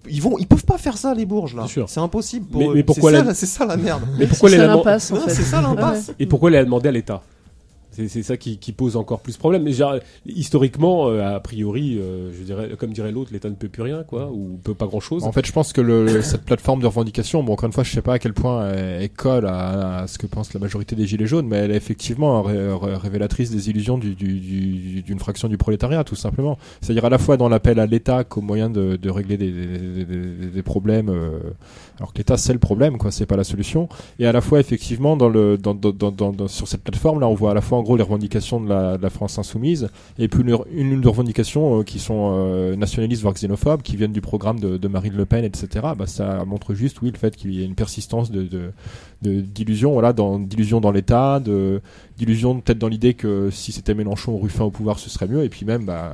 Ils- vont, ils peuvent pas faire ça les bourges là. C'est impossible. Pour Mais- pourquoi c'est ça, la- ça merde. Mais pourquoi c'est les ça Allemands- l'impasse en Non, fait. c'est ça l'impasse. Ouais, ouais. Et pourquoi elle a demandé à l'État? C'est ça qui, qui pose encore plus problème. Mais genre, historiquement, euh, a priori, euh, je dirais, comme dirait l'autre, l'État ne peut plus rien, quoi, ou peut pas grand-chose. En fait, je pense que le, cette plateforme de revendication, bon, encore une fois, je sais pas à quel point elle, colle à, à ce que pense la majorité des Gilets jaunes, mais elle est effectivement ré- ré- révélatrice des illusions du- du- du- d'une fraction du prolétariat, tout simplement. C'est-à-dire à la fois dans l'appel à l'État qu'au moyen de, de régler des, des, des- des problèmes, euh, alors que l'État c'est le problème, quoi, c'est pas la solution, et à la fois effectivement dans le, dans, dans, dans, sur cette plateforme là, on voit à la fois en gros les revendications de la, de la France insoumise, et puis une, une, une revendication euh, qui sont euh, nationalistes voire xénophobes, qui viennent du programme de, de Marine Le Pen, etc. Bah, ça montre juste, oui, le fait qu'il y ait une persistance de, de, d'illusions, voilà, dans, d'illusions dans l'État, de, d'illusions peut-être dans l'idée que si c'était Mélenchon ou Ruffin au pouvoir, ce serait mieux, et puis même, bah,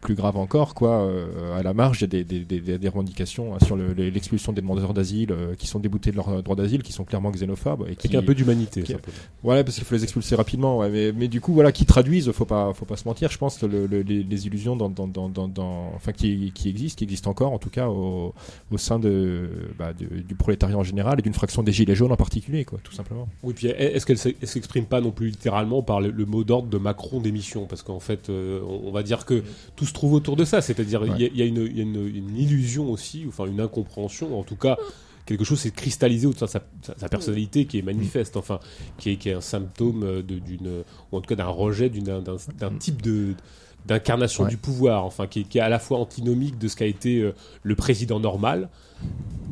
plus grave encore, quoi, euh, à la marge, il y a des, des, des, des revendications hein, sur le- l'expulsion des demandeurs d'asile euh, qui sont déboutés de leur droit d'asile, qui sont clairement xénophobes, et qui, Avec un peu d'humanité. Ouais, parce qu'il faut les expulser rapidement. Ouais, mais, mais du coup, voilà, qui traduisent, faut pas, faut pas se mentir. Je pense le, le- les, les illusions dans, dans, dans, dans, dans- enfin, qui, qui existent, qui existent encore, en tout cas, au, au sein de, bah, de- du prolétariat en général et d'une fraction des gilets jaunes en particulier, quoi, tout simplement. Oui, puis est-ce qu'elle elle s'exprime pas non plus littéralement par le, le mot d'ordre de Macron d'émission? Parce qu'en fait, euh, on, on va dire que tout se trouve autour de ça. C'est-à-dire, il y a- il y, a, une, il y a une- une illusion aussi, enfin une incompréhension, en tout cas. Quelque chose s'est cristallisé autour de sa, sa- sa personnalité qui est manifeste, enfin, qui est, qui est un symptôme euh, d'une, ou en tout cas d'un rejet d'un type de d'incarnation Ouais. du pouvoir, enfin, qui est, qui est à la fois antinomique de ce qu'a été euh, le président normal,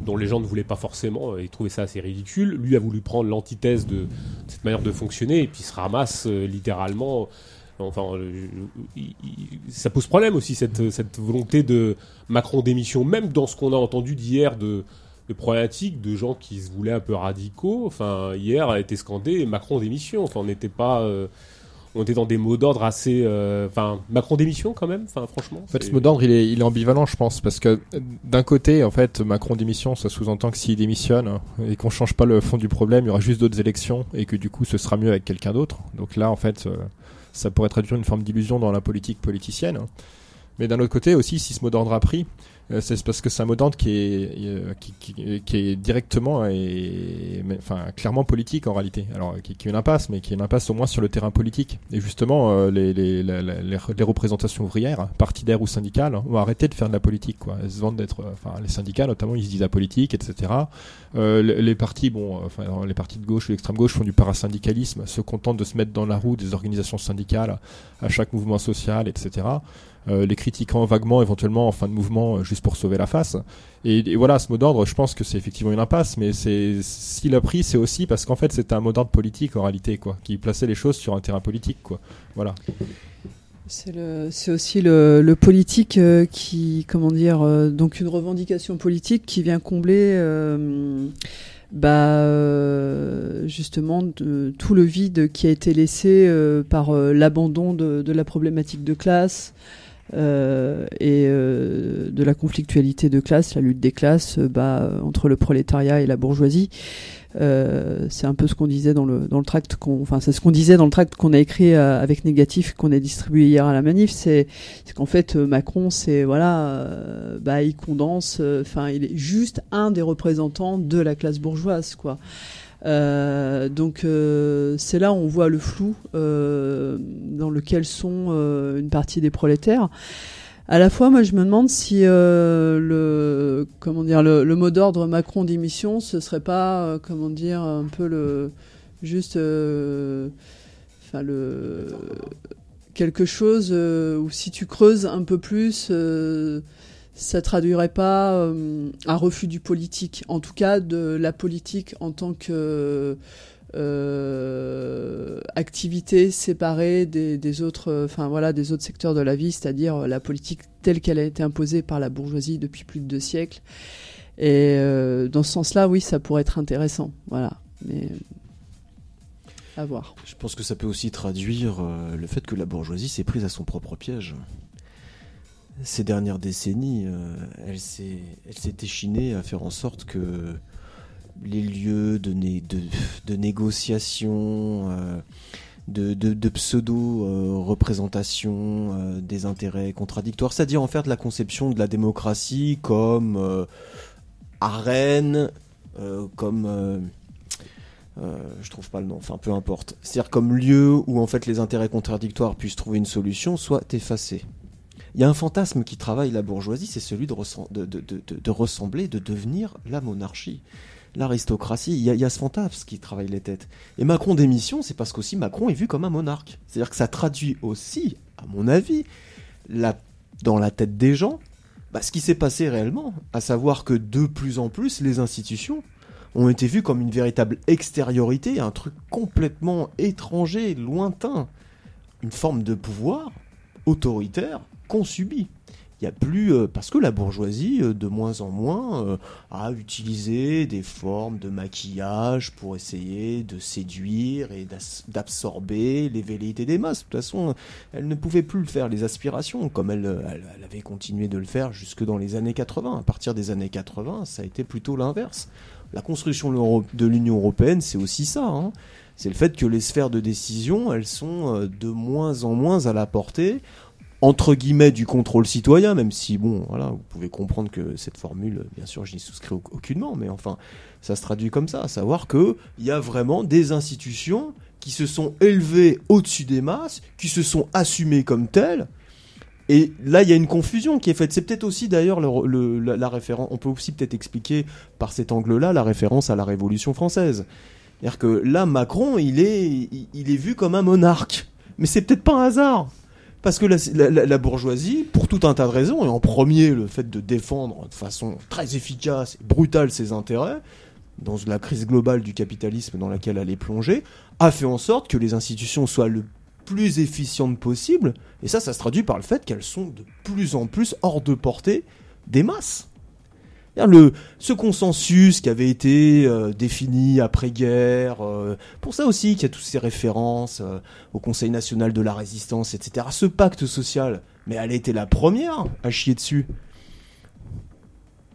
dont les gens ne voulaient pas forcément euh, et trouvaient ça assez ridicule. Lui a voulu prendre l'antithèse de cette manière de fonctionner et puis se ramasse euh, littéralement. Enfin, euh, ça pose problème aussi cette, volonté de Macron d'émission, même dans ce qu'on a entendu d'hier de, de problématiques de gens qui se voulaient un peu radicaux. Enfin, hier a été scandé Macron d'émission. Enfin, on n'était pas, on était dans des mots d'ordre assez, euh, enfin, Macron d'émission quand même. Enfin, franchement. En fait, ce mot d'ordre, il est, il est ambivalent, je pense, parce que d'un côté, en fait, Macron démission, ça sous-entend que s'il démissionne et qu'on change pas le fond du problème, il y aura juste d'autres élections et que du coup, ce sera mieux avec quelqu'un d'autre. Donc là, en fait, euh, ça pourrait traduire une forme d'illusion dans la politique politicienne. Mais d'un autre côté aussi, si ce mot d'ordre a pris, c'est parce que c'est un mot d'ordre qui est, euh, qui, qui- qui est directement et, enfin, clairement politique en réalité. Alors, qui, qui est une impasse, mais qui est une impasse au moins sur le terrain politique. Et justement, euh, les, les, les, les- représentations ouvrières, partidaires ou syndicales, ont arrêté de faire de la politique. Quoi. Elles se vendent d'être, euh, enfin, les syndicats notamment, ils se disent apolitiques, etc. Euh, les, partis, bon, euh, enfin, les partis de gauche ou d'extrême gauche font du parasyndicalisme, se contentent de se mettre dans la roue des organisations syndicales à chaque mouvement social, etc. Euh, les critiquant vaguement, éventuellement en fin de mouvement, euh, juste pour sauver la face. Et, voilà, ce mot d'ordre, je pense que c'est effectivement une impasse, mais c'est s'il a pris, c'est aussi parce qu'en fait, c'était un mot d'ordre politique en réalité, quoi, qui plaçait les choses sur un terrain politique, quoi. Voilà. C'est c'est aussi le, le politique euh, qui, comment dire, euh, donc une revendication politique qui vient combler, euh, bah, euh, justement, tout le vide qui a été laissé par l'abandon de, de la problématique de classe euh, et euh, de la conflictualité de classe, la lutte des classes, euh, bah, entre le prolétariat et la bourgeoisie. Euh, c'est un peu ce qu'on disait dans le dans le tract qu'on enfin c'est ce qu'on disait dans le tract qu'on a écrit euh, avec négatif qu'on a distribué hier à la manif c'est c'est qu'en fait euh, Macron c'est voilà bah il condense enfin il est juste un des représentants de la classe bourgeoise quoi euh, donc euh, c'est là où on voit le flou euh, dans lequel sont une partie des prolétaires. À la fois, moi, je me demande si le comment dire le, le mot d'ordre Macron d'émission, ce serait pas comment dire un peu le juste enfin le quelque chose où si tu creuses un peu plus, ça traduirait pas euh, un refus du politique, en tout cas de la politique en tant que euh, activité séparée des, autres, enfin voilà, des autres secteurs de la vie, c'est-à-dire euh, la politique telle qu'elle a été imposée par la bourgeoisie depuis plus de deux siècles. Et dans ce sens-là, oui, ça pourrait être intéressant, voilà. Mais à voir. Je pense que ça peut aussi traduire le fait que la bourgeoisie s'est prise à son propre piège. Ces dernières décennies, euh, elle s'est échinée à faire en sorte que les lieux de, de, négociation, euh, de, pseudo-représentation euh, des intérêts contradictoires, c'est-à-dire en faire de la conception de la démocratie comme arène, comme... je trouve pas le nom, enfin peu importe. C'est-à-dire comme lieu où en fait les intérêts contradictoires puissent trouver une solution, soit effacés. Il y a un fantasme qui travaille la bourgeoisie, c'est celui de, ressembler, de devenir la monarchie, l'aristocratie. Il, y, a, ce fantasme qui travaille les têtes. Et Macron démission, c'est parce qu'aussi Macron est vu comme un monarque. C'est-à-dire que ça traduit aussi, à mon avis, dans la tête des gens, bah, ce qui s'est passé réellement, à savoir que de plus en plus les institutions ont été vues comme une véritable extériorité, un truc complètement étranger, lointain, une forme de pouvoir autoritaire qu'on subit. Il y a plus euh, parce que la bourgeoisie euh, de moins en moins euh, a utilisé des formes de maquillage pour essayer de séduire et d'absorber les velléités des masses. De toute façon, elle ne pouvait plus le faire les aspirations comme elle, elle, avait continué de le faire jusque dans les années 80. À partir des années 80, ça a été plutôt l'inverse. La construction de l'Union européenne, c'est aussi ça. Hein. C'est le fait que les sphères de décision, elles sont de moins en moins à la portée entre guillemets du contrôle citoyen, même si bon, voilà, vous pouvez comprendre que cette formule, bien sûr, je n'y souscris aucunement, mais enfin, ça se traduit comme ça, à savoir que il y a vraiment des institutions qui se sont élevées au-dessus des masses, qui se sont assumées comme telles. Et là, il y a une confusion qui est faite. C'est peut-être aussi d'ailleurs le, la, référence. On peut aussi peut-être expliquer par cet angle-là la référence à la Révolution française. C'est-à-dire que là, Macron, il est, il est vu comme un monarque. Mais c'est peut-être pas un hasard. Parce que la, bourgeoisie, pour tout un tas de raisons, et en premier le fait de défendre de façon très efficace et brutale ses intérêts, dans la crise globale du capitalisme dans laquelle elle est plongée, a fait en sorte que les institutions soient le plus efficientes possible, et ça, ça se traduit par le fait qu'elles sont de plus en plus hors de portée des masses. Le, ce consensus qui avait été euh, défini après-guerre, euh, pour ça aussi qu'il y a toutes ces références euh, au Conseil national de la résistance, etc. Ce pacte social, mais elle a été la première à chier dessus.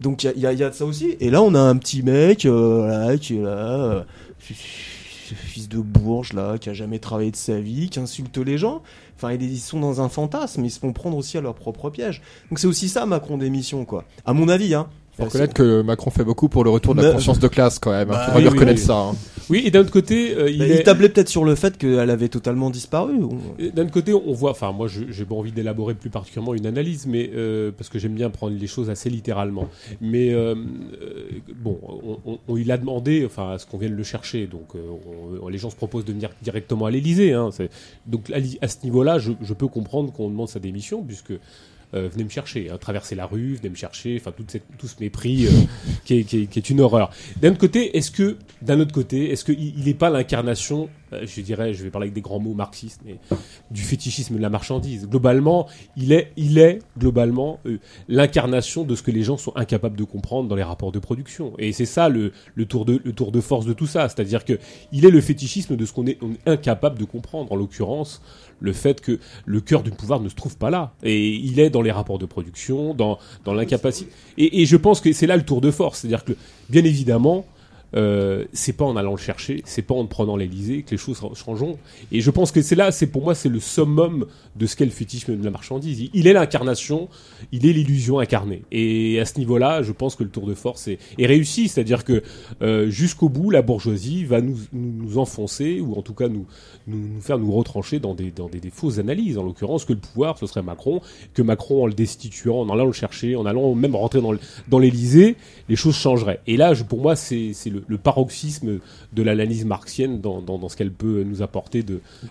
Donc il y, y a, ça aussi. Et là, on a un petit mec là, qui est là, ce fils de bourge là, qui a jamais travaillé de sa vie, qui insulte les gens. Enfin, ils sont dans un fantasme, ils se font prendre aussi à leur propre piège. Donc c'est aussi ça Macron d'émission, quoi. À mon avis, hein. Faut reconnaître que Macron fait beaucoup pour le retour de la conscience de classe quand même. Il bah, lui reconnaître ça. Hein. Oui, et d'un autre côté, euh, il, il, tablait peut-être sur le fait qu'elle avait totalement disparu. D'un autre côté, on voit. Enfin, moi, j'ai pas envie d'élaborer plus particulièrement une analyse, mais euh, parce que j'aime bien prendre les choses assez littéralement. Mais euh, bon, on, il a demandé, enfin, à ce qu'on vienne le chercher. Donc, les gens se proposent de venir directement à l'Élysée. Hein, donc, à, ce niveau-là, je, je peux comprendre qu'on demande sa démission, puisque euh, venez me chercher, hein, traverser la rue, venez me chercher, enfin tout, ce mépris euh, qui, est, qui, est, une horreur. D'un autre côté, est-ce que, d'un autre côté, est-ce qu'il n'est pas l'incarnation, je dirais, je vais parler avec des grands mots marxistes, mais du fétichisme de la marchandise Globalement, il est, il est globalement l'incarnation de ce que les gens sont incapables de comprendre dans les rapports de production. Et c'est ça le, le, tour de, le tour de force de tout ça, c'est-à-dire que il est le fétichisme de ce qu'on est, on est incapable de comprendre. En l'occurrence, le fait que le cœur du pouvoir ne se trouve pas là. Et il est dans les rapports de production, dans, dans l'incapacité. Et, et, je pense que c'est là le tour de force. C'est-à-dire que, bien évidemment, euh, c'est pas en allant le chercher, c'est pas en prenant l'Elysée que les choses changeront. Et je pense que c'est là, c'est pour moi, c'est le summum de ce qu'est le fétichisme de la marchandise. Il est l'incarnation, il est l'illusion incarnée. Et à ce niveau-là, je pense que le tour de force est, réussi. C'est-à-dire que euh, jusqu'au bout, la bourgeoisie va nous, nous, enfoncer, ou en tout cas nous, nous, faire nous retrancher dans des, dans des, fausses analyses. En l'occurrence, que le pouvoir, ce serait Macron, que Macron, en le destituant, en allant le chercher, en allant même rentrer dans l'Elysée, les choses changeraient. Et là, pour moi, c'est le le, paroxysme de l'analyse marxienne dans, dans, ce qu'elle peut nous apporter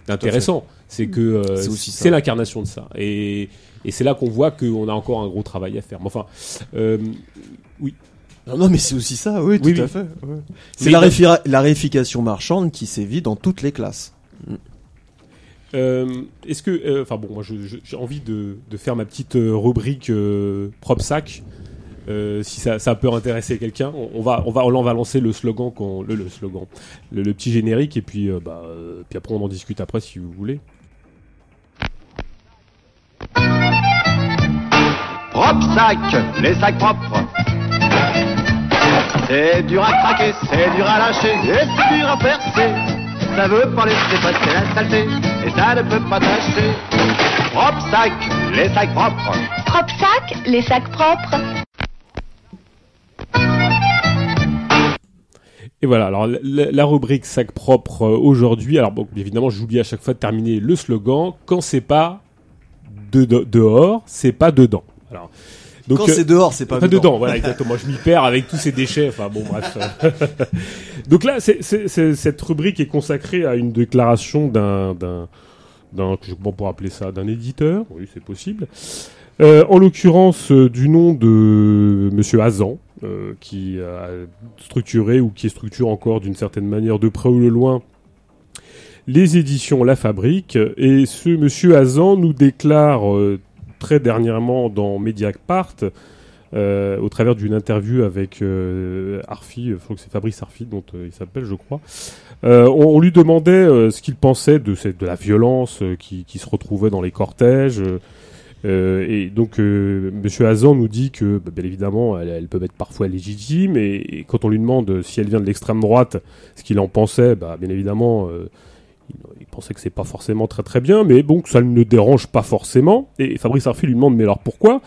d'intéressant. C'est que euh, c'est l'incarnation de ça. Et, et c'est là qu'on voit qu'on a encore un gros travail à faire. Mais enfin, euh, oui. Non, mais c'est aussi ça, oui, tout à fait. C'est la, la, réification marchande qui sévit dans toutes les classes. Euh, est-ce que, enfin bon, moi j'ai envie de, de, faire ma petite rubrique propre sac euh, si ça, ça, peut intéresser quelqu'un, on, va, on va, on va lancer le slogan, le, le, slogan, le, petit générique, et puis, euh, bah, euh, puis après on en discute après si vous voulez. Propre sac, les sacs propres. C'est dur à craquer, c'est dur à lâcher, et c'est dur à percer. Ça veut pas laisser passer la saleté, et ça ne peut pas tâcher. Propre sac, les sacs propres. Propre sac, les sacs propres. Et voilà, alors la, la rubrique sac propre euh, aujourd'hui, alors bon, évidemment j'oublie à chaque fois de terminer le slogan, quand c'est pas de, de- dehors, c'est pas dedans. Alors, donc, Quand euh, c'est dehors, c'est pas, pas dedans, voilà, exactement. Je m'y perds avec tous ces déchets. Enfin bon, bref. Donc là, c'est, c'est- c'est- cette rubrique est consacrée à une déclaration d'un, d'un, d'un, je sais pas pour appeler ça, d'un éditeur. Oui, c'est possible. Euh, en l'occurrence, euh, du nom de Monsieur Hazan, euh, qui a structuré ou qui structure encore d'une certaine manière de près ou de loin les éditions La Fabrique. Et ce Monsieur Hazan nous déclare euh, très dernièrement dans Mediapart, euh, au travers d'une interview avec euh, Arfi, je crois que c'est Fabrice Arfi dont euh, il s'appelle, je crois. Euh, on, on lui demandait euh, ce qu'il pensait de, cette, de la violence euh, qui, qui se retrouvait dans les cortèges. Euh, euh, et donc, euh, Monsieur Hazan nous dit que, bah, bien évidemment, elle, peut être parfois légitime. Et, quand on lui demande si elle vient de l'extrême droite, ce qu'il en pensait, bah, bien évidemment, euh, il, pensait que c'est pas forcément très très bien, mais bon, ça ne le dérange pas forcément. Et Fabrice Arfi lui demande, mais alors pourquoi?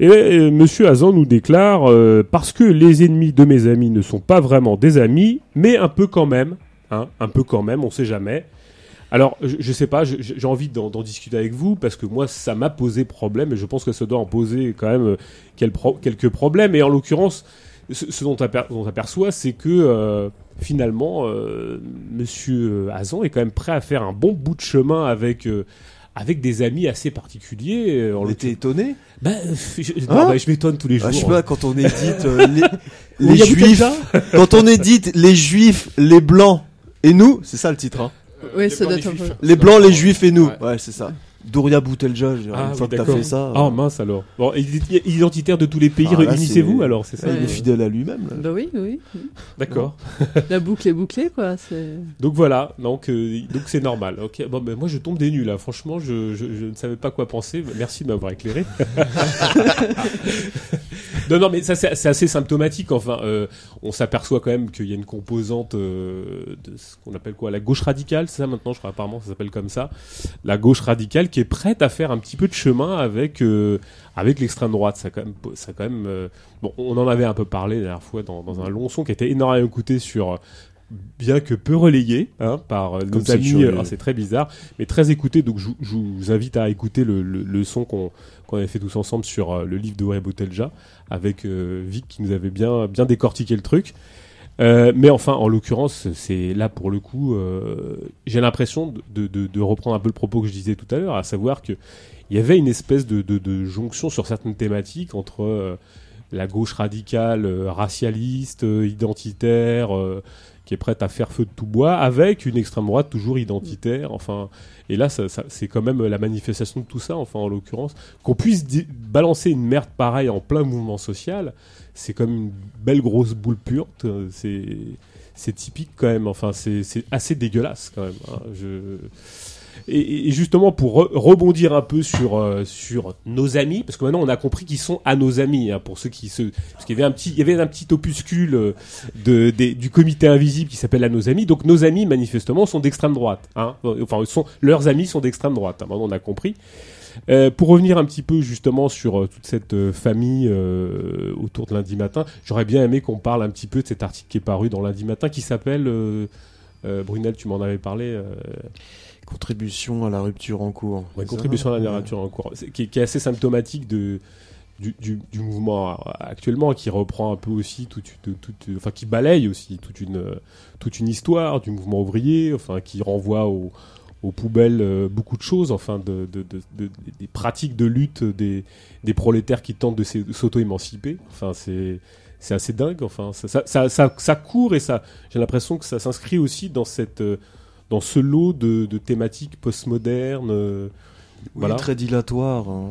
Et euh, Monsieur Hazan nous déclare, euh, parce que les ennemis de mes amis ne sont pas vraiment des amis, mais un peu quand même, hein, un peu quand même, on sait jamais. Alors, je, je sais pas, j'ai envie d'en discuter avec vous parce que moi, ça m'a posé problème et je pense que ça doit en poser quand même euh, quel pro- quelques problèmes. Et en l'occurrence, ce, ce dont on aperçoit, c'est que euh, finalement, euh, Monsieur Hazan est quand même prêt à faire un bon bout de chemin avec. euh, avec des amis assez particuliers. On était étonné? bah, je, Hein? bah, je m'étonne tous les jours. Ah, je sais pas, quand on édite les, juifs, quand on édite les juifs, les blancs et nous, c'est ça le titre, hein. Oui, ça doit être un peu. Les blancs, les juifs et nous. Ouais. Ouais, c'est ça. Douria Boutelja, je dirais, Ah, une fois oui, que t'as fait ça. Ah mince alors. Bon, identi- identitaire de tous les pays, Ah, réunissez-vous alors, c'est ça il est fidèle à lui-même. Bah oui, oui. D'accord. La boucle est bouclée, quoi. Donc voilà, donc euh, donc c'est normal. Ok, bon, ben, moi je tombe des nuls là. Franchement, je, je, je ne savais pas quoi penser. Merci de m'avoir éclairé. non, non, mais ça c'est c'est assez symptomatique. Enfin, euh, on s'aperçoit quand même qu'il y a une composante euh, de ce qu'on appelle quoi, la gauche radicale. C'est ça maintenant, je crois apparemment ça s'appelle comme ça. La gauche radicale qui est prête à faire un petit peu de chemin avec euh, avec l'extrême droite. Ça quand même, ça quand même. euh, bon, on en avait un peu parlé la dernière fois dans, dans un long son qui était énormément écouté sur euh, bien que peu relayé hein, par Comme nos amis, alors c'est très bizarre, mais très écouté. Donc je, je vous invite à écouter le, le, le son qu'on qu'on avait fait tous ensemble sur le livre de Botelja avec Vic qui nous avait bien bien décortiqué le truc. Euh, mais enfin, en l'occurrence, c'est là pour le coup, euh, j'ai l'impression de, de, de reprendre un peu le propos que je disais tout à l'heure, à savoir que il y avait une espèce de, de, jonction sur certaines thématiques entre euh, la gauche radicale, euh, racialiste, euh, identitaire, qui est prête à faire feu de tout bois, avec une extrême droite toujours identitaire. Enfin, et là, ça, ça- c'est quand même la manifestation de tout ça. Enfin, en l'occurrence, qu'on puisse balancer une merde pareille en plein mouvement social, c'est comme une belle grosse boule purte. euh, C'est typique quand même. Enfin, c'est assez dégueulasse quand même. hein. Je et, justement pour re- rebondir un peu sur euh, sur nos amis parce que maintenant on a compris qu'ils sont à nos amis hein, pour ceux qui se parce qu'il y avait un petit il y avait un petit opuscule euh, de du comité invisible qui s'appelle à nos amis donc nos amis manifestement sont d'extrême droite hein enfin sont leurs amis sont d'extrême droite hein. maintenant on a compris Euh, pour revenir un petit peu justement sur euh, toute cette euh, famille autour de lundi matin, j'aurais bien aimé qu'on parle un petit peu de cet article qui est paru dans lundi matin qui s'appelle Brunel, tu m'en avais parlé. Contribution à la rupture en cours. Ouais, contribution à la littérature en cours, qui, est- qui est assez symptomatique de, du, du, du mouvement actuellement, qui reprend un peu aussi toute, enfin qui balaye aussi toute une, toute une histoire du mouvement ouvrier, enfin qui renvoie au- aux poubelles euh, beaucoup de choses, enfin de, de- de- de- des pratiques de lutte des, des prolétaires qui tentent de s'auto-émanciper. Enfin c'est c'est assez dingue. Enfin ça, ça, ça, ça, ça court et ça j'ai l'impression que ça s'inscrit aussi dans cette euh, dans ce lot de, de thématiques postmodernes. euh, Oui, voilà. très dilatoire. hein.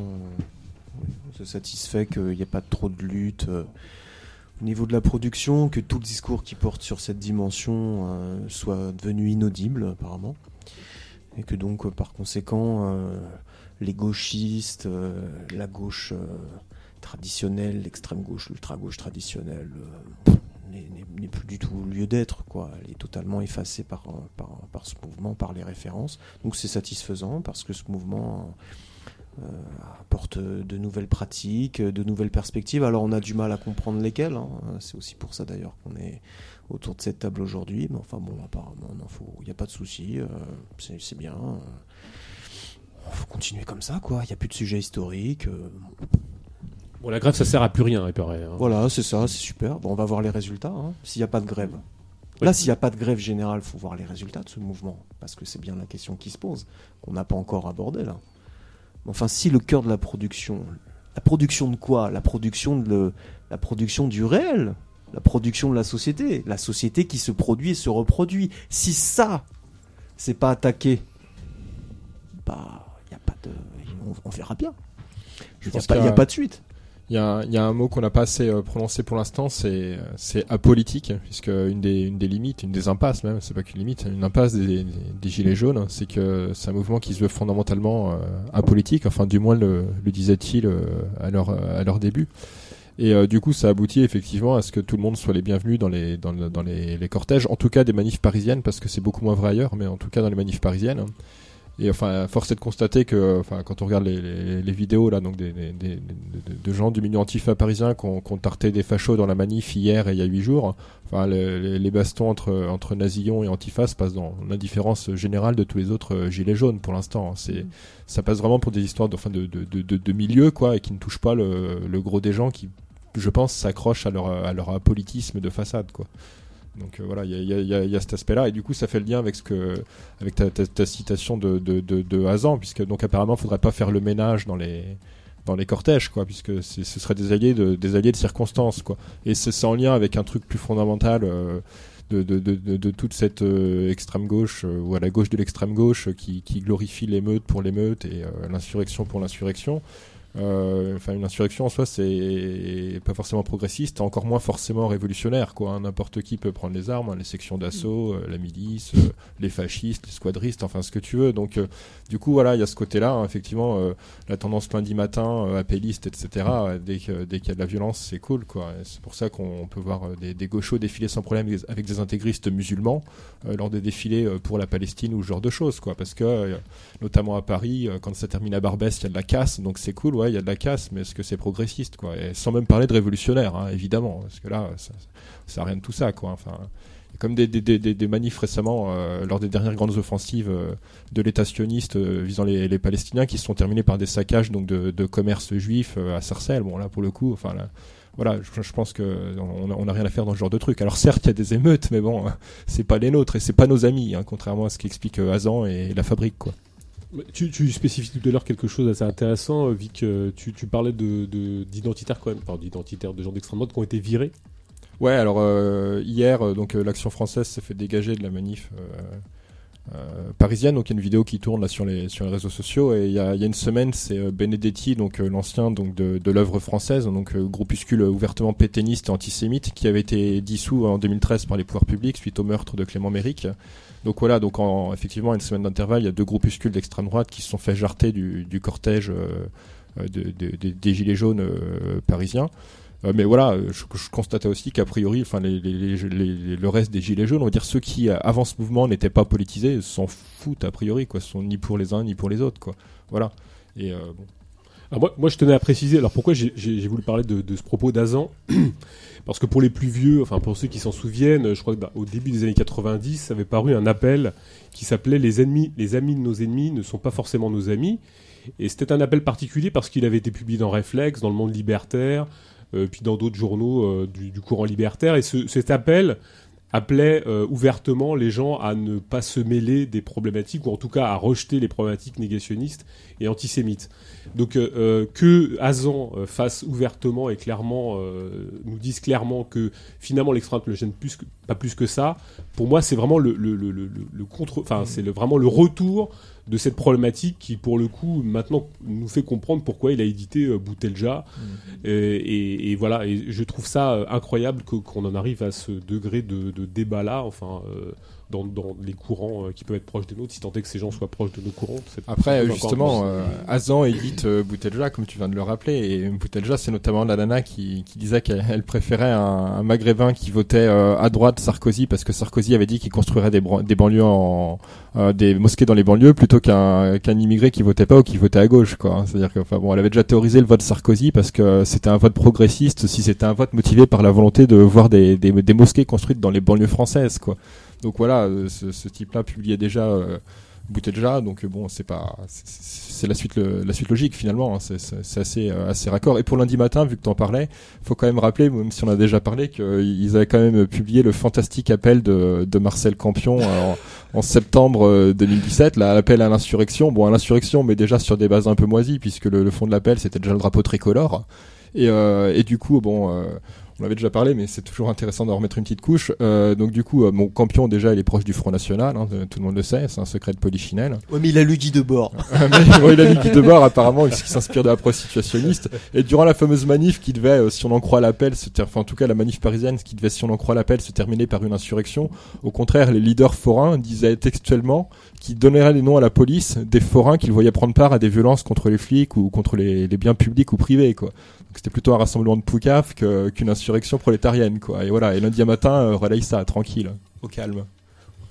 On se satisfait qu'il n'y ait pas trop de lutte au niveau de la production, que tout le discours qui porte sur cette dimension euh, soit devenu inaudible apparemment. Et que donc, euh, par conséquent, euh, les gauchistes, euh, la gauche traditionnelle, l'extrême gauche, l'ultra-gauche traditionnelle, euh, n'est- plus du tout lieu d'être. quoi. Elle est totalement effacée par, par, par ce mouvement, par les références. Donc c'est satisfaisant parce que ce mouvement apporte de nouvelles pratiques, de nouvelles perspectives. Alors on a du mal à comprendre lesquelles. hein. C'est aussi pour ça d'ailleurs qu'on est autour de cette table aujourd'hui. Mais enfin bon, apparemment, il n'y a pas de souci. euh, c'est bien. Il faut continuer comme ça, quoi. Il n'y a plus de sujet historique. euh, Bon, la grève, ça sert à plus rien, il paraît. hein. Voilà, c'est ça, c'est super. Bon, on va voir les résultats. hein, S'il n'y a pas de grève. Là, s'il n'y a pas de grève générale, faut voir les résultats de ce mouvement. Parce que c'est bien la question qui se pose, qu'on n'a pas encore abordée là. Enfin, si le cœur de la production, la production de quoi? La production de le- la production du réel, la production de la société, la société qui se produit et se reproduit. Si ça, c'est pas attaqué, bah, y a pas de, on, on verra bien. Je n'y pense pas- qu'il y y a a- pas de suite. Il y, a il y a un mot qu'on n'a pas assez euh, prononcé pour l'instant, c'est c'est apolitique, puisque une des, une des limites, une des impasses même, c'est pas qu'une limite, une impasse des, des- des gilets jaunes, c'est que c'est un mouvement qui se veut fondamentalement euh, apolitique, enfin du moins le, le disait-il euh, à leur à leur début. Et euh, du coup, ça aboutit effectivement à ce que tout le monde soit les bienvenus dans les dans, dans les, les cortèges, en tout cas des manifs parisiennes, parce que c'est beaucoup moins vrai ailleurs, mais en tout cas dans les manifs parisiennes. Et enfin, force est de constater que, enfin, quand on regarde les, les, les vidéos là, donc des, des, des- de, gens du milieu antifa parisien qui ont, tarté des fachos dans la manif hier et il y a huit jours, enfin, le- les, les bastons entre entre Nasillon et Antifa se passent dans l'indifférence générale de tous les autres euh, gilets jaunes pour l'instant. C'est, ça passe vraiment pour des histoires de, enfin, de, de, de, de milieu quoi, et qui ne touchent pas le, le gros des gens qui, je pense, s'accrochent à leur apolitisme de façade quoi. Donc voilà, il y a, cet aspect-là, et du coup, ça fait le lien avec ce que, avec ta, ta, ta citation de, Hazan, puisque donc apparemment, il faudrait pas faire le ménage dans les dans les cortèges, quoi, puisque ce serait des alliés de des alliés de circonstances, quoi. Et c'est en lien avec un truc plus fondamental. euh, de, de, toute cette euh, extrême gauche euh, ou à la gauche de l'extrême gauche qui, glorifie l'émeute pour l'émeute et l'insurrection pour l'insurrection. Euh, Enfin, une insurrection en soi, c'est pas forcément progressiste, encore moins forcément révolutionnaire. Quoi, hein. n'importe qui peut prendre les armes, hein, les sections d'assaut, euh, la milice, euh, les fascistes, les squadristes, enfin ce que tu veux. Donc, du coup, voilà, il y a ce côté-là. hein, effectivement, la tendance lundi matin, appelliste, etc. dès que- dès qu'il y a de la violence, c'est cool. Quoi. C'est pour ça qu'on peut voir des, des gauchos défiler sans problème avec des- intégristes musulmans euh, lors des défilés pour la Palestine ou ce genre de choses. Quoi, parce que euh, notamment à Paris, quand ça termine à Barbès, il y a de la casse, donc c'est cool, ouais, il y a de la casse, mais est-ce que c'est progressiste, quoi? Et sans même parler de révolutionnaire, hein, évidemment, parce que là, ça, ça a rien de tout ça, quoi. Enfin, comme des, des, des, des- manifs récemment, euh, lors des dernières grandes offensives euh, de l'État sioniste euh, visant les, les Palestiniens, qui se sont terminés par des saccages donc de, de commerce juif euh, à Sarcelles. Bon, là, pour le coup, enfin, là, voilà, je, pense que on a, on a rien à faire dans ce genre de truc. Alors certes, il y a des émeutes, mais bon, c'est pas les nôtres et c'est pas nos amis, hein, contrairement à ce qu'explique Hazan et la fabrique, quoi. Tu, tu spécifies tout à l'heure quelque chose d'assez intéressant, euh, vu que tu, tu parlais de, de- d'identitaires quand même, enfin d'identitaires, de gens d'extrême droite qui ont été virés. Ouais, alors euh, hier, euh, donc euh, l'action française s'est fait dégager de la manif euh, euh, parisienne. Donc il y a une vidéo qui tourne là sur les sur les réseaux sociaux et il y a, une semaine, c'est euh, Benedetti, donc euh, l'ancien de, de l'œuvre française, donc euh, groupuscule ouvertement pétainiste et antisémite, qui avait été dissous en 2013 par les pouvoirs publics suite au meurtre de Clément Méric. Donc voilà, donc en effectivement une semaine d'intervalle, il y a deux groupuscules d'extrême droite qui se sont fait jarter du, cortège euh, de- de- de- des gilets jaunes euh, parisiens. Euh, mais voilà, je, constatais aussi qu'a priori, enfin, le reste des gilets jaunes, on va dire ceux qui avant ce mouvement n'étaient pas politisés, s'en foutent a priori, quoi, sont ni pour les uns ni pour les autres, quoi. Voilà. Et bon. Alors moi, moi, je tenais à préciser, alors pourquoi j'ai, voulu parler de ce propos d'Azan? Parce que pour les plus vieux, enfin pour ceux qui s'en souviennent, je crois que bah, début des années 90, avait paru un appel qui s'appelait les amis de nos ennemis ne sont pas forcément nos amis. Et c'était un appel particulier parce qu'il avait été publié dans Réflexe, dans le monde libertaire, euh, puis dans d'autres journaux euh, du, courant libertaire. Et ce, cet appel appelait euh, ouvertement les gens à ne pas se mêler des problématiques, ou en tout cas à rejeter les problématiques négationnistes et antisémites. Donc euh, euh, que Hazan euh, fasse ouvertement et clairement, euh, nous dise clairement que finalement l'extrême ne le gêne plus que, pas plus que ça, pour moi c'est vraiment le, le, le, le, contre, enfin c'est vraiment le retour de cette problématique qui pour le coup maintenant nous fait comprendre pourquoi il a édité euh, Boutelja. Et, et, et voilà. Et je trouve ça euh, incroyable qu'on en arrive à ce degré de, de débat là enfin euh, dans, dans les courants euh, qui peuvent être proches des nôtres, si tant est que ces gens soient proches de nos courants. Après, justement, euh, Azan édite euh, Boutelja, comme tu viens de le rappeler, et Boutelja, c'est notamment la nana qui, qui disait qu'elle elle préférait un, un maghrébin qui votait euh, à droite Sarkozy, parce que Sarkozy avait dit qu'il construirait des, des banlieues en, euh, des mosquées dans les banlieues, plutôt qu'un qu'un immigré qui votait pas ou qui votait à gauche, quoi. C'est-à-dire que, enfin bon, elle avait déjà théorisé le vote Sarkozy parce que c'était un vote progressiste, si c'était un vote motivé par la volonté de voir des, des, des mosquées construites dans les banlieues françaises, quoi. Donc voilà, euh, ce, type-là publiait déjà euh, Boutelja, donc euh, bon, c'est pas, c'est- la suite, la suite logique finalement. hein. C'est- assez, assez raccord. Et pour lundi matin, vu que t'en parlais, faut quand même rappeler, même si on a déjà parlé, qu'ils avaient quand même publié le fantastique appel de, Marcel Campion en, septembre euh, 2017, là, l'appel à l'insurrection. Bon, à l'insurrection, mais déjà sur des bases un peu moisies, puisque le, fond de l'appel c'était déjà le drapeau tricolore. Et, du coup, bon. On avait déjà parlé, mais c'est toujours intéressant d'en remettre une petite couche. Euh, donc du coup, euh, mon Campion déjà, il est proche du Front National, hein, tout le monde le sait, c'est un secret de Polichinelle. Ouais, mais il a lu Guy Debord. Mais bon, il a mis Guy Debord apparemment, qui s'inspire de la pro situationniste. Et durant la fameuse manif qui devait, euh, si on en croit l'appel, se ter- enfin en tout cas la manif parisienne, qui devait, si on en croit l'appel, se terminer par une insurrection. Au contraire, les leaders forains disaient textuellement qu'ils donneraient les noms à la police des forains qu'ils voyaient prendre part à des violences contre les flics ou contre les, biens publics ou privés, quoi. C'était plutôt un rassemblement de poucaf qu'une insurrection prolétarienne, quoi. Et voilà. Et lundi matin, euh, relaye ça, tranquille, au calme.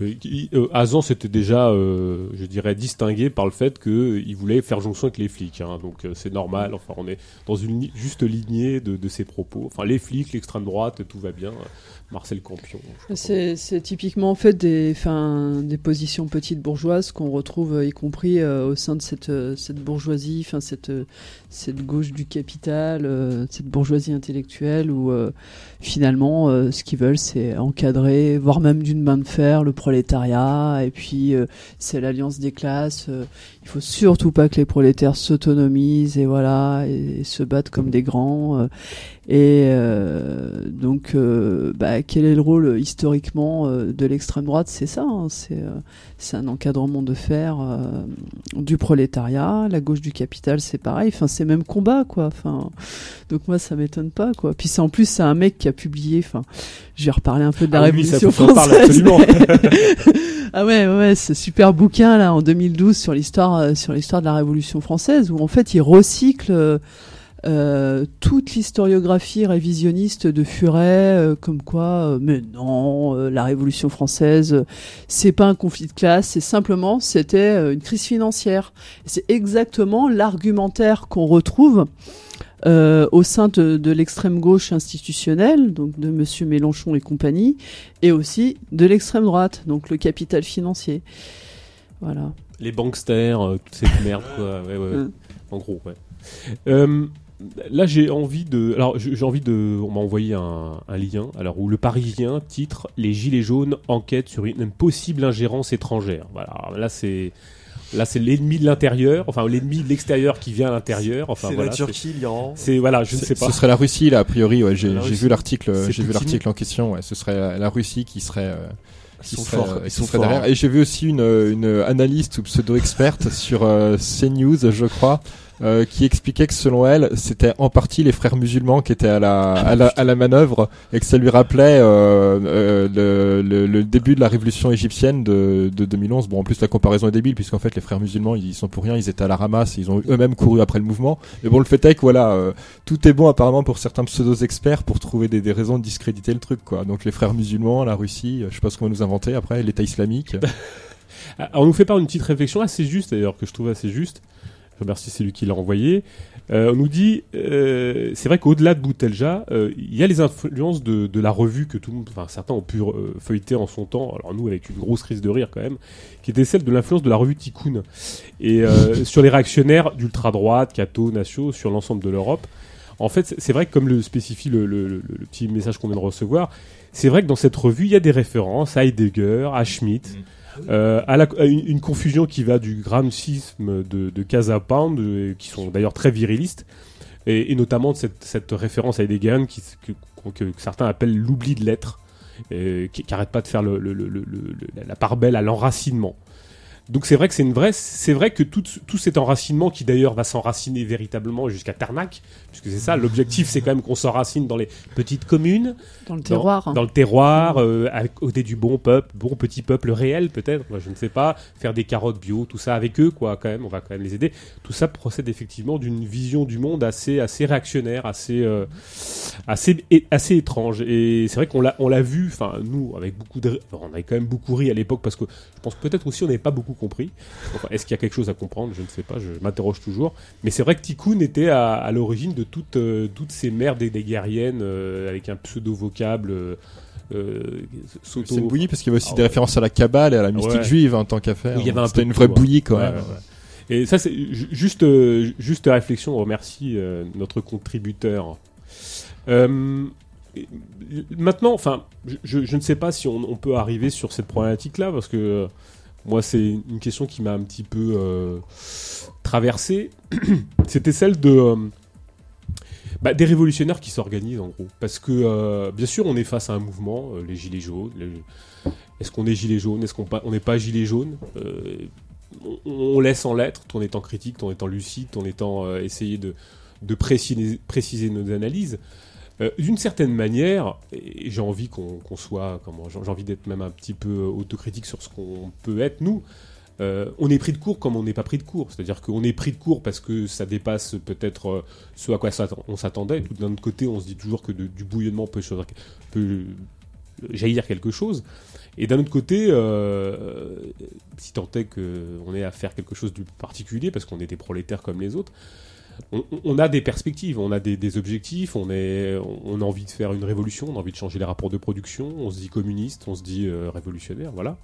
Euh, euh, Azan s'était déjà, euh, je dirais, distingué par le fait qu'il voulait faire jonction avec les flics. hein. donc euh, c'est normal. Enfin, on est dans une juste lignée de, de ses propos. Enfin, les flics, l'extrême droite, tout va bien. Marcel Campion. C'est typiquement en fait des, enfin, des positions petites bourgeoises qu'on retrouve euh, y compris euh, au sein de cette, euh, cette bourgeoisie, enfin cette, euh, cette gauche du capital, euh, cette bourgeoisie intellectuelle où euh, finalement euh, ce qu'ils veulent c'est encadrer, voire même d'une main de fer le prolétariat et puis euh, c'est l'alliance des classes. euh, il faut surtout pas que les prolétaires s'autonomisent et voilà et, et se battent comme des grands. Et euh, donc, euh, bah, quel est le rôle euh, historiquement euh, de l'extrême droite? C'est ça, hein, c'est euh, c'est un encadrement de fer euh, du prolétariat. La gauche du capital, c'est pareil. Enfin, c'est même combat, quoi. Enfin, donc moi, ça m'étonne pas, quoi. Puis c'est en plus, c'est un mec qui a publié. Enfin, je vais reparler un peu de la Ah oui, ça, Révolution parle française. absolument. ah ouais, ouais, ce super bouquin là en 2012 sur l'histoire sur l'histoire de la Révolution française où en fait il recycle euh, toute l'historiographie révisionniste de Furet, euh, comme quoi, euh, mais non, la Révolution française, c'est pas un conflit de classe, c'est simplement, c'était une crise financière. C'est exactement l'argumentaire qu'on retrouve euh, au sein de, de l'extrême gauche institutionnelle, donc de Monsieur Mélenchon et compagnie, et aussi de l'extrême droite, donc le capital financier. Voilà. Les banksters, euh, toute cette merde, quoi. Ouais, ouais, ouais. Mm. En gros, ouais. Euh, là, j'ai envie de. Alors, j'ai envie de. On m'a envoyé un, un lien. Alors, où le Parisien titre Les Gilets jaunes enquête sur une, possible ingérence étrangère. Voilà. Alors là, c'est. Là, c'est l'ennemi de l'intérieur, enfin l'ennemi de l'extérieur qui vient à l'intérieur. Enfin c'est voilà, la Turquie, l'Iran. c'est voilà, je ne sais pas. Ce serait la Russie, là, a priori. Ouais, j'ai vu l'article. J'ai vu l'article en question. Ouais, ce serait la, la Russie qui serait. euh, Ils qui sont serait, forts. euh, Ils qui sont serait forts. derrière. Et j'ai vu aussi une, une analyste ou pseudo-experte sur euh, CNews, je crois, euh, qui expliquait que selon elle, c'était en partie les frères musulmans qui étaient à la, à la, à la manœuvre et que ça lui rappelait euh, euh, le, le, le début de la révolution égyptienne de, de 2011. Bon, en plus, la comparaison est débile puisqu'en fait, les frères musulmans, ils sont pour rien, ils étaient à la ramasse, ils ont eux-mêmes couru après le mouvement. Mais bon, le fait est que voilà, euh, tout est bon apparemment pour certains pseudo-experts pour trouver des, des raisons de discréditer le truc, quoi. Donc les frères musulmans, la Russie, je sais pas ce qu'on va nous inventer après, l'État islamique. Ah, On nous fait part une petite réflexion assez juste d'ailleurs que je trouve assez juste. Je remercie celui qui l'a envoyé. Euh, on nous dit, euh, c'est vrai qu'au-delà de Boutelja, euh, il y a les influences de, de la revue que tout le monde, enfin certains ont pu feuilleter en son temps. Alors nous avec une grosse crise de rire quand même, qui était celle de l'influence de la revue Tikkun et sur les réactionnaires d'ultra droite, catho, nationaux, sur l'ensemble de l'Europe. En fait, c'est- vrai que comme le spécifie le, le- le- le petit message qu'on vient de recevoir, c'est vrai que dans cette revue, il y a des références à Heidegger, à Schmitt, euh, à, la- à une, confusion qui va du gramscisme de, de Casa Pound, qui sont d'ailleurs très virilistes, et, et notamment de cette, cette référence à Heidegger qui, que, que- certains appellent l'oubli de l'être, euh, qui n'arrête pas de faire le- le- le- la part belle à l'enracinement. Donc c'est vrai que c'est une vraie, c'est vrai que tout, tout cet enracinement qui d'ailleurs va s'enraciner véritablement jusqu'à Tarnac, puisque c'est ça l'objectif, c'est quand même qu'on s'enracine dans les petites communes, Dans le terroir. dans le terroir, euh, à côté du bon peuple, bon petit peuple réel peut-être, moi je ne sais pas, faire des carottes bio, tout ça avec eux quoi quand même, on va quand même les aider. Tout ça procède effectivement d'une vision du monde assez assez réactionnaire, assez euh, assez étrange. Et c'est vrai qu'on l'a on l'a vu, enfin nous avec beaucoup de, enfin, on avait quand même beaucoup ri à l'époque parce que je pense peut-être aussi on n'avait pas beaucoup compris. Enfin, est-ce qu'il y a quelque chose à comprendre? Je ne sais pas, je m'interroge toujours. Mais c'est vrai que Tikkun était à, à l'origine de toutes, euh, toutes ces merdes des, des guerriennes euh, avec un pseudo-vocable. euh, euh, s'auto- C'est une bouillie parce qu'il y avait aussi Ah des références à la cabale et à la mystique Ouais. juive en tant qu'affaire. Oui, un C'était une vraie tout, bouillie. Ouais, ouais, ouais. Et ça, c'est ju- juste, euh, juste réflexion. On remercie euh, notre contributeur. Euh, maintenant, enfin, je- ne sais pas si on, on peut arriver sur cette problématique-là parce que euh, moi, c'est une question qui m'a un petit peu euh, traversé. C'était celle de euh, bah, des révolutionnaires qui s'organisent en gros. Parce que euh, bien sûr, on est face à un mouvement, euh, les gilets jaunes. Est-ce qu'on est gilet jaune Est-ce qu'on n'est pas gilet jaune Euh, on, laisse en lettres, tout en étant critique, tout en étant lucide, tout en étant essayer de, de préciser, préciser nos analyses. D'une certaine manière, j'ai envie qu'on soit, j'ai envie d'être même un petit peu autocritique sur ce qu'on peut être nous. Euh, on est pris de court comme on n'est pas pris de court. C'est-à-dire qu'on est pris de court parce que ça dépasse peut-être euh, ce à quoi on s'attendait. Tout d'un autre côté, on se dit toujours que du bouillonnement peut, peut jaillir quelque chose. Et d'un autre côté, euh, si tant est qu'on ait à faire quelque chose de particulier, parce qu'on est des prolétaires comme les autres, on, a des perspectives, on a des, objectifs, on, a envie de faire une révolution, on a envie de changer les rapports de production, on se dit communiste, on se dit euh, révolutionnaire, voilà.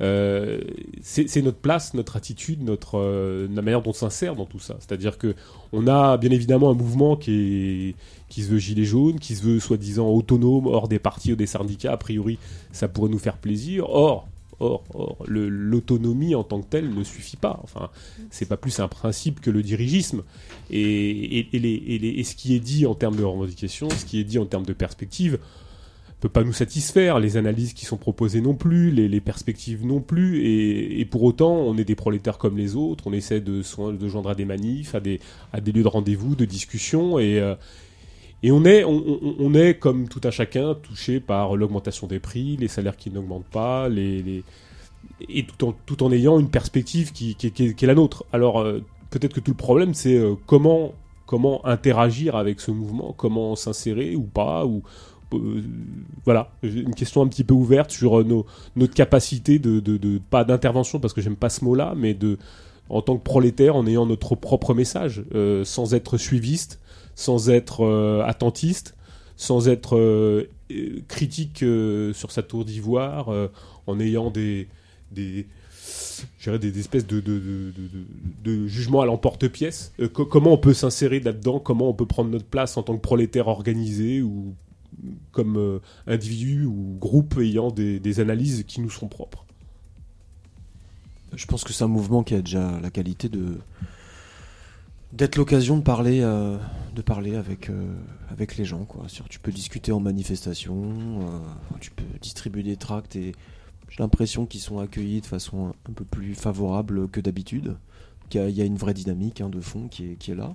Euh, c'est notre place, notre attitude, notre euh, la manière dont on s'insère dans tout ça. C'est-à-dire que on a bien évidemment un mouvement qui se veut gilet jaune, qui se veut soi-disant autonome, hors des partis ou des syndicats. A priori, ça pourrait nous faire plaisir. Or, or, or, l'autonomie en tant que telle ne suffit pas. Enfin, c'est pas plus un principe que le dirigisme. Et, et, ce qui est dit en termes de revendication, ce qui est dit en termes de perspective, peut pas nous satisfaire. Les analyses qui sont proposées non plus, les, perspectives non plus. Et, pour autant, on est des prolétaires comme les autres. On essaie de, de joindre à des manifs, à des, à des lieux de rendez-vous, de discussion. Et, euh, et on est, on, est, comme tout un chacun, touché par l'augmentation des prix, les salaires qui n'augmentent pas, les, les- et tout en, tout en ayant une perspective qui, qui- qui est, qui est la nôtre. Alors, euh, peut-être que tout le problème, c'est euh, comment, comment interagir avec ce mouvement, comment s'insérer ou pas, ou euh, voilà, une question un petit peu ouverte sur euh, notre capacité de, pas d'intervention parce que j'aime pas ce mot-là, mais de en tant que prolétaire, en ayant notre propre message, euh, sans être suiviste, sans être attentiste, sans être critique sur sa tour d'ivoire, en ayant des, des, des, espèces de, de, jugements à l'emporte-pièce. Co- comment on peut s'insérer là-dedans? Comment on peut prendre notre place en tant que prolétaire organisé comme euh, individu ou groupe ayant des, analyses qui nous sont propres Je pense que c'est un mouvement qui a déjà la qualité de d'être l'occasion de parler, euh, de parler avec euh, avec les gens. Tu peux discuter en manifestation, tu peux distribuer des tracts et j'ai l'impression qu'ils sont accueillis de façon un, peu plus favorable que d'habitude. Qu'il y a une vraie dynamique hein, de fond qui est, qui est là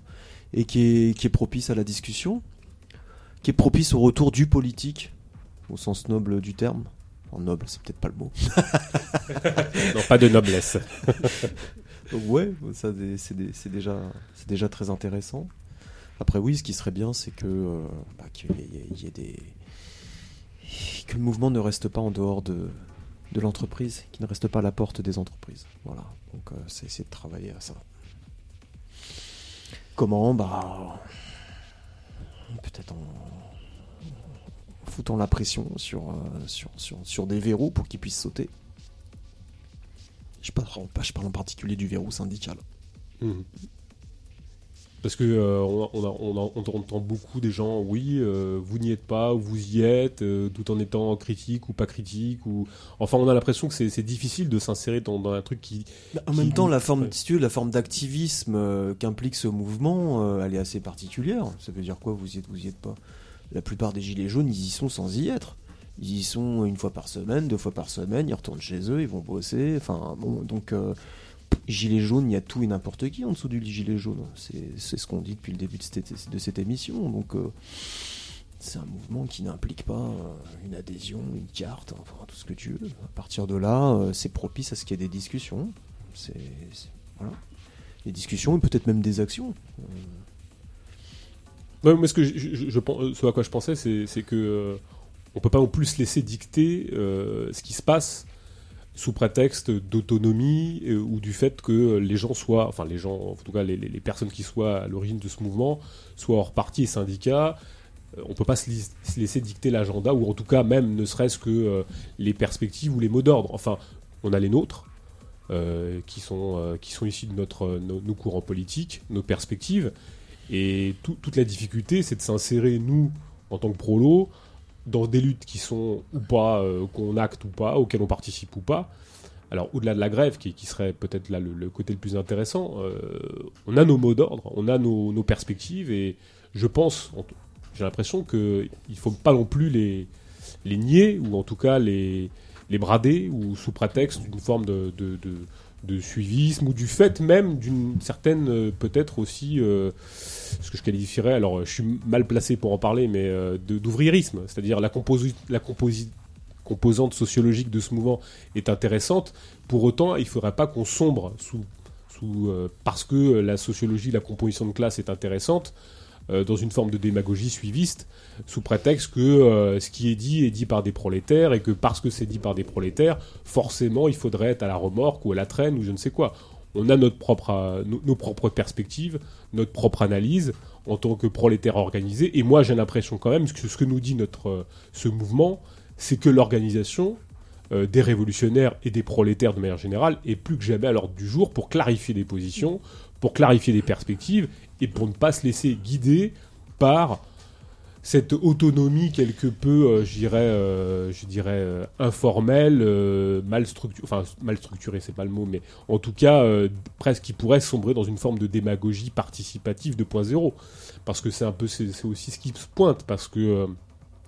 et qui est, qui est propice à la discussion, qui est propice au retour du politique au sens noble du terme. En noble, c'est peut-être pas le mot. Non, pas de noblesse. Donc ouais, ça c'est déjà, c'est déjà très intéressant. Après oui, ce qui serait bien, c'est que euh, bah, qu'il y ait des que le mouvement ne reste pas en dehors de, de l'entreprise, qu'il ne reste pas à la porte des entreprises. Voilà. Donc euh, c'est essayer de travailler à ça. Comment? Bah peut-être en foutant la pression sur, euh, sur, des verrous pour qu'ils puissent sauter. Je parle, en- je parle en particulier du verrou syndical. Mhm. Parce que euh, on, entend beaucoup des gens, oui, euh, vous n'y êtes pas, ou vous y êtes, euh, tout en étant critique ou pas critique, ou enfin, on a l'impression que c'est difficile de s'insérer dans, dans un truc qui. Bah, En Qui- même temps, la forme, ouais. si tu veux, la forme d'activisme qu'implique ce mouvement, elle est assez particulière. Ça veut dire quoi Vous y êtes, vous y êtes pas? La plupart des gilets jaunes, ils y sont sans y être. Ils y sont une fois par semaine, deux fois par semaine, ils retournent chez eux, ils vont bosser. Enfin, bon, donc, gilet jaune, il y a tout et n'importe qui en dessous du gilet jaune. C'est ce qu'on dit depuis le début de cette, émission. Donc, euh, c'est un mouvement qui n'implique pas euh, une adhésion, une carte, enfin, tout ce que tu veux. À partir de là, euh, c'est propice à ce qu'il y ait des discussions. Des discussions et peut-être même des actions. Mais ce, que je, à quoi je pensais, c'est que on peut pas non plus se laisser dicter ce qui se passe sous prétexte d'autonomie euh, ou du fait que les gens soient, enfin les gens, en tout cas les, personnes qui soient à l'origine de ce mouvement, soient hors parti et syndicats. Euh, On peut pas se, laisser dicter l'agenda ou en tout cas même ne serait-ce que euh, les perspectives ou les mots d'ordre. Enfin, on a les nôtres. euh, qui, sont, qui sont issus de notre, nos, courants politiques, nos perspectives, et tout- toute la difficulté, c'est de s'insérer, nous, en tant que prolos, dans des luttes qui sont ou pas, euh, qu'on acte ou pas, auxquelles on participe ou pas. Alors, au-delà de la grève, qui, qui serait peut-être là le, côté le plus intéressant, euh, on a nos mots d'ordre, on a nos, perspectives, et je pense, j'ai l'impression qu'il ne faut pas non plus les, les nier, ou en tout cas les, les brader, ou sous prétexte d'une forme de, de suivisme, ou du fait même d'une certaine, euh, peut-être aussi, euh, ce que je qualifierais, alors je suis mal placé pour en parler, mais euh, c'est-à-dire la, composi la composante sociologique de ce mouvement est intéressante. Pour autant, il ne faudrait pas qu'on sombre sous, sous, euh, parce que la sociologie, la composition de classe est intéressante, dans une forme de démagogie suiviste, sous prétexte que euh, ce qui est dit est dit par des prolétaires et que parce que c'est dit par des prolétaires, forcément il faudrait être à la remorque ou à la traîne ou je ne sais quoi. On a notre propre, euh, nos, propres perspectives, notre propre analyse en tant que prolétaire organisé. Et moi, j'ai l'impression quand même que ce que nous dit notre euh, ce mouvement, c'est que l'organisation euh, des révolutionnaires et des prolétaires de manière générale est plus que jamais à l'ordre du jour pour clarifier des positions, pour clarifier des perspectives et pour ne pas se laisser guider par cette autonomie quelque peu, euh, je dirais, euh, euh, informelle, euh, mal structurée, enfin mal structurée, c'est pas le mot, mais en tout cas presque qui pourrait sombrer dans une forme de démagogie participative 2.0, parce que c'est un peu, c'est aussi ce qui se pointe, parce que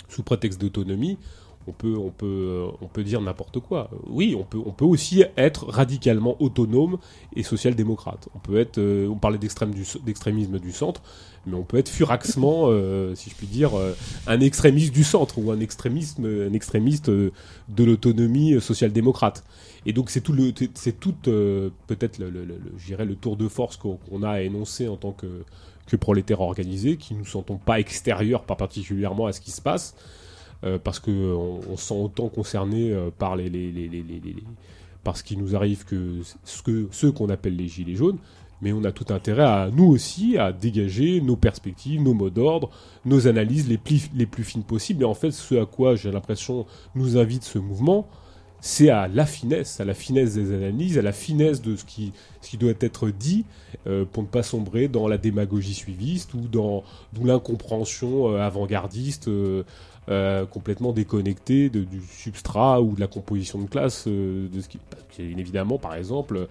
sous prétexte d'autonomie, on peut, on peut, euh, on peut dire n'importe quoi. Oui, on peut, on peut aussi être radicalement autonome et social-démocrate. On peut être, euh, on parlait d'extrême du, d'extrémisme du centre, mais on peut être furaxement, euh, si je puis dire, un extrémiste du centre ou un extrémisme, un extrémiste de l'autonomie social-démocrate. Et donc c'est tout le, c'est peut-être le, le, le, tour de force qu'on a à énoncer en tant que que prolétaires organisés, qui nous sentons pas extérieurs, pas particulièrement à ce qui se passe, euh, parce que on, se sent autant concerné euh, par les, par ce qui nous arrive que ce que ceux qu'on appelle les gilets jaunes. Mais on a tout intérêt à nous aussi à dégager nos perspectives, nos mots d'ordre, nos analyses les plus, fines possibles. Et en fait, ce à quoi j'ai l'impression nous invite ce mouvement, c'est à la finesse, à la finesse des analyses, à la finesse de ce qui, doit être dit euh, pour ne pas sombrer dans la démagogie suiviste ou dans, l'incompréhension avant-gardiste euh, complètement déconnectée de- du substrat ou de la composition de classe euh, de ce qui, évidemment par exemple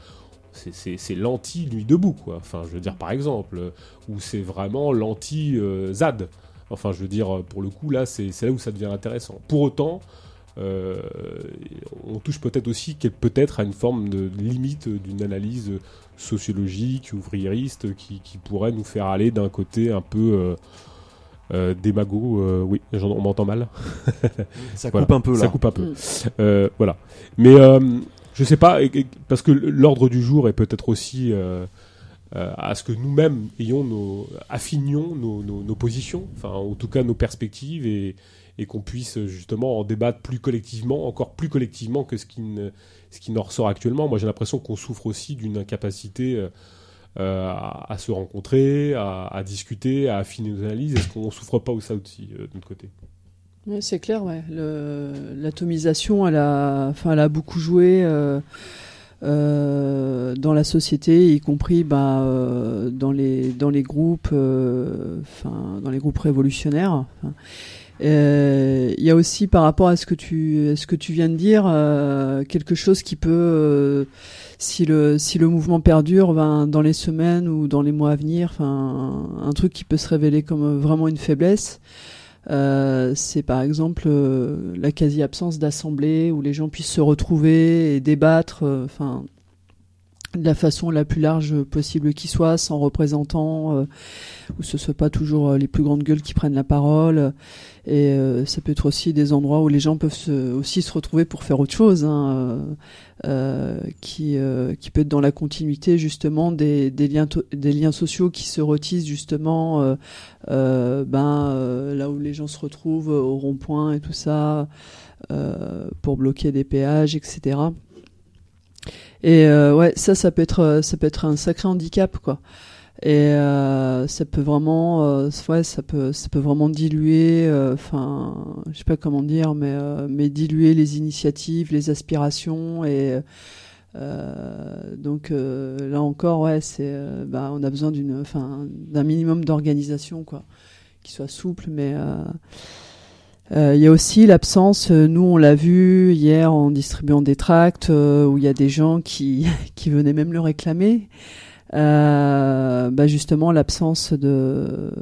c'est- l'anti nuit debout quoi. Enfin je veux dire par exemple ou c'est vraiment l'anti euh, ZAD. Enfin je veux dire pour le coup là c'est là où ça devient intéressant. Pour autant on touche peut-être aussi peut-être à une forme de limite d'une analyse sociologique, ouvriériste, qui, pourrait nous faire aller d'un côté un peu euh, démago. euh, oui, j'en- on m'entend mal. Ça Voilà. coupe un peu là. Ça coupe un peu. Mm. Euh, voilà. Mais euh, je sais pas, parce que l'ordre du jour est peut-être aussi euh, euh, à ce que nous-mêmes ayons nos, affinions nos, nos- nos positions, enfin en tout cas nos perspectives et, et qu'on puisse justement en débattre plus collectivement, encore plus collectivement que ce qui, ne, ce qui n'en ressort actuellement. Moi j'ai l'impression qu'on souffre aussi d'une incapacité euh, à, se rencontrer, à, discuter, à affiner nos analyses. Est-ce qu'on souffre pas aussi, aussi euh, de notre côté? Ouais, c'est clair, ouais. L'atomisation, elle a, enfin, elle a beaucoup joué euh, dans la société, y compris bah, dans les dans les groupes, dans les groupes révolutionnaires. Il y a aussi par rapport à ce que tu à ce que tu viens de dire quelque chose qui peut si le si le mouvement perdure ben, dans les semaines ou dans les mois à venir enfin un, truc qui peut se révéler comme vraiment une faiblesse Euh, c'est par exemple euh, la quasi-absence d'assemblée où les gens puissent se retrouver et débattre, euh, enfin, de la façon la plus large possible qui soit, sans représentants, euh, où ce soit pas toujours euh, les plus grandes gueules qui prennent la parole. Et euh, ça peut être aussi des endroits où les gens peuvent se, aussi se retrouver pour faire autre chose, hein, euh, euh, qui, euh, qui peut être dans la continuité justement des, des, liens, des liens sociaux qui se retissent justement euh, ben, là où les gens se retrouvent au rond-point et tout ça, pour bloquer des péages, etc. Et euh, ouais, ça, ça peut être, ça peut être un sacré handicap, quoi. Et euh, ça peut vraiment, euh, ouais, ça peut, ça peut vraiment diluer, euh, enfin, je sais pas comment dire, mais, mais diluer les initiatives, les aspirations et euh, donc euh, là encore, ouais, c'est, bah, on a besoin d'une, enfin, d'un minimum d'organisation, quoi, qui soit souple, mais il y a aussi l'absence, nous on l'a vu hier en distribuant des tracts, où il y a des gens qui, qui venaient même le réclamer. Euh, bah justement l'absence de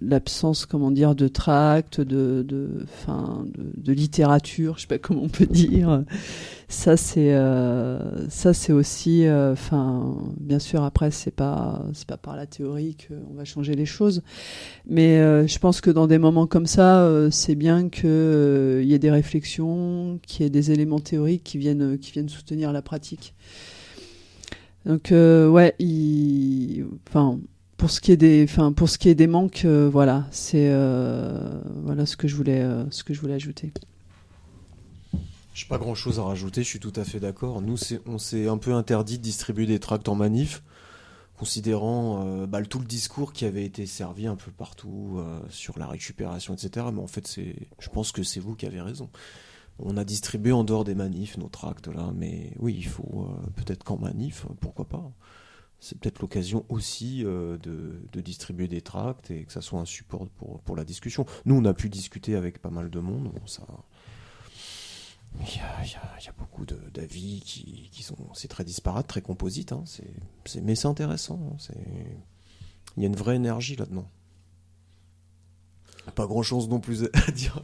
l'absence comment dire de tracts de de fin de, littérature je sais pas comment on peut dire. Ça c'est euh, ça c'est aussi enfin bien sûr après c'est pas c'est pas par la théorie qu'on va changer les choses. Mais euh, je pense que dans des moments comme ça euh, c'est bien que euh, il y ait des réflexions qu'il y ait des éléments théoriques qui viennent qui viennent soutenir la pratique donc euh, ouais, enfin pour ce qui est des, enfin pour ce qui est des manques, euh, voilà, c'est euh, voilà ce que je voulais, ce que je voulais ajouter. J'ai pas grand chose à rajouter, je suis tout à fait d'accord. Nous, on s'est un peu interdit de distribuer des tracts en manif, considérant bah, tout le discours qui avait été servi un peu partout sur la récupération, etc. Mais en fait, je pense que c'est vous qui avez raison. On a distribué en dehors des manifs nos tracts là, mais oui, il faut euh, peut-être qu'en manif, pourquoi pas. C'est peut-être l'occasion aussi euh, de, distribuer des tracts et que ça soit un support pour, la discussion. Nous, on a pu discuter avec pas mal de monde. Ça, il y a, beaucoup d'avis qui, sont. C'est très disparate, très composite. hein, c'est, mais c'est intéressant. hein, il y a une vraie énergie là-dedans. Pas grand chose non plus à dire.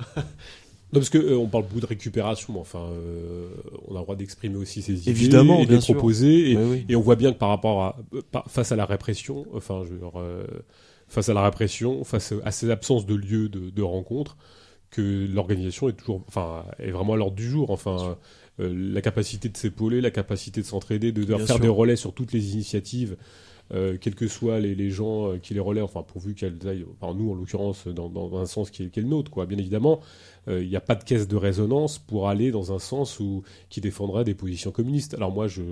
Non, parce que euh, on parle beaucoup de récupération, mais enfin, euh, on a le droit d'exprimer aussi ses idées Évidemment, et de bien les sûr. proposer. Et, Oui, oui. et on voit bien que par rapport à, par- face à la répression, enfin, je veux dire, euh, face à la répression, face à ces absences de lieux de, de rencontre, que l'organisation est toujours, enfin, est vraiment à l'ordre du jour. Enfin, euh, la capacité de s'épauler, la capacité de s'entraider, de, faire sûr. des relais sur toutes les initiatives. Euh, quels que soient les, gens euh, qui les relaient, enfin pourvu qu'elles aillent, enfin nous en l'occurrence, dans, un sens qui est, le nôtre, quoi. Bien évidemment, euh, il n'y a pas de caisse de résonance pour aller dans un sens où qui défendrait des positions communistes. Alors moi, je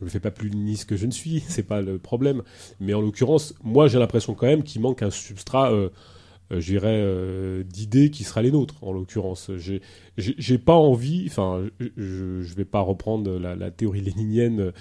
ne fais pas plus léniniste que je ne suis, c'est pas le problème. Mais en l'occurrence, moi, j'ai l'impression quand même qu'il manque un substrat, euh, euh, je dirais, euh, d'idées qui sera les nôtres. En l'occurrence, j'ai pas envie, enfin, je, je vais pas reprendre la, la théorie léninienne euh,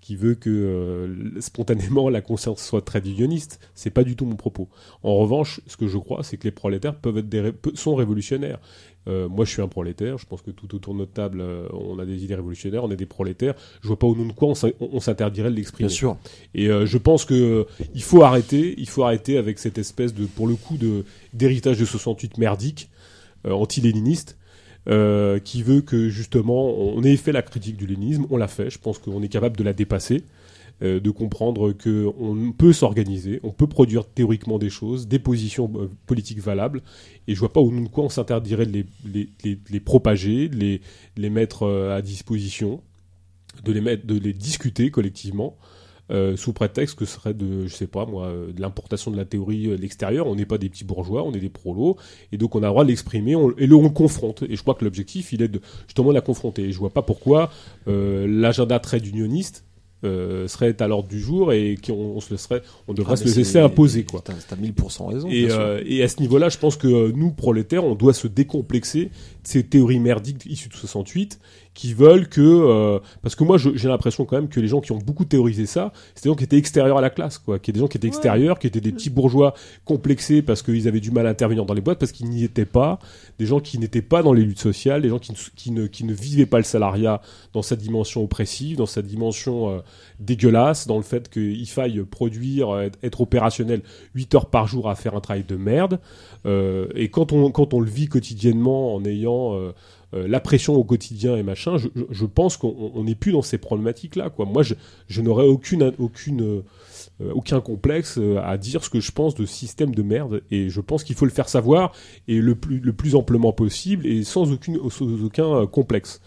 qui veut que euh, spontanément la conscience soit très unioniste. C'est pas du tout mon propos. En revanche, ce que je crois, c'est que les prolétaires peuvent être des sont révolutionnaires. Euh, moi, je suis un prolétaire. Je pense que tout autour de notre table, euh, on a des idées révolutionnaires. On est des prolétaires. Je vois pas au nom de quoi on s'in- on on s'interdirait de l'exprimer. Bien sûr. Et euh, je pense que il faut arrêter, il faut arrêter avec cette espèce de, pour le coup, de d'héritage de 68 merdique, anti-léniniste, qui veut que justement on ait fait la critique du léninisme, on l'a fait. Je pense qu'on est capable de la dépasser, euh, de comprendre que on peut s'organiser, on peut produire théoriquement des choses, des positions euh, politiques valables. Et je vois pas au nom de quoi on s'interdirait de les, les, les, les propager, de les, les mettre euh, à disposition, de les mettre, de les discuter collectivement. Sous prétexte que ce serait de, je sais pas moi, l'importation de la théorie de l'extérieur. On n'est pas des petits bourgeois, on est des prolos, et donc on a le droit de l'exprimer, et le, on le confronte. Et je crois que l'objectif, il est de justement de la confronter. Et je vois pas pourquoi l'agenda très unioniste euh, serait à l'ordre du jour et qu'on on se laisserait, on devrait Ah, se le laisser imposer quoi. T'as t'as 1000% raison. Et, euh, et à ce niveau-là, je pense que euh, nous, prolétaires, on doit se décomplexer de ces théories merdiques issues de 68 qui veulent que... euh, parce que moi, j'ai l'impression quand même que les gens qui ont beaucoup théorisé ça, c'était des gens qui étaient extérieurs à la classe, quoi. Qui étaient des gens qui étaient Ouais. extérieurs, qui étaient des petits bourgeois complexés parce qu'ils avaient du mal à intervenir dans les boîtes, parce qu'ils n'y étaient pas, des gens qui n'étaient pas dans les luttes sociales, des gens qui, ne- qui, ne, qui ne vivaient pas le salariat dans sa dimension oppressive, dans sa dimension... euh, dégueulasse, dans le fait qu'il faille produire, être, être opérationnel 8 heures par jour à faire un travail de merde. Euh, et quand on, quand on le vit quotidiennement en ayant euh, la pression au quotidien et machin, je, pense qu'on on n'est plus dans ces problématiques-là. Moi, je, n'aurais aucune, euh, aucun complexe euh, à dire ce que je pense de système de merde. Et je pense qu'il faut le faire savoir et le plus, le plus amplement possible et sans, aucun complexe.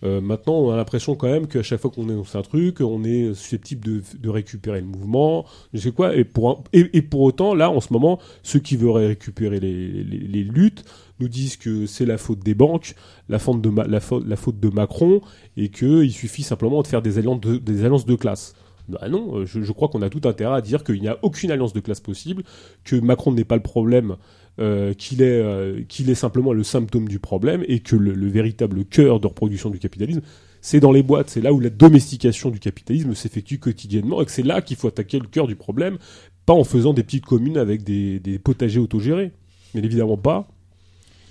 Maintenant, on a l'impression quand même qu'à chaque fois qu'on énonce un truc, on est susceptible de, récupérer le mouvement, je sais quoi. Et pour, autant, là, en ce moment, ceux qui veulent récupérer les luttes nous disent que c'est la faute des banques, la faute de, la faute, de Macron, et qu'il suffit simplement de faire des alliances de, des alliances de classe. Bah non, euh, je, crois qu'on a tout intérêt à dire qu'il n'y a aucune alliance de classe possible, que Macron n'est pas le problème, euh, qu'il est, euh, est simplement le symptôme du problème, et que le, le véritable cœur de reproduction du capitalisme, c'est dans les boîtes, c'est là où la domestication du capitalisme s'effectue quotidiennement, et que c'est là qu'il faut attaquer le cœur du problème, pas en faisant des petites communes avec des, des potagers autogérés. Mais évidemment pas,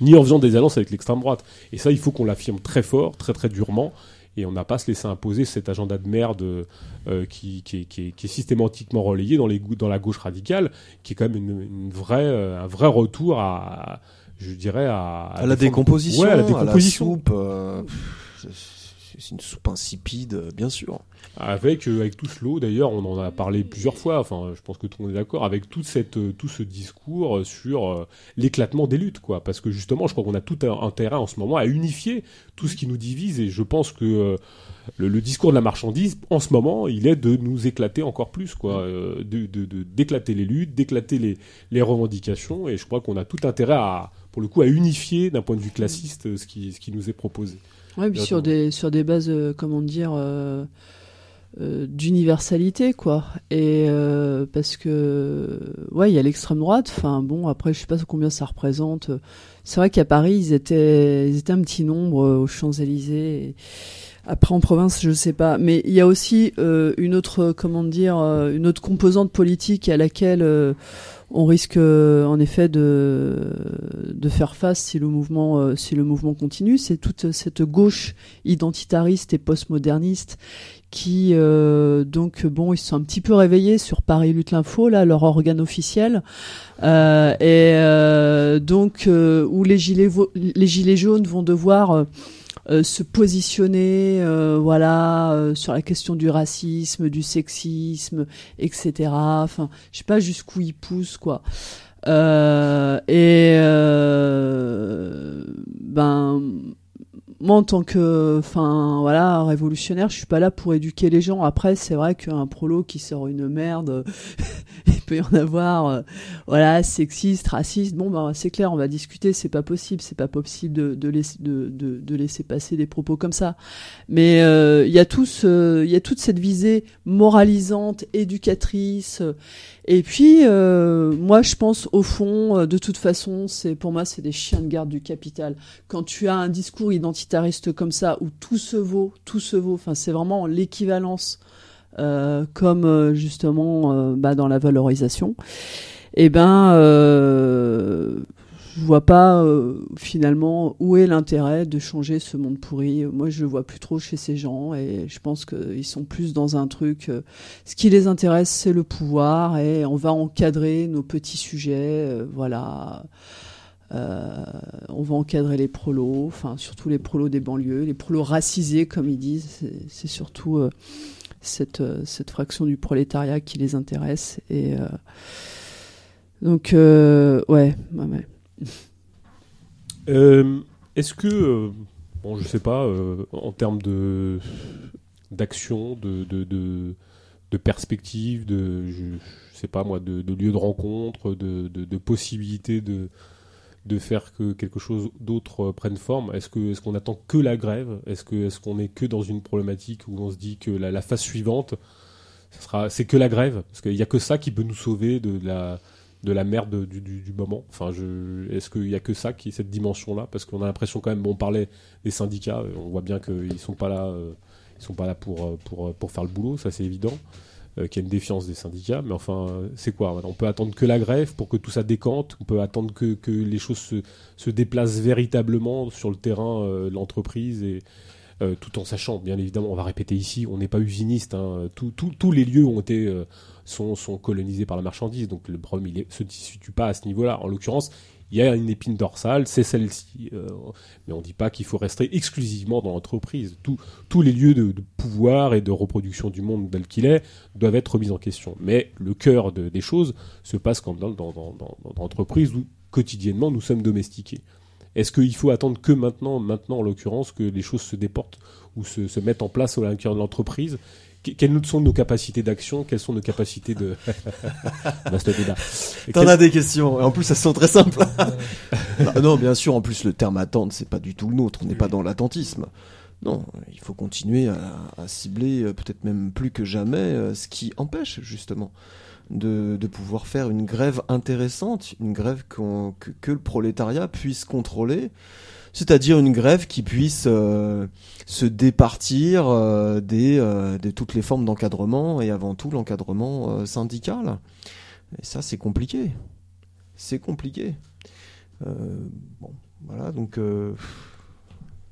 ni en faisant des alliances avec l'extrême droite. Et ça, il faut qu'on l'affirme très fort, très très durement, et on n'a pas à se laisser imposer cet agenda de merde euh, qui, qui, est- qui qui est systématiquement relayé dans, les, dans la gauche radicale, qui est quand même une, une vraie, euh, un vrai retour à, je dirais, à, À la décomposition, Ouais, à la à la décomposition. soupe. euh, c'est- une soupe insipide, euh, bien sûr. Avec, euh, avec tout ce lot, d'ailleurs, on en a parlé plusieurs fois, enfin, je pense que tout le monde est d'accord, avec toute cette, euh, tout ce discours sur euh, l'éclatement des luttes, quoi. Parce que justement, je crois qu'on a tout un intérêt en ce moment à unifier tout ce qui nous divise, et je pense que le, le discours de la marchandise, en ce moment, il est de nous éclater encore plus, quoi. euh, de, de, de- d'éclater les luttes, d'éclater les, les revendications, et je crois qu'on a tout intérêt à, pour le coup, à unifier d'un point de vue classiste ce qui, ce qui nous est proposé. Ouais, puis sur des, sur des bases, euh, comment dire, euh, euh, d'universalité, quoi. Et euh, parce que, ouais, il y a l'extrême droite. Enfin, bon, après, je sais pas combien ça représente. C'est vrai qu'à Paris, ils étaient, ils étaient un petit nombre aux Champs-Élysées. Après, en province, je sais pas. Mais il y a aussi euh, une autre, comment dire, une autre composante politique à laquelle euh, on risque euh, en effet de, faire face si le mouvement, euh, si le mouvement continue. C'est toute cette gauche identitariste et postmoderniste qui, euh, donc, bon, ils sont un petit peu réveillés sur Paris Lutte l'Info, là, leur organe officiel. Et donc, où les gilets, les gilets jaunes vont devoir euh, se positionner, euh, voilà, euh, sur la question du racisme, du sexisme, etc. Enfin, je sais pas jusqu'où ils poussent, quoi. Euh, et euh, ben moi en tant que enfin voilà révolutionnaire je suis pas là pour éduquer les gens après c'est vrai qu'un prolo qui sort une merde il peut y en avoir euh, voilà sexiste raciste bon ben c'est clair on va discuter c'est pas possible c'est pas possible de, de, laisser, de, de, de laisser passer des propos comme ça mais euh, il y a tout ce- il y a toute cette visée moralisante éducatrice euh, et puis, euh, moi, je pense au fond, euh, de toute façon, c'est pour moi, c'est des chiens de garde du capital. Quand tu as un discours identitariste comme ça, où tout se vaut, tout se vaut. Enfin, c'est vraiment l'équivalence, euh, comme euh, justement euh, bah, dans la valorisation. Eh ben, euh, je vois pas euh, finalement où est l'intérêt de changer ce monde pourri. Moi, je le vois plus trop chez ces gens, et je pense qu'ils sont plus dans un truc. euh, ce qui les intéresse, c'est le pouvoir et on va encadrer nos petits sujets. euh, voilà. Euh, on va encadrer les prolos, enfin surtout les prolos des banlieues, les prolos racisés comme ils disent. C'est- surtout euh, cette, euh, cette fraction du prolétariat qui les intéresse. Et euh, donc euh, ouais, Est-ce que, bon, je sais pas, en termes de d'action, de, de, de, perspective, de, je, sais pas moi, de, lieu de rencontre, de, de, de possibilité de de faire que quelque chose d'autre euh, prenne forme? Est-ce que est-ce qu'on attend que la grève? Est-ce que est-ce qu'on est que dans une problématique où on se dit que la, phase suivante, c'est que la grève? Parce qu'il y a que ça qui peut nous sauver de la de la merde du, moment. Enfin, est-ce qu'il y a que ça qui est cette dimension-là? Parce qu'on a l'impression quand même, on parlait des syndicats, euh, on voit bien qu'ils sont pas là, euh, ils sont pas là pour pour pour faire le boulot, ça c'est évident. Euh, qu'il y a une défiance des syndicats, mais enfin, euh, c'est quoi? On peut attendre que la grève pour que tout ça décante, on peut attendre que, les choses se, déplacent véritablement sur le terrain euh, de l'entreprise et tout en sachant, bien évidemment, on va répéter ici, on n'est pas usiniste. Hein, tous les lieux ont été sont, colonisés par la marchandise, donc le problème il se situe pas à ce niveau-là. En l'occurrence, il y a une épine dorsale, c'est celle-ci, euh, mais on dit pas qu'il faut rester exclusivement dans l'entreprise. Tous les lieux de, pouvoir et de reproduction du monde tel qu'il est doivent être remis en question. Mais le cœur de- des choses se passe quand dans, l'entreprise où quotidiennement nous sommes domestiqués. Est-ce qu'il faut attendre que maintenant, maintenant en l'occurrence, que les choses se déportent ou se, mettent en place au l'intérieur de l'entreprise Quelles sont nos capacités d'action Quelles sont nos capacités de... Vaste débat. T'en as des questions, et en plus, ça sont très simples. non, non, bien sûr, en plus, le terme attendre, c'est pas du tout le nôtre, on n'est pas dans l'attentisme. Non, il faut continuer à, à cibler, euh, peut-être même plus que jamais, euh, ce qui empêche, justement, de, de pouvoir faire une grève intéressante, une grève que le prolétariat puisse contrôler, c'est-à-dire une grève qui puisse euh, se départir euh, euh, de toutes les formes d'encadrement, et avant tout l'encadrement syndical. Et ça, c'est compliqué. C'est compliqué. Bon, voilà, donc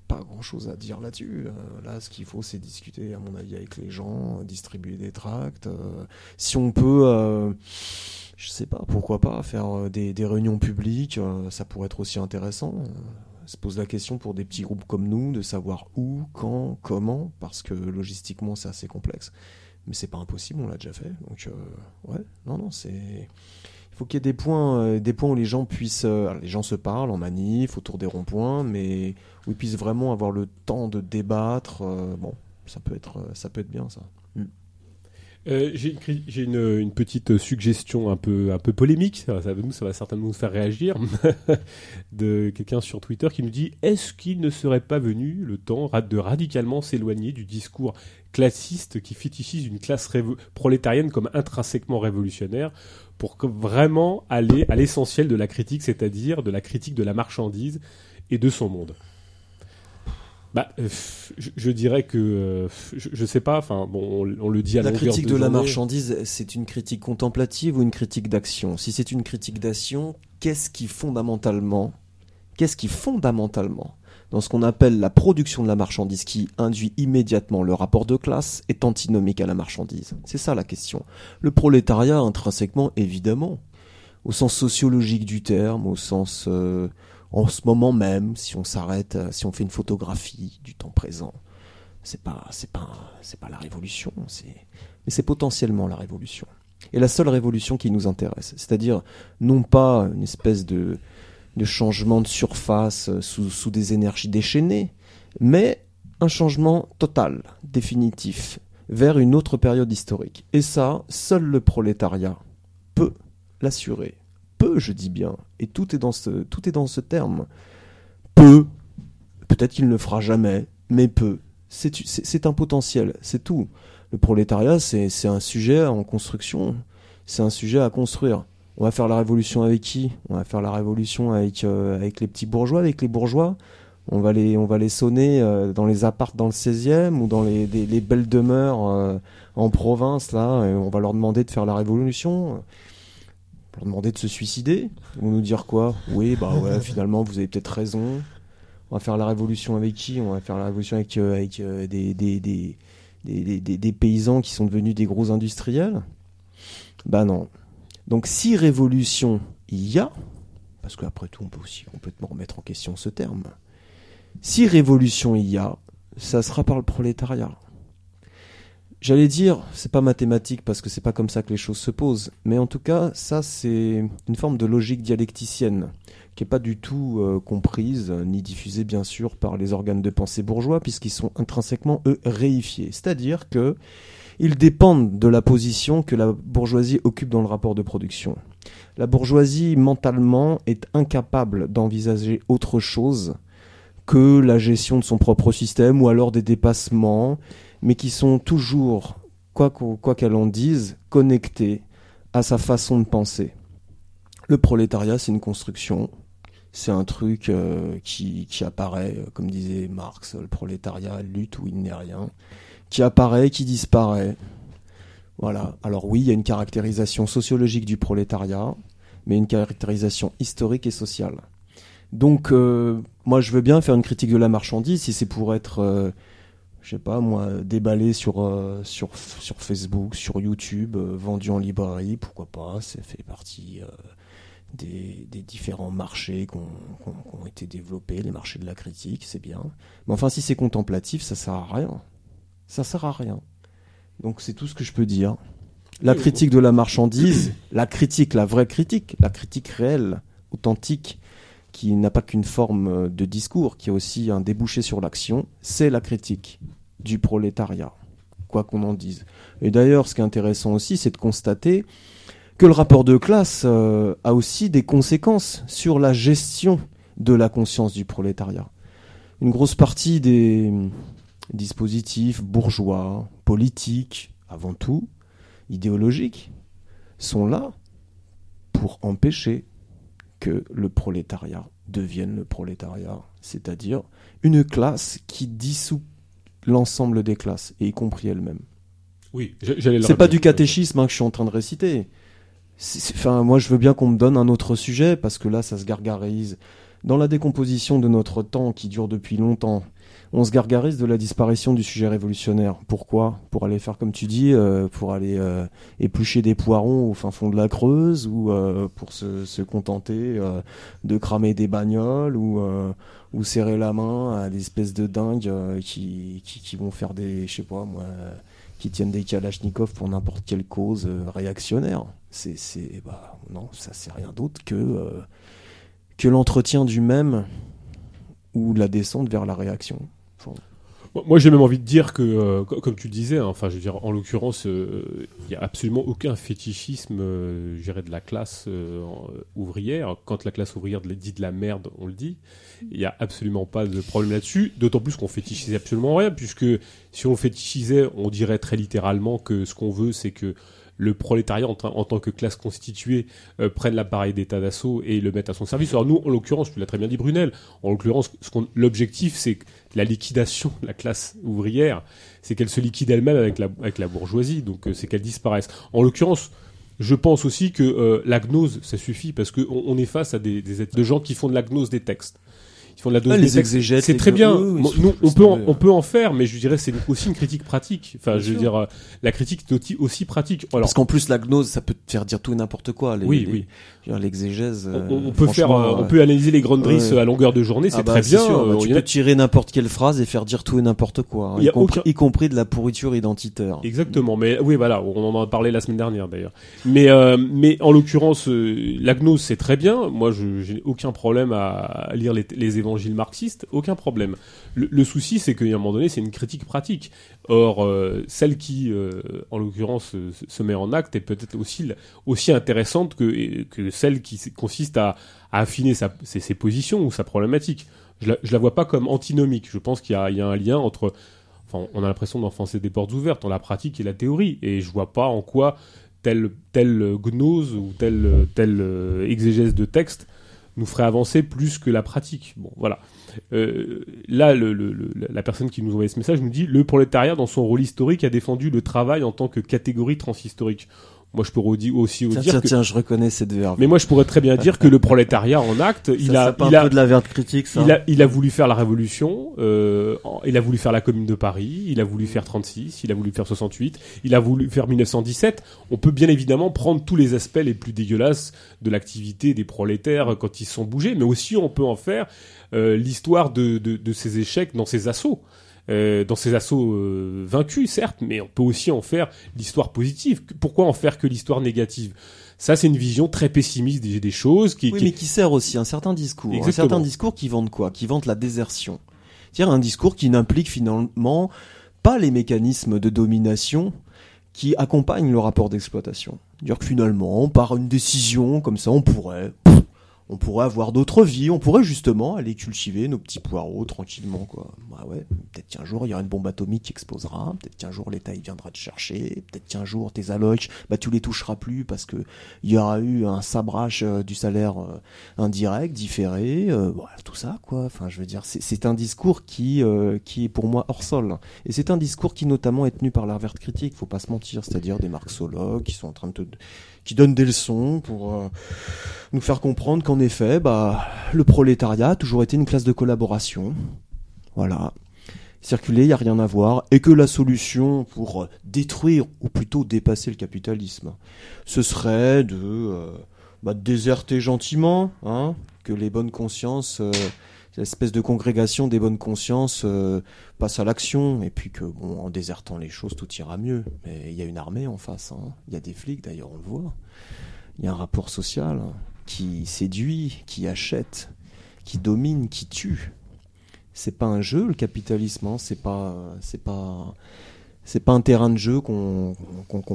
pas grand-chose à dire là-dessus. Là, ce qu'il faut, c'est discuter, à mon avis, avec les gens, distribuer des tracts. si on peut, je sais pas, pourquoi pas faire des, réunions publiques, ça pourrait être aussi intéressant. Euh, se pose la question pour des petits groupes comme nous de savoir où, quand, comment, parce que logistiquement, c'est assez complexe mais c'est pas impossible, on l'a déjà fait. Donc euh, ouais, non non, c'est il faut qu'il y ait des points euh, des points où les gens puissent euh, alors, les gens se parlent en manif autour des ronds-points mais où ils puissent vraiment avoir le temps de débattre euh, bon, ça peut être euh, ça peut être bien ça. Euh, j'ai une, une petite suggestion un peu, un peu polémique, ça, ça, va certainement nous faire réagir, de quelqu'un sur Twitter qui nous dit Est-ce qu'il ne serait pas venu le temps de radicalement s'éloigner du discours classiste qui fétichise une classe prolétarienne comme intrinsèquement révolutionnaire pour vraiment aller à l'essentiel de la critique, c'est-à-dire de la critique de la marchandise et de son monde? Bah, je, je dirais que je, je sais pas. Enfin, bon, on, on le dit à La critique de, la journée. marchandise, c'est une critique contemplative ou une critique d'action? Si c'est une critique d'action, qu'est-ce qui fondamentalement, qu'est-ce qui fondamentalement, dans ce qu'on appelle la production de la marchandise qui induit immédiatement le rapport de classe, est antinomique à la marchandise? C'est ça la question. Le prolétariat, intrinsèquement, évidemment, au sens sociologique du terme, au sens euh, en ce moment même, si on s'arrête, euh, si on fait une photographie du temps présent, c'est pas, c'est pas, c'est pas la révolution, mais c'est potentiellement la révolution. Et la seule révolution qui nous intéresse, c'est-à-dire non pas une espèce de, changement de surface euh, sous des énergies déchaînées, mais un changement total, définitif, vers une autre période historique. Et ça, seul le prolétariat peut l'assurer. Peut, je dis bien, et tout est dans ce, tout est dans ce terme. Peut, peut-être qu'il ne le fera jamais, mais peut. C'est un potentiel, c'est tout. Le prolétariat, c'est un sujet en construction, c'est un sujet à construire. On va faire la révolution avec qui? On va faire la révolution avec, euh, avec les petits bourgeois, avec les bourgeois. On va les, on va les sonner euh, dans les appartes dans le 16e ou dans les, les belles demeures euh, en province, là. et on va leur demander de faire la révolution. On va leur demander de se suicider. Ils vont nous dire quoi? Oui, bah ouais, finalement, vous avez peut-être raison. On va faire la révolution avec qui? On va faire la révolution avec, euh, avec euh, des, des, des, des, des- des- des paysans qui sont devenus des gros industriels? Bah non. Donc si révolution il y a, parce qu'après tout on peut aussi complètement remettre en question ce terme, si révolution il y a, ça sera par le prolétariat. J'allais dire, c'est pas mathématique parce que c'est pas comme ça que les choses se posent, mais en tout cas, ça c'est une forme de logique dialecticienne qui est pas du tout euh, comprise ni diffusée bien sûr par les organes de pensée bourgeois puisqu'ils sont intrinsèquement eux réifiés, c'est-à-dire que ils dépendent de la position que la bourgeoisie occupe dans le rapport de production. La bourgeoisie mentalement est incapable d'envisager autre chose que la gestion de son propre système ou alors des dépassements, mais qui sont toujours, quoi qu'o- quoi qu'elle en dise, connectés à sa façon de penser. Le prolétariat, c'est une construction, c'est un truc euh, qui, apparaît, euh, comme disait Marx, le prolétariat lutte où il n'est rien, qui apparaît, qui disparaît. Voilà. Alors oui, il y a une caractérisation sociologique du prolétariat, mais une caractérisation historique et sociale. Donc, euh, moi, je veux bien faire une critique de la marchandise si c'est pour être euh, je sais pas moi, déballé sur, euh, sur, sur Facebook, sur YouTube, euh, vendu en librairie, pourquoi pas, ça fait partie euh, des, des différents marchés qui ont été développés, les marchés de la critique, c'est bien. Mais enfin, si c'est contemplatif, ça sert à rien. Ça sert à rien. Donc c'est tout ce que je peux dire. La critique de la marchandise, la critique, la vraie critique, la critique réelle, authentique, qui n'a pas qu'une forme de discours, qui a aussi un débouché sur l'action, c'est la critique du prolétariat, quoi qu'on en dise. Et d'ailleurs, ce qui est intéressant aussi, c'est de constater que le rapport de classe euh, a aussi des conséquences sur la gestion de la conscience du prolétariat. Une grosse partie des dispositifs bourgeois, politiques, avant tout, idéologiques, sont là pour empêcher que le prolétariat devienne le prolétariat, c'est-à-dire une classe qui dissout l'ensemble des classes, et y compris elle-même. Oui, j'allais C'est pas du catéchisme hein, que je suis en train de réciter. Enfin, moi, je veux bien qu'on me donne un autre sujet parce que là, ça se gargarise. Dans la décomposition de notre temps qui dure depuis longtemps, on se gargarise de la disparition du sujet révolutionnaire. Pourquoi? Pour aller faire comme tu dis, euh, pour aller euh, éplucher des poirons au fin fond de la Creuse, ou euh, pour se, contenter de cramer des bagnoles, ou, serrer la main à des espèces de dingues qui, vont faire des, je sais pas moi, qui tiennent des kalachnikovs pour n'importe quelle cause réactionnaire. C'est, c'est, bah, non, ça c'est rien d'autre que l'entretien du même ou la descente vers la réaction. Moi, j'ai même envie de dire que, euh, comme tu le disais, hein, enfin, je veux dire, en l'occurrence, euh, il n'y a absolument aucun fétichisme, euh, je dirais, de la classe ouvrière. Quand la classe ouvrière dit de la merde, on le dit. Il n'y a absolument pas de problème là-dessus. D'autant plus qu'on fétichisait absolument rien, puisque si on fétichisait, on dirait très littéralement que ce qu'on veut, c'est que le prolétariat en, tant que classe constituée euh, prenne l'appareil d'État d'assaut et le mette à son service. Alors nous, en l'occurrence, tu l'as très bien dit Brunel, en l'occurrence, l'objectif c'est la liquidation de la classe ouvrière, c'est qu'elle se liquide elle-même avec la, bourgeoisie, donc euh, c'est qu'elle disparaisse. En l'occurrence, je pense aussi que euh, la gnose, ça suffit parce qu'on on est face à des, des, de gens qui font de la gnose des textes ils font de la dose ah, les exégètes c'est très bien. nous on peut en, on peut en faire mais je dirais c'est aussi une critique pratique. Enfin je veux dire euh, la critique est aussi, pratique. Alors, parce qu'en plus la gnose ça peut te faire dire tout et n'importe quoi. Les, oui oui. l'exégèse on, peut faire euh, on peut analyser les grandes drisses à longueur de journée c'est ah bah, très bien sûr, bah, tu peux tirer n'importe quelle phrase et faire dire tout et n'importe quoi y, compris, y, compris, de la pourriture identitaire. Exactement mais oui voilà on en a parlé la semaine dernière d'ailleurs. Mais euh, mais en l'occurrence la gnose c'est très bien. Moi je j'ai aucun problème à lire les, les évangiles marxistes, aucun problème. Le, souci, c'est qu'à un moment donné, c'est une critique pratique. Or, euh, celle qui, euh, en l'occurrence, se met en acte est peut-être aussi, aussi intéressante que, que celle qui consiste à, affiner ses, positions ou sa problématique. Je la, la vois pas comme antinomique. Je pense qu'il y, a un lien entre. Enfin, on a l'impression d'enfoncer des portes ouvertes dans la pratique et la théorie. Et je vois pas en quoi telle, telle gnose ou telle, telle euh, exégèse de texte nous ferait avancer plus que la pratique. Bon, voilà. Euh, là, la personne qui nous envoie ce message nous dit le prolétariat, dans son rôle historique, a défendu le travail en tant que catégorie transhistorique. Moi, je pourrais aussi tiens, dire tiens, que... tiens, je reconnais cette verbe. Mais moi, je pourrais très bien dire que le prolétariat en acte, il a, il a, un peu de la critique, ça. Il a, il a voulu faire la révolution, euh, il a voulu faire la Commune de Paris, il a voulu faire 36, il a voulu faire 68, il a voulu faire 1917. On peut bien évidemment prendre tous les aspects les plus dégueulasses de l'activité des prolétaires quand ils sont bougés, mais aussi on peut en faire euh, l'histoire de, de, de ces échecs dans ces assauts. Euh, dans ces assauts euh, vaincus, certes, mais on peut aussi en faire l'histoire positive. Pourquoi en faire que l'histoire négative? Ça, c'est une vision très pessimiste des, des choses. Qui, oui, mais qui sert aussi un certain discours. Un certain discours qui vante quoi? Qui vante la désertion. C'est-à-dire un discours qui n'implique finalement pas les mécanismes de domination qui accompagnent le rapport d'exploitation. Dire que finalement, par une décision comme ça, on pourrait on pourrait avoir d'autres vies, on pourrait justement aller cultiver nos petits poireaux tranquillement, quoi. Bah ouais, peut-être qu'un jour il y aura une bombe atomique qui explosera, peut-être qu'un jour l'État il viendra te chercher, peut-être qu'un jour tes allocs, bah tu les toucheras plus parce que il y aura eu un sabrage euh, du salaire euh, indirect, différé, euh, tout ça, quoi. Enfin, je veux dire, c'est un discours qui qui est pour moi hors sol, et c'est un discours qui notamment est tenu par la verte critique, faut pas se mentir, c'est-à-dire des marxologues qui sont en train de te qui donne des leçons pour euh, nous faire comprendre qu'en effet, bah, le prolétariat a toujours été une classe de collaboration. Voilà. circuler, il n'y a rien à voir, et que la solution pour euh, détruire, ou plutôt dépasser le capitalisme, ce serait de, euh, bah, déserter gentiment, hein, que les bonnes consciences, euh, l'espèce de congrégation des bonnes consciences euh, passe à l'action, et puis que, bon, en désertant les choses, tout ira mieux. Mais il y a une armée en face, hein. il y a des flics d'ailleurs, on le voit. Il y a un rapport social qui séduit, qui achète, qui domine, qui tue c'est pas un jeu le capitalisme hein, c'est pas c'est pas c'est pas un terrain de jeu qu'on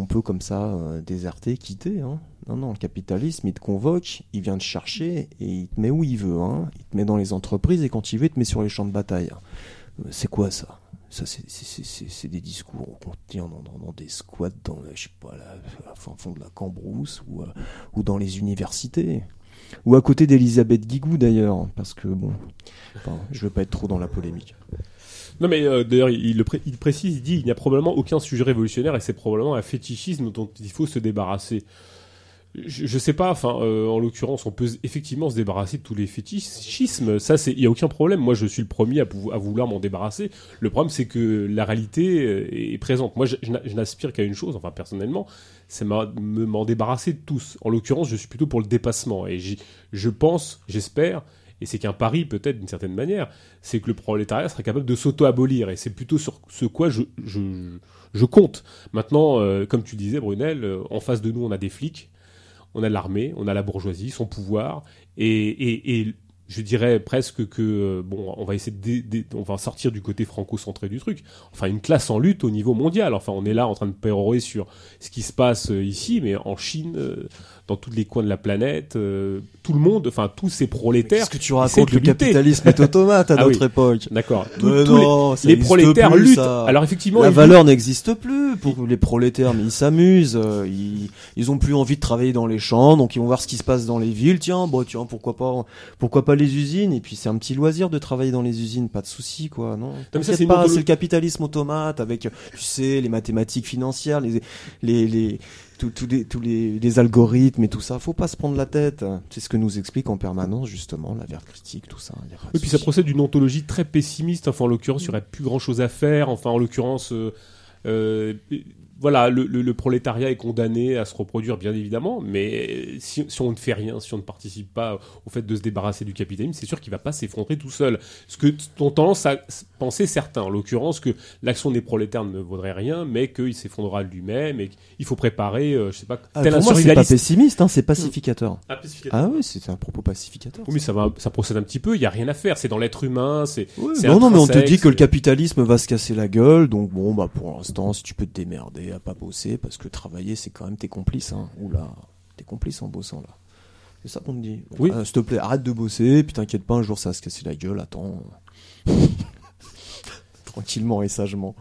peut comme ça euh, déserter quitter hein. Non non le capitalisme il te convoque il vient te chercher et il te met où il veut hein. il te met dans les entreprises et quand il veut il te met sur les champs de bataille Euh, c'est quoi ça? Ça c'est des discours qu'on tient dans, dans, dans des squats dans la- je sais pas là, à fond fond de la Cambrousse ou euh, ou dans les universités ou à côté d'Elisabeth Guigou d'ailleurs parce que bon Enfin, je veux pas être trop dans la polémique. Non mais euh, d'ailleurs il, il précise, il dit il n'y a probablement aucun sujet révolutionnaire et c'est probablement un fétichisme dont il faut se débarrasser. Je, sais pas, euh, en l'occurrence on peut effectivement se débarrasser de tous les fétichismes, ça il y a aucun problème. Moi je suis le premier à, vouloir m'en débarrasser. Le problème c'est que la réalité euh, est présente. Moi je, je n'a- je n'aspire qu'à une chose, enfin personnellement, c'est m'en débarrasser de tous. En l'occurrence je suis plutôt pour le dépassement et je pense, j'espère et c'est qu'un pari peut-être d'une certaine manière, c'est que le prolétariat sera capable de s'auto-abolir, et c'est plutôt sur ce quoi je, compte. Maintenant, euh, comme tu disais, Brunel, en face de nous, on a des flics, on a l'armée, on a la bourgeoisie, son pouvoir, et, et, et je dirais presque que euh, bon, on va essayer de, on va sortir du côté franco-centré du truc. Enfin, une classe en lutte au niveau mondial. Enfin, on est là en train de pérorer sur ce qui se passe euh, ici, mais en Chine, euh, dans tous les coins de la planète, euh, tout le monde, enfin tous ces prolétaires. Qu'est-ce que tu racontes Le capitalisme est automate à Ah oui. notre époque. D'accord. Les- non, les, prolétaires plus, luttent. ça. Alors effectivement, la valeur n'existe plus pour les prolétaires, mais ils s'amusent. euh, Ils, ils ont plus envie de travailler dans les champs, donc ils vont voir ce qui se passe dans les villes. Tiens, bon, tiens, pourquoi pas, pourquoi pas les usines? Et puis c'est un petit loisir de travailler dans les usines, pas de souci, quoi. Non, T'inquiète c'est pas, c'est le capitalisme automate avec, tu sais, les mathématiques financières, les, les, les tous les, tous les, les algorithmes et tout ça. Faut pas se prendre la tête. C'est ce que nous explique en permanence justement la verte critique, tout ça. Y a Oui, puis ça procède d'une ontologie très pessimiste. Enfin, en l'occurrence, il n'y aurait plus grand chose à faire. Enfin, en l'occurrence, euh, euh, voilà, le, le- le prolétariat est condamné à se reproduire, bien évidemment. Mais si, si on ne fait rien, si on ne participe pas au fait de se débarrasser du capitalisme, c'est sûr qu'il va pas s'effondrer tout seul. Ce que ont tendance à penser certains, en l'occurrence, que l'action des prolétaires ne vaudrait rien, mais qu'il s'effondrera lui-même et qu'il faut préparer, euh, je sais pas, Ah, tel un pour moi, c'est pas pessimiste, hein, c'est pacificateur. Ah, pacificateur. Ah oui, c'est un propos pacificateur. Oui, mais ça, va, ça procède un petit peu. Il y a rien à faire. C'est dans l'être humain. C'est non, non, mais on te dit que le capitalisme va se casser la gueule, donc bon, bah pour l'instant, si tu peux te démerder à pas bosser, parce que travailler, c'est quand même tes complices, hein. Oula, t'es complice en bossant là. C'est ça qu'on te dit. Oui. Ah, S'il te plaît, arrête de bosser, puis t'inquiète pas, un jour ça va se casser la gueule, attends. Tranquillement et sagement.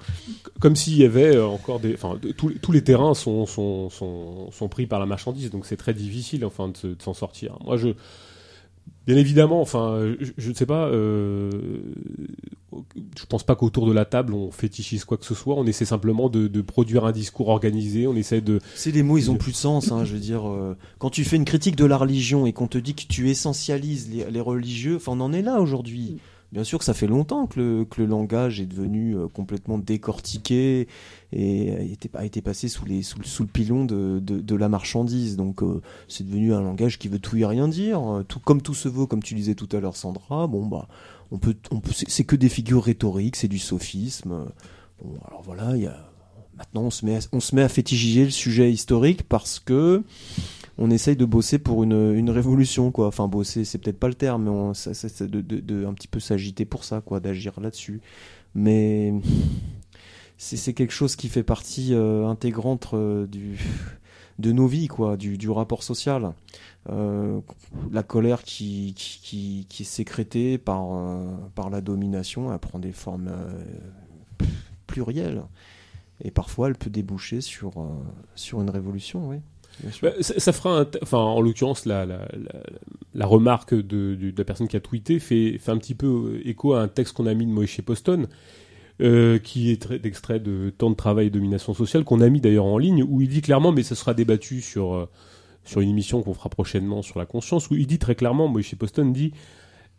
comme s'il y avait euh, encore des, enfin, de- tous, les- tous les terrains sont, sont, sont, sont pris par la marchandise, donc c'est très difficile, enfin, de s'en sortir. Moi, je, bien évidemment, enfin, je, ne sais pas, euh, je pense pas qu'autour de la table on fétichise quoi que ce soit. On essaie simplement de, de produire un discours organisé. On essaie de, C'est les mots, ils ont plus de sens. Hein, je veux dire, euh, quand tu fais une critique de la religion et qu'on te dit que tu essentialises les, les religieux, enfin, on en est là aujourd'hui. Bien sûr que ça fait longtemps que le, que le langage est devenu euh, complètement décortiqué et a été, a été passé sous, les, sous, le- sous le pilon de, de, de la marchandise. Donc euh, c'est devenu un langage qui veut tout et rien dire. Euh, Tout, comme tout se vaut, comme tu disais tout à l'heure, Sandra, bon, bah, on peut, on peut, c'est c'est que des figures rhétoriques, c'est du sophisme. Bon, alors voilà, il y a, Maintenant, on se met, à, on se met à fétichiser le sujet historique parce que on essaye de bosser pour une, une révolution, quoi. Enfin, bosser, c'est peut-être pas le terme, mais on, ça, de, de- un petit peu s'agiter pour ça, quoi, d'agir là-dessus. Mais c'est quelque chose qui fait partie euh, intégrante euh, du de nos vies, quoi, du, du rapport social. Euh, la colère qui, qui, qui, est sécrétée par, par la domination, elle prend des formes plurielles. Et parfois, elle peut déboucher sur, sur une révolution, oui. Bah, ça, fera enfin en l'occurrence la, remarque de, la personne qui a tweeté fait, un petit peu euh, écho à un texte qu'on a mis de Moïse Poston euh, qui est d'extrait de temps de travail et domination sociale qu'on a mis d'ailleurs en ligne où il dit clairement mais ça sera débattu sur euh, une émission qu'on fera prochainement sur la conscience où il dit très clairement Moïse Poston dit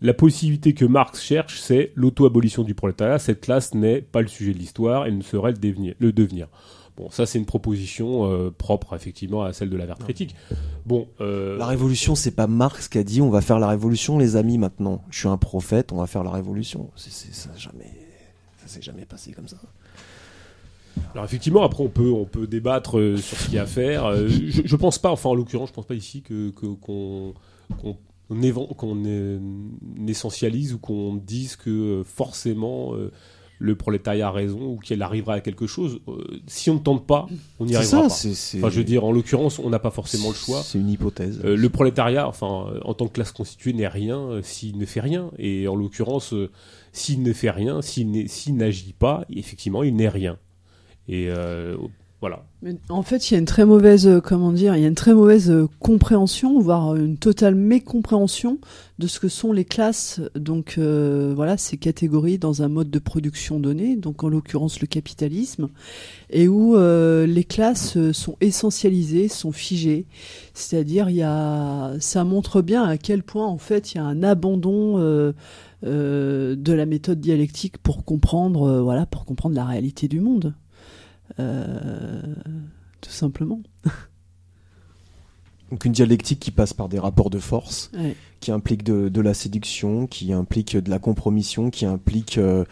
La possibilité que Marx cherche, c'est l'auto-abolition du prolétariat. Cette classe n'est pas le sujet de l'histoire, elle ne saurait. Le devenir. Bon, ça c'est une proposition euh, propre effectivement à celle de la verte critique. Bon, euh, La révolution, c'est pas Marx qui a dit on va faire la révolution, les amis, maintenant. Je suis un prophète, on va faire la révolution. C'est, ça, jamais, ça s'est jamais passé comme ça. alors effectivement après on peut on peut débattre euh, sur ce qu'il y a à faire. Euh, je, je pense pas, enfin en l'occurrence je pense pas ici que que- qu'on qu'on on évan- qu'on essentialise ou qu'on dise que forcément euh, le prolétariat a raison ou qu'il arrivera à quelque chose. Euh, si on ne tente pas, on n'y arrivera ça, pas. Enfin, je veux dire, en l'occurrence, on n'a pas forcément le choix. C'est une hypothèse. Euh, le prolétariat, enfin, en tant que classe constituée, n'est rien euh, s'il ne fait rien. Et en l'occurrence, s'il ne fait rien, s'il n'agit pas, effectivement, il n'est rien. Et voilà. En fait, il y a une très mauvaise, euh, comment dire, il y a une très mauvaise euh, compréhension, voire une totale mécompréhension de ce que sont les classes. Donc euh, voilà, ces catégories dans un mode de production donné, donc en l'occurrence le capitalisme, et où euh, les classes euh, sont essentialisées, sont figées. C'est-à-dire, il y a, ça montre bien à quel point en fait il y a un abandon. euh, euh, de la méthode dialectique pour comprendre, euh, voilà, pour comprendre la réalité du monde. Euh, tout simplement. Donc une dialectique qui passe par des rapports de force, Ouais. qui implique de, de la séduction, qui implique de la compromission, qui implique euh,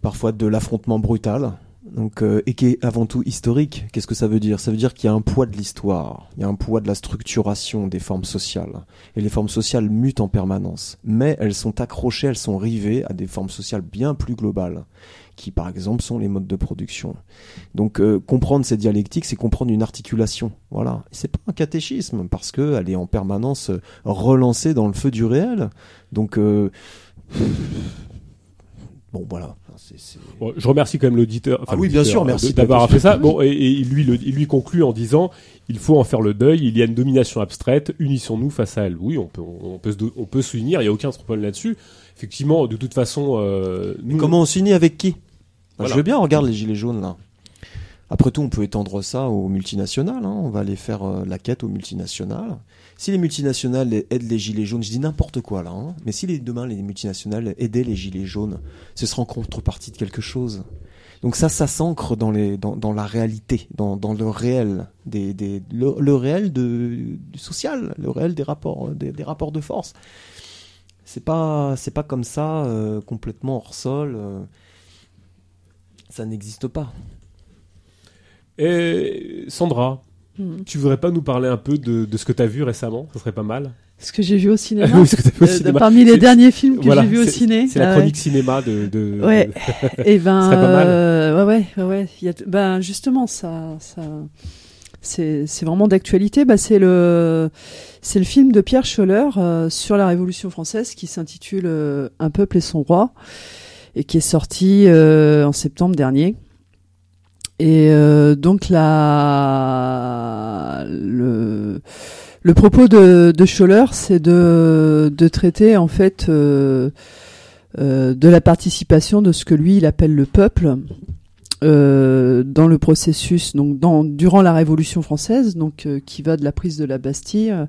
parfois de l'affrontement brutal. Donc, euh, et qui est avant tout historique. Qu'est-ce que ça veut dire? Ça veut dire qu'il y a un poids de l'histoire, il y a un poids de la structuration des formes sociales. Et les formes sociales mutent en permanence. Mais elles sont accrochées, elles sont rivées à des formes sociales bien plus globales, qui par exemple sont les modes de production. Donc euh, comprendre cette dialectique, c'est comprendre une articulation. Voilà. C'est pas un catéchisme parce que elle est en permanence relancée dans le feu du réel. Donc euh, bon voilà. Bon, je remercie quand même l'auditeur. Ah oui, bien sûr, merci de- d'avoir fait ça. Bon, et, et il lui, le- il lui conclut en disant il faut en faire le deuil. Il y a une domination abstraite. Unissons-nous face à elle. Oui, on peut, on, peut, on peut. Il n'y a aucun problème là-dessus. Effectivement, de toute façon, euh, nous, Comment on s'unit avec qui? Voilà. Je veux bien, regarde les gilets jaunes là. Après tout, on peut étendre ça aux multinationales. hein. On va aller faire euh, la quête aux multinationales. Si les multinationales aident les gilets jaunes, je dis n'importe quoi là, hein, mais si demain les multinationales aidaient les gilets jaunes, ce sera en contrepartie de quelque chose. Donc ça, ça s'ancre dans, la réalité, dans, le réel, le, réel du social, le réel des rapports, de force. C'est pas, pas comme ça, euh, complètement hors sol. euh, ça n'existe pas. Et Sandra, Hmm. tu voudrais pas nous parler un peu de, de ce que tu as vu récemment? Ça serait pas mal. Ce que j'ai vu au cinéma. Oui, ce que vu au euh, cinéma. parmi les derniers films que voilà, j'ai vus au ciné. C'est la Ah ouais. chronique cinéma de. de Ouais. Et ben, pas mal. euh, ouais, ouais, ouais, y a ben justement, ça, ça, c'est, c'est vraiment d'actualité. Bah, c'est le, c'est le film de Pierre Scholler euh, sur la Révolution française qui s'intitule euh, Un peuple et son roi et qui est sorti euh, en septembre dernier. Et euh, donc la, le, le propos de, de Scholler, c'est de, de traiter en fait. euh, euh, de la participation de ce que lui il appelle le peuple euh, dans le processus donc dans durant la Révolution française donc euh, qui va de la prise de la Bastille euh,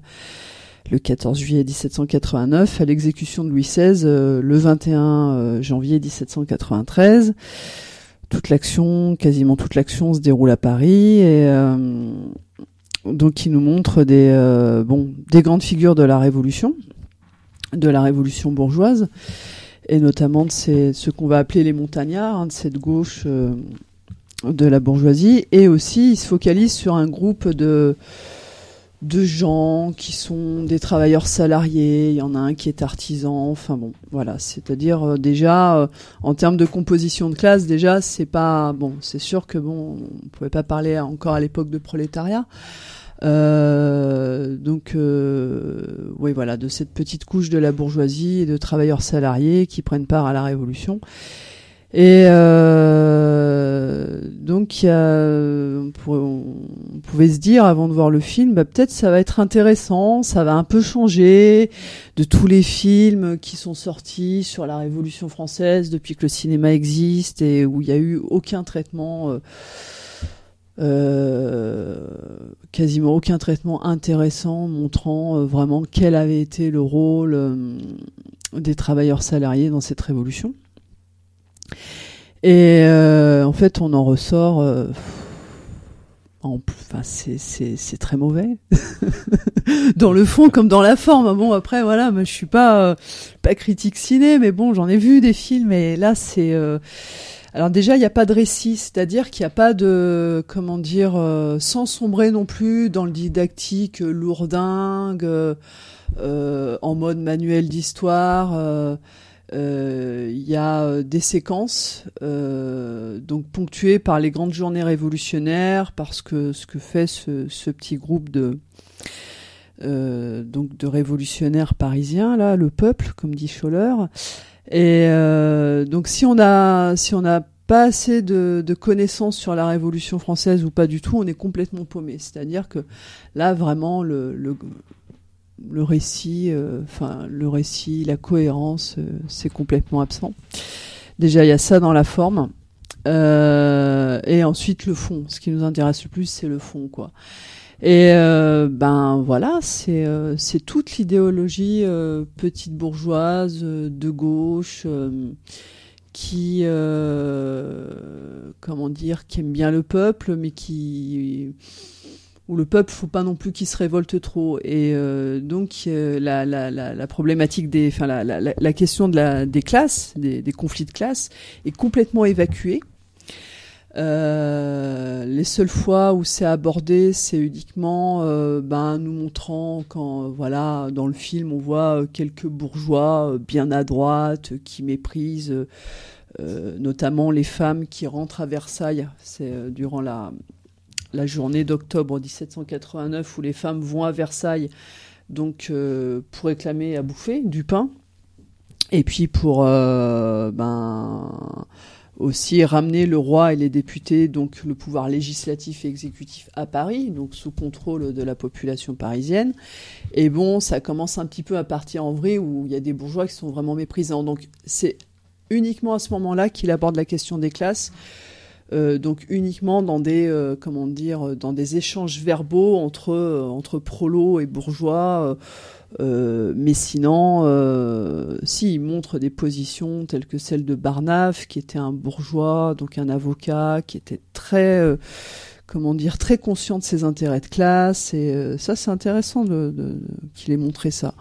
le 14 juillet 1789 à l'exécution de Louis XVI le 21 euh, janvier 1793 toute l'action quasiment toute l'action se déroule à Paris et euh, donc il nous montre des euh, des grandes figures de la Révolution de la Révolution bourgeoise et notamment de ces, ce qu'on va appeler les montagnards, hein, de cette gauche euh, de la bourgeoisie, et aussi il se focalise sur un groupe de de gens qui sont des travailleurs salariés, il y en a un qui est artisan, enfin bon, voilà, c'est-à-dire euh, déjà euh, en termes de composition de classe, déjà c'est pas bon, c'est sûr que bon, on pouvait pas parler encore à l'époque de prolétariat. Euh, donc, oui, voilà, de cette petite couche de la bourgeoisie et de travailleurs salariés qui prennent part à la Révolution. Et euh, donc, y a, on pouvait se dire avant de voir le film, bah, peut-être ça va être intéressant, ça va un peu changer de tous les films qui sont sortis sur la Révolution française depuis que le cinéma existe et où il n'y a eu aucun traitement. euh, euh, quasiment aucun traitement intéressant montrant euh, vraiment quel avait été le rôle euh, des travailleurs salariés dans cette révolution. Et euh, en fait, on en ressort. Euh, en, enfin, c'est très mauvais dans le fond comme dans la forme. Bon, après, voilà, moi, je suis pas euh, pas critique ciné, mais bon, j'en ai vu des films, et là, c'est alors déjà, il n'y a pas de récit, c'est-à-dire qu'il n'y a pas de, comment dire, sans sombrer non plus dans le didactique lourdingue, en mode manuel d'histoire. Euh, il y a euh, des séquences euh, donc ponctuées par les grandes journées révolutionnaires, parce que ce que fait ce, petit groupe de euh, donc de révolutionnaires parisiens là, le peuple, comme dit Scholler. Et euh, donc si on a si on a pas assez de, connaissances sur la Révolution française ou pas du tout, on est complètement paumé. C'est-à-dire que là, vraiment, le, le récit, euh, enfin le récit, la cohérence, euh, c'est complètement absent. Déjà, il y a ça dans la forme. Euh, et ensuite le fond. Ce qui nous intéresse le plus, c'est le fond, quoi. Et ben voilà, c'est c'est toute l'idéologie petite bourgeoise de gauche qui comment dire, qui aime bien le peuple, mais qui où le peuple, faut pas non plus qu'il se révolte trop. Et euh, donc euh, la, problématique des, enfin la, question de la, des classes, des, conflits de classe, est complètement évacuée. Euh, les seules fois où c'est abordé, c'est uniquement ben, nous montrant quand, voilà, dans le film, on voit quelques bourgeois bien à droite qui méprisent notamment les femmes qui rentrent à Versailles. C'est durant la, la journée d'octobre 1789 où les femmes vont à Versailles donc euh, pour réclamer à bouffer du pain. Et puis pour euh, ben aussi ramener le roi et les députés donc le pouvoir législatif et exécutif à Paris donc sous contrôle de la population parisienne. Et bon ça commence un petit peu à partir en vrai où il y a des bourgeois qui sont vraiment méprisants. Donc c'est uniquement à ce moment-là qu'il aborde la question des classes euh, donc uniquement dans des euh, comment dire dans des échanges verbaux entre euh, entre prolos et bourgeois. Mais sinon si il montre des positions telles que celle de Barnave qui était un bourgeois donc un avocat qui était très comment dire très conscient de ses intérêts de classe. Et ça c'est intéressant qu'il ait montré ça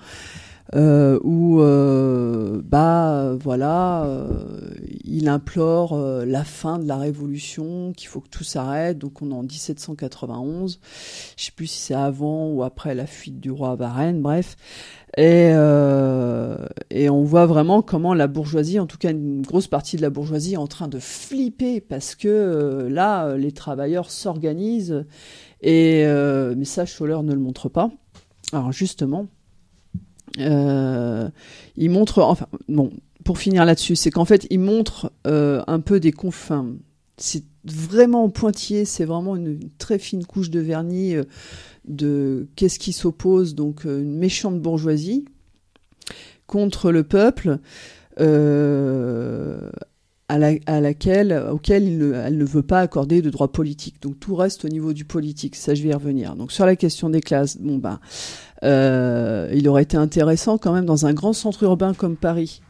euh, où euh, bah voilà, euh, il implore euh, la fin de la révolution, qu'il faut que tout s'arrête. Donc on est en 1791. Je sais plus si c'est avant ou après la fuite du roi à Varennes, bref. Et, euh, et on voit vraiment comment la bourgeoisie, en tout cas une grosse partie de la bourgeoisie, est en train de flipper parce que là, les travailleurs s'organisent. Et mais ça, Scholler ne le montre pas. Alors justement, euh, il montre, enfin, bon, pour finir là-dessus, c'est qu'en fait, il montre euh, un peu des confins. C'est vraiment pointillé, c'est vraiment une, très fine couche de vernis euh, de qu'est-ce qui s'oppose, donc euh, une méchante bourgeoisie contre le peuple. Euh, à, la, à, laquelle, auquel elle ne veut pas accorder de droits politiques. Donc tout reste au niveau du politique. Ça, je vais y revenir. Donc sur la question des classes, bon ben, euh, il aurait été intéressant quand même dans un grand centre urbain comme Paris,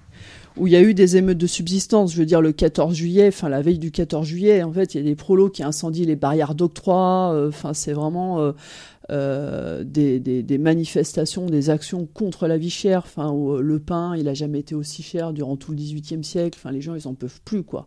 où il y a eu des émeutes de subsistance. Je veux dire, le 14 juillet, enfin la veille du 14 juillet, en fait, il y a des prolos qui incendient les barrières d'octroi. Euh, enfin, c'est vraiment euh, euh, des, des, des, manifestations, des actions contre la vie chère. Enfin, euh, le pain, il a jamais été aussi cher durant tout le XVIIIe siècle. Enfin, les gens, ils en peuvent plus, quoi.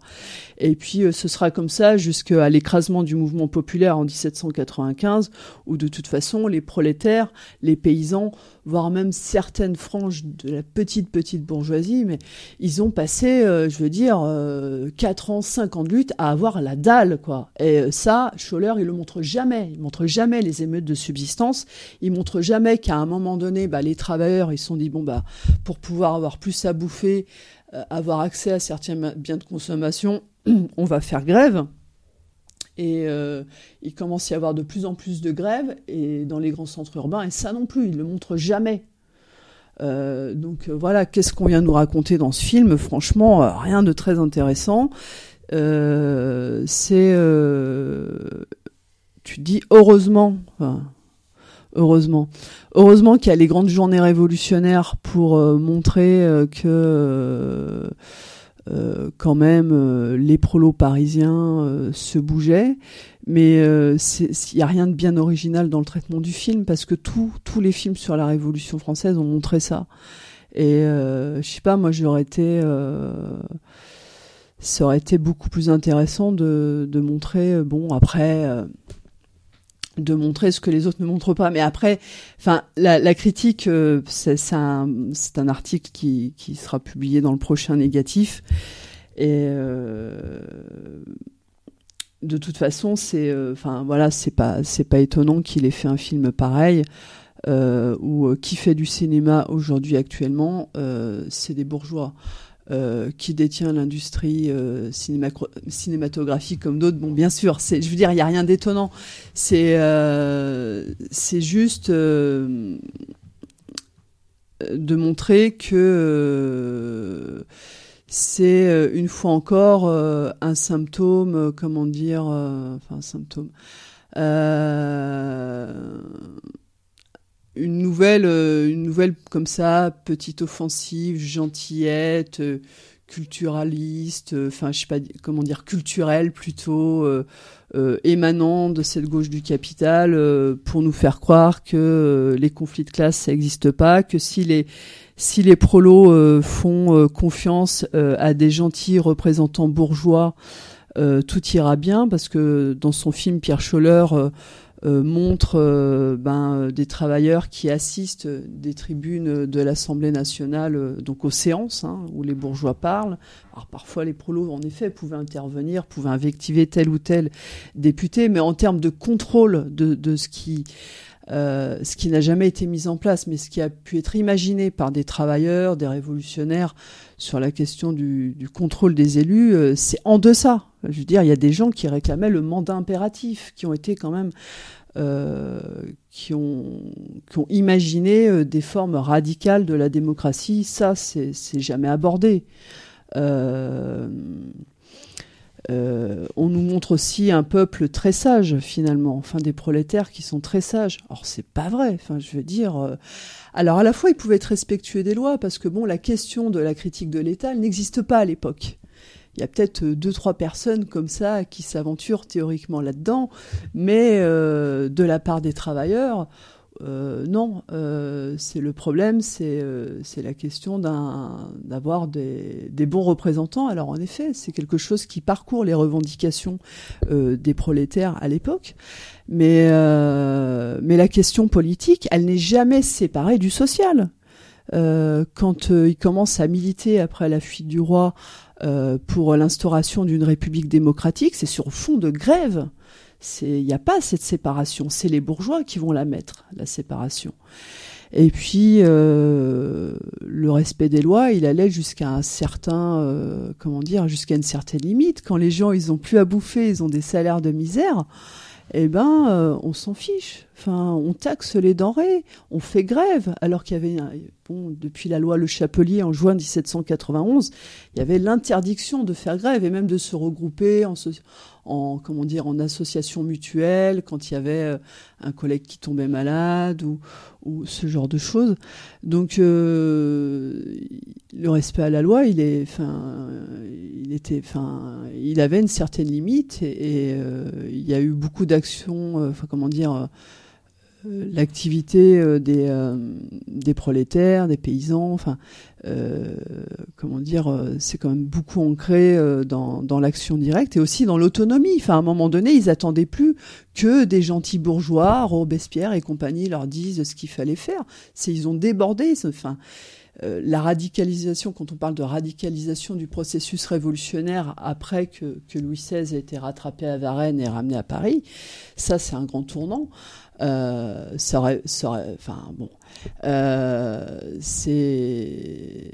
Et puis, euh, ce sera comme ça jusqu'à l'écrasement du mouvement populaire en 1795, où de toute façon, les prolétaires, les paysans, voire même certaines franges de la petite petite bourgeoisie, mais ils ont passé, euh, je veux dire, euh, 4 ans, 5 ans de lutte à avoir la dalle, quoi. Et ça, Scholler, il le montre jamais. Il montre jamais les émeutes de subsistance. Il montre jamais qu'à un moment donné, bah, les travailleurs, ils se sont dit, bon, bah, pour pouvoir avoir plus à bouffer, euh, avoir accès à certains biens de consommation, on va faire grève. Et euh, il commence à y avoir de plus en plus de grèves et dans les grands centres urbains, et ça non plus, il ne le montre jamais. Euh, donc euh, voilà, qu'est-ce qu'on vient nous raconter dans ce film? Franchement, euh, rien de très intéressant. Euh, c'est, tu dis heureusement, heureusement. Heureusement qu'il y a les grandes journées révolutionnaires pour euh, montrer euh, que euh, quand même les prolos parisiens se bougeaient. Mais il n'y a rien de bien original dans le traitement du film parce que tous les films sur la Révolution française ont montré ça. Et je sais pas, moi j'aurais été ça aurait été beaucoup plus intéressant de, de montrer, bon, après, de montrer ce que les autres ne montrent pas. Mais après, enfin, la, critique, euh, c'est un, un, article qui, qui, sera publié dans le prochain négatif. Et euh, de toute façon, c'est, euh, enfin, voilà, c'est pas, c'est pas étonnant qu'il ait fait un film pareil. ou qui fait du cinéma aujourd'hui actuellement, c'est des bourgeois. Euh, qui détient l'industrie euh, cinématographique comme d'autres. Bon, bien sûr, c'est, je veux dire, il n'y a rien d'étonnant. C'est, euh, c'est juste de montrer que c'est une fois encore un symptôme, comment dire, enfin un symptôme une nouvelle, euh, une nouvelle comme ça, petite offensive, gentillette, euh, culturaliste, euh, enfin je sais pas comment dire, culturelle plutôt, émanant de cette gauche du capital, pour nous faire croire que les conflits de classe ça n'existe pas, que si les si les prolos font confiance à des gentils représentants bourgeois, tout ira bien, parce que dans son film Pierre Scholler euh, montre euh, ben, des travailleurs qui assistent des tribunes de l'Assemblée nationale, euh, donc aux séances hein, où les bourgeois parlent. Alors parfois les prolos, en effet, pouvaient intervenir, pouvaient invectiver tel ou tel député, mais en termes de contrôle de, de ce qui euh, ce qui n'a jamais été mis en place, mais ce qui a pu être imaginé par des travailleurs, des révolutionnaires sur la question du, contrôle des élus, euh, c'est en deçà. Je veux dire, il y a des gens qui réclamaient le mandat impératif, qui ont été quand même euh, qui, ont, imaginé euh, des formes radicales de la démocratie. Ça, c'est jamais abordé. On nous montre aussi un peuple très sage finalement, enfin des prolétaires qui sont très sages. Or c'est pas vrai. Enfin je veux dire. Alors à la fois ils pouvaient être respectueux des lois parce que bon la question de la critique de l'État n'existe pas à l'époque. Il y a peut-être euh, deux trois personnes comme ça qui s'aventurent théoriquement là-dedans, mais euh, de la part des travailleurs, euh, non, c'est le problème, c'est la question d'avoir des, bons représentants. Alors en effet, c'est quelque chose qui parcourt les revendications des prolétaires à l'époque, mais mais la question politique, elle n'est jamais séparée du social. quand ils commencent à militer après la fuite du roi euh, pour l'instauration d'une république démocratique, c'est sur fond de grève. Il n'y a pas cette séparation, c'est les bourgeois qui vont la mettre, la séparation. Et puis euh, le respect des lois, il allait jusqu'à un certain, euh, comment dire, jusqu'à une certaine limite. Quand les gens ils ont plus à bouffer, ils ont des salaires de misère, eh ben euh, on s'en fiche. Enfin, on taxe les denrées, on fait grève, alors qu'il y avait bon depuis la loi Le Chapelier en juin 1791, il y avait l'interdiction de faire grève et même de se regrouper en, en comment dire en association mutuelle quand il y avait euh, un collègue qui tombait malade ou, ou ce genre de choses. Donc euh, le respect à la loi, il est, enfin, il était, enfin, il avait une certaine limite et, euh, il y a eu beaucoup d'actions, enfin comment dire l'activité euh, des, euh, des prolétaires, des paysans, enfin, euh, comment dire, c'est quand même beaucoup ancré dans, dans l'action directe et aussi dans l'autonomie. Enfin, à un moment donné, ils attendaient plus que des gentils bourgeois, Robespierre et compagnie, leur disent ce qu'il fallait faire. C'est ils ont débordé. Enfin, la radicalisation, quand on parle de radicalisation du processus révolutionnaire après que, que Louis XVI a été rattrapé à Varennes et ramené à Paris, ça c'est un grand tournant. Euh, ça aurait, ça aurait, enfin bon, euh, c'est,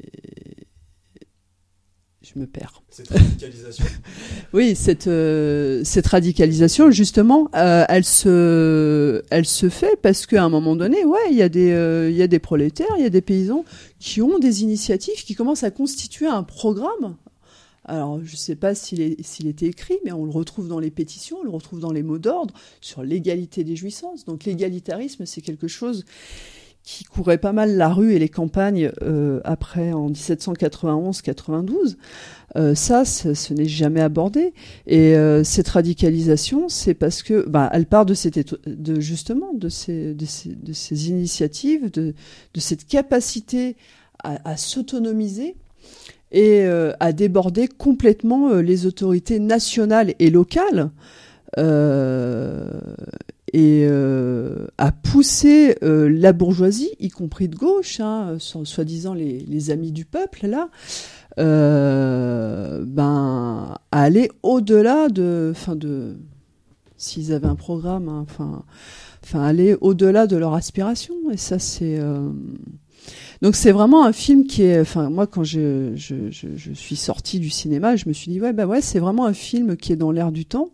je me perds. Cette radicalisation. oui, cette euh, cette radicalisation, justement, euh, elle se elle se fait parce qu'à un moment donné, ouais, il y a des euh, il y a des prolétaires, il y a des paysans qui ont des initiatives, qui commencent à constituer un programme alors je ne sais pas s'il était écrit, mais on le retrouve dans les pétitions, on le retrouve dans les mots d'ordre sur l'égalité des jouissances. Donc l'égalitarisme, c'est quelque chose qui courait pas mal la rue et les campagnes euh, après en 1791-92. Euh, ça, ce, n'est jamais abordé. Et euh, cette radicalisation, c'est parce que, bah, elle part de, cette, de justement de ces, de ces, initiatives, de, cette capacité à s'autonomiser et euh, à déborder complètement les autorités nationales et locales. Euh, et euh, pousser euh, la bourgeoisie, y compris de gauche, hein, soi-disant les, les, amis du peuple, là, euh, ben, à aller au-delà de, enfin de, s'ils avaient un programme, hein, enfin, enfin aller au-delà de leur aspiration. Et ça, c'est euh, donc c'est vraiment un film qui est, enfin moi quand je, je, suis sortie du cinéma, je me suis dit ouais bah ouais c'est vraiment un film qui est dans l'air du temps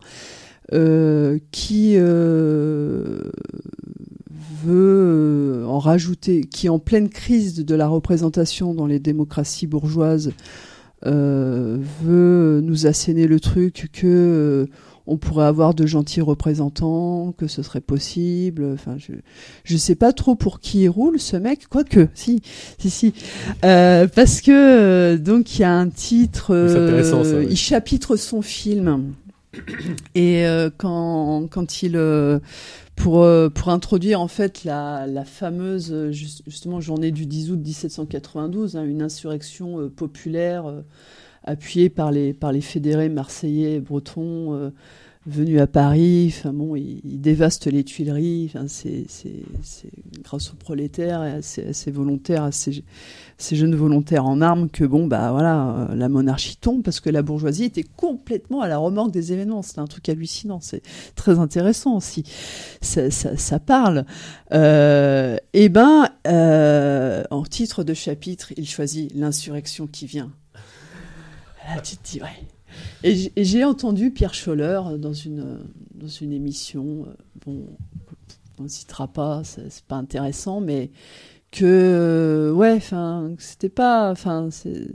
euh, qui euh, veut euh, en rajouter, qui en pleine crise de la représentation dans les démocraties bourgeoises, veut nous asséner le truc que on pourrait avoir de gentils représentants, que ce serait possible. Enfin, je je sais pas trop pour qui il roule ce mec, quoique si si si, parce que donc il y a un titre, il chapitre son film et euh, quand, quand il euh, pour euh, pour introduire en fait la, la fameuse justement journée du 10 août 1792, hein, une insurrection populaire appuyée par les par les fédérés marseillais et bretons venu à Paris, enfin bon, il, dévaste les Tuileries. Enfin, c'est, grâce aux prolétaires et à ces, volontaires, à ces, jeunes volontaires en armes que bon, bah voilà, euh, la monarchie tombe parce que la bourgeoisie était complètement à la remorque des événements. C'est un truc hallucinant. C'est très intéressant aussi. Ça, ça, ça parle. Euh, et eh ben, euh, en titre de chapitre, il choisit l'insurrection qui vient. Là, tu te dis ouais et j'ai entendu Pierre Scholler dans une, dans une émission, euh, bon, on ne citera pas, c'est pas intéressant, mais que, euh, ouais, enfin, c'était pas, enfin, c'est.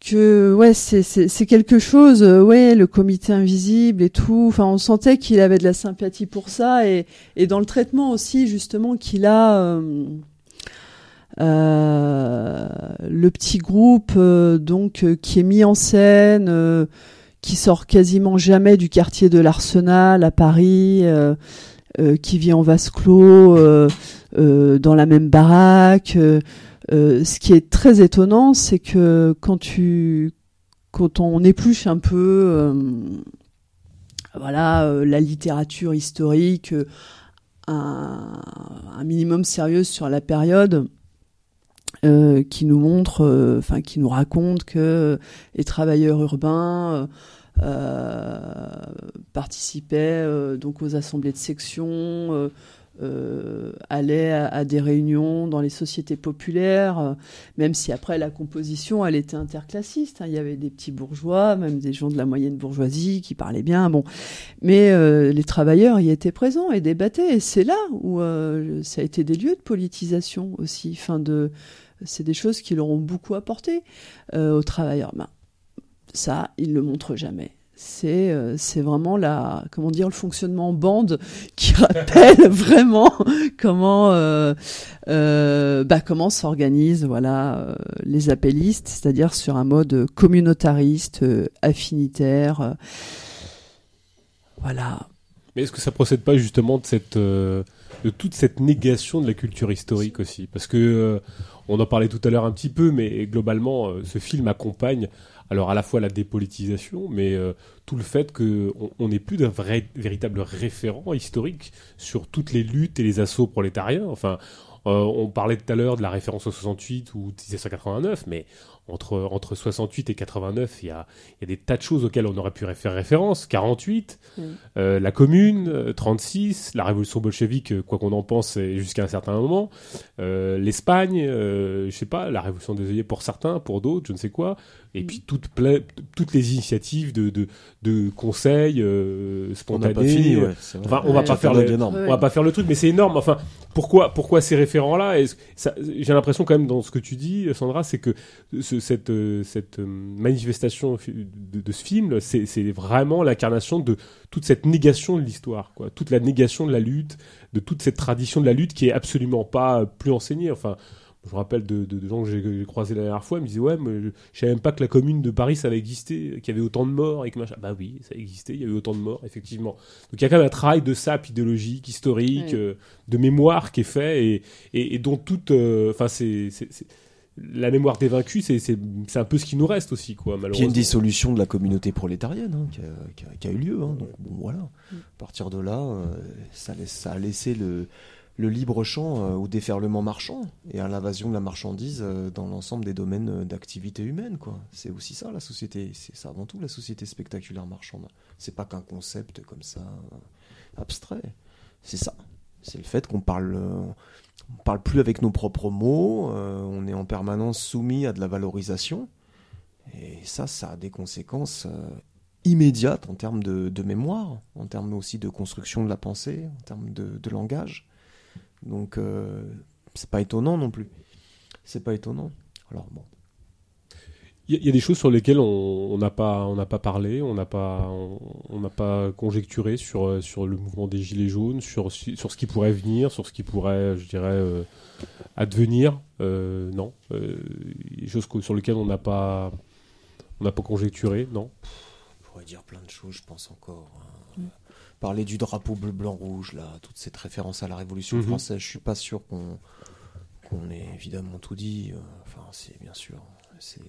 que ouais c'est quelque chose euh, ouais le comité invisible et tout enfin on sentait qu'il avait de la sympathie pour ça et, et dans le traitement aussi justement qu'il a euh, le petit groupe euh, donc euh, qui est mis en scène, qui sort quasiment jamais du quartier de l'Arsenal à Paris, qui vit en vase clos dans la même baraque. ce qui est très étonnant, c'est que quand tu quand on épluche un peu voilà la littérature historique un, un, minimum sérieuse sur la période euh, qui nous montre, euh, enfin qui nous raconte que les travailleurs urbains euh, participaient donc aux assemblées de section. Euh, allaient à, des réunions dans les sociétés populaires, même si après la composition, elle était interclassiste. Hein. Il y avait des petits bourgeois, même des gens de la moyenne bourgeoisie qui parlaient bien. Bon, mais les travailleurs y étaient présents et débattaient. Et c'est là où ça a été des lieux de politisation aussi, fin de c'est des choses qui leur ont beaucoup apporté euh, aux travailleurs. Ben, ça, ils le montrent jamais. C'est euh, c'est vraiment la comment dire le fonctionnement en bande qui rappelle vraiment comment euh, bah, comment s'organisent voilà les appellistes, c'est-à-dire sur un mode communautariste, affinitaire. voilà. Mais est-ce que ça procède pas justement de cette de toute cette négation de la culture historique aussi? Parce que on en parlait tout à l'heure un petit peu, mais globalement, euh, ce film accompagne alors à la fois la dépolitisation, mais euh, tout le fait qu'on n'est plus d'un vrai, véritable référent historique sur toutes les luttes et les assauts prolétariens. Enfin, euh, on parlait tout à l'heure de la référence au 68 ou 1789, mais entre, entre 68 et 89, il y a, y a des tas de choses auxquelles on aurait pu faire référence. 48, Mm. euh, la Commune, euh, 36, la révolution bolchevique, quoi qu'on en pense, jusqu'à un certain moment. Euh, L'Espagne, je sais pas, la révolution des œillets pour certains, pour d'autres, je ne sais quoi. Et Mm. puis toutes, les initiatives de, de, de conseils euh, On spontanés. pas fini, ouais. c'est vrai. Enfin, on va Ouais. pas faire le. Ouais. on va pas faire le truc, mais c'est énorme. Enfin, pourquoi, pourquoi ces référents-là? J'ai l'impression quand même dans ce que tu dis, Sandra, c'est que ce- cette, euh, cette euh, manifestation de, de ce film, c'est c'est vraiment l'incarnation de toute cette négation de l'histoire, quoi. Toute la négation de la lutte, de toute cette tradition de la lutte qui est absolument pas euh, plus enseignée. Enfin. Je me rappelle de, de- de gens que j'ai croisés la dernière fois, ils me disaient Ouais, mais je, je savais même pas que la commune de Paris ça avait existé, qu'il y avait autant de morts et que machin. Bah oui, ça existait, il y avait autant de morts, effectivement. Donc il y a quand même un travail de sap idéologique, historique, Oui. euh, de mémoire qui est fait et, et, et dont toute. euh, Enfin, c'est. c'est- c'est- La mémoire des vaincus, c'est- c'est c'est un peu ce qui nous reste aussi, quoi, Puis il y a une malheureusement. dissolution de la communauté prolétarienne hein, qui, a, qui a- qui a eu lieu. hein. donc bon, voilà. Mm. À partir de là, euh, ça, laisse- ça a laissé le, le libre champ euh, au déferlement marchand et à l'invasion de la marchandise euh, dans l'ensemble des domaines euh, d'activité humaine. quoi. C'est aussi ça la société. C'est ça avant tout la société spectaculaire marchande. C'est pas qu'un concept comme ça euh, abstrait. C'est ça. C'est le fait qu'on parle. euh, on parle plus avec nos propres mots, euh, on est en permanence soumis à de la valorisation. Et ça, ça a des conséquences euh, immédiates en termes de, mémoire, en termes aussi de construction de la pensée, en termes de langage. Donc, euh, c'est pas étonnant non plus. C'est pas étonnant. Alors bon. Il y, a- il y a des choses sur lesquelles on n'a pas, on n'a pas parlé, on n'a pas, on on n'a pas conjecturé sur euh, sur le mouvement des gilets jaunes, sur sur ce qui pourrait venir, sur ce qui pourrait, je dirais, euh, advenir. Euh, non, euh, des choses sur lesquelles on n'a pas, on n'a pas conjecturé. Non. On pourrait dire plein de choses, je pense encore. hein. Parler du drapeau bleu, blanc, rouge, là, toute cette référence à la Révolution Mhm. française, je suis pas sûr qu'on qu'on ait évidemment tout dit. euh, Enfin, c'est bien sûr, c'est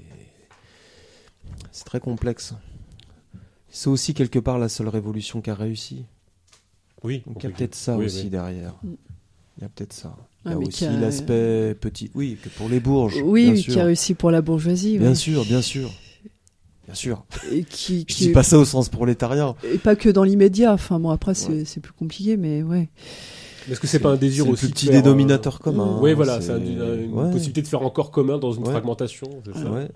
c'est très complexe. C'est aussi quelque part la seule révolution qui a réussi. Oui. Donc il y a peut-être ça Oui, aussi oui. derrière. Mm. Il y a peut-être ça. Il Ah, y a mais aussi a- l'aspect petit. Oui, que pour les bourges. Oui, bien oui, sûr. qui a réussi pour la bourgeoisie. Bien oui. sûr, bien sûr. Bien sûr. Et qui, Je qui- dis pas ça au sens prolétarien. et pas que dans l'immédiat. Enfin, bon, après, c'est Ouais. c'est plus compliqué, mais ouais. Est-ce que c'est pas un désir c'est le aussi plus de petit faire, dénominateur euh, commun. Oui, hein, voilà, c'est un- une, ouais. possibilité de faire encore commun dans une Ouais. fragmentation. c'est ça Ouais.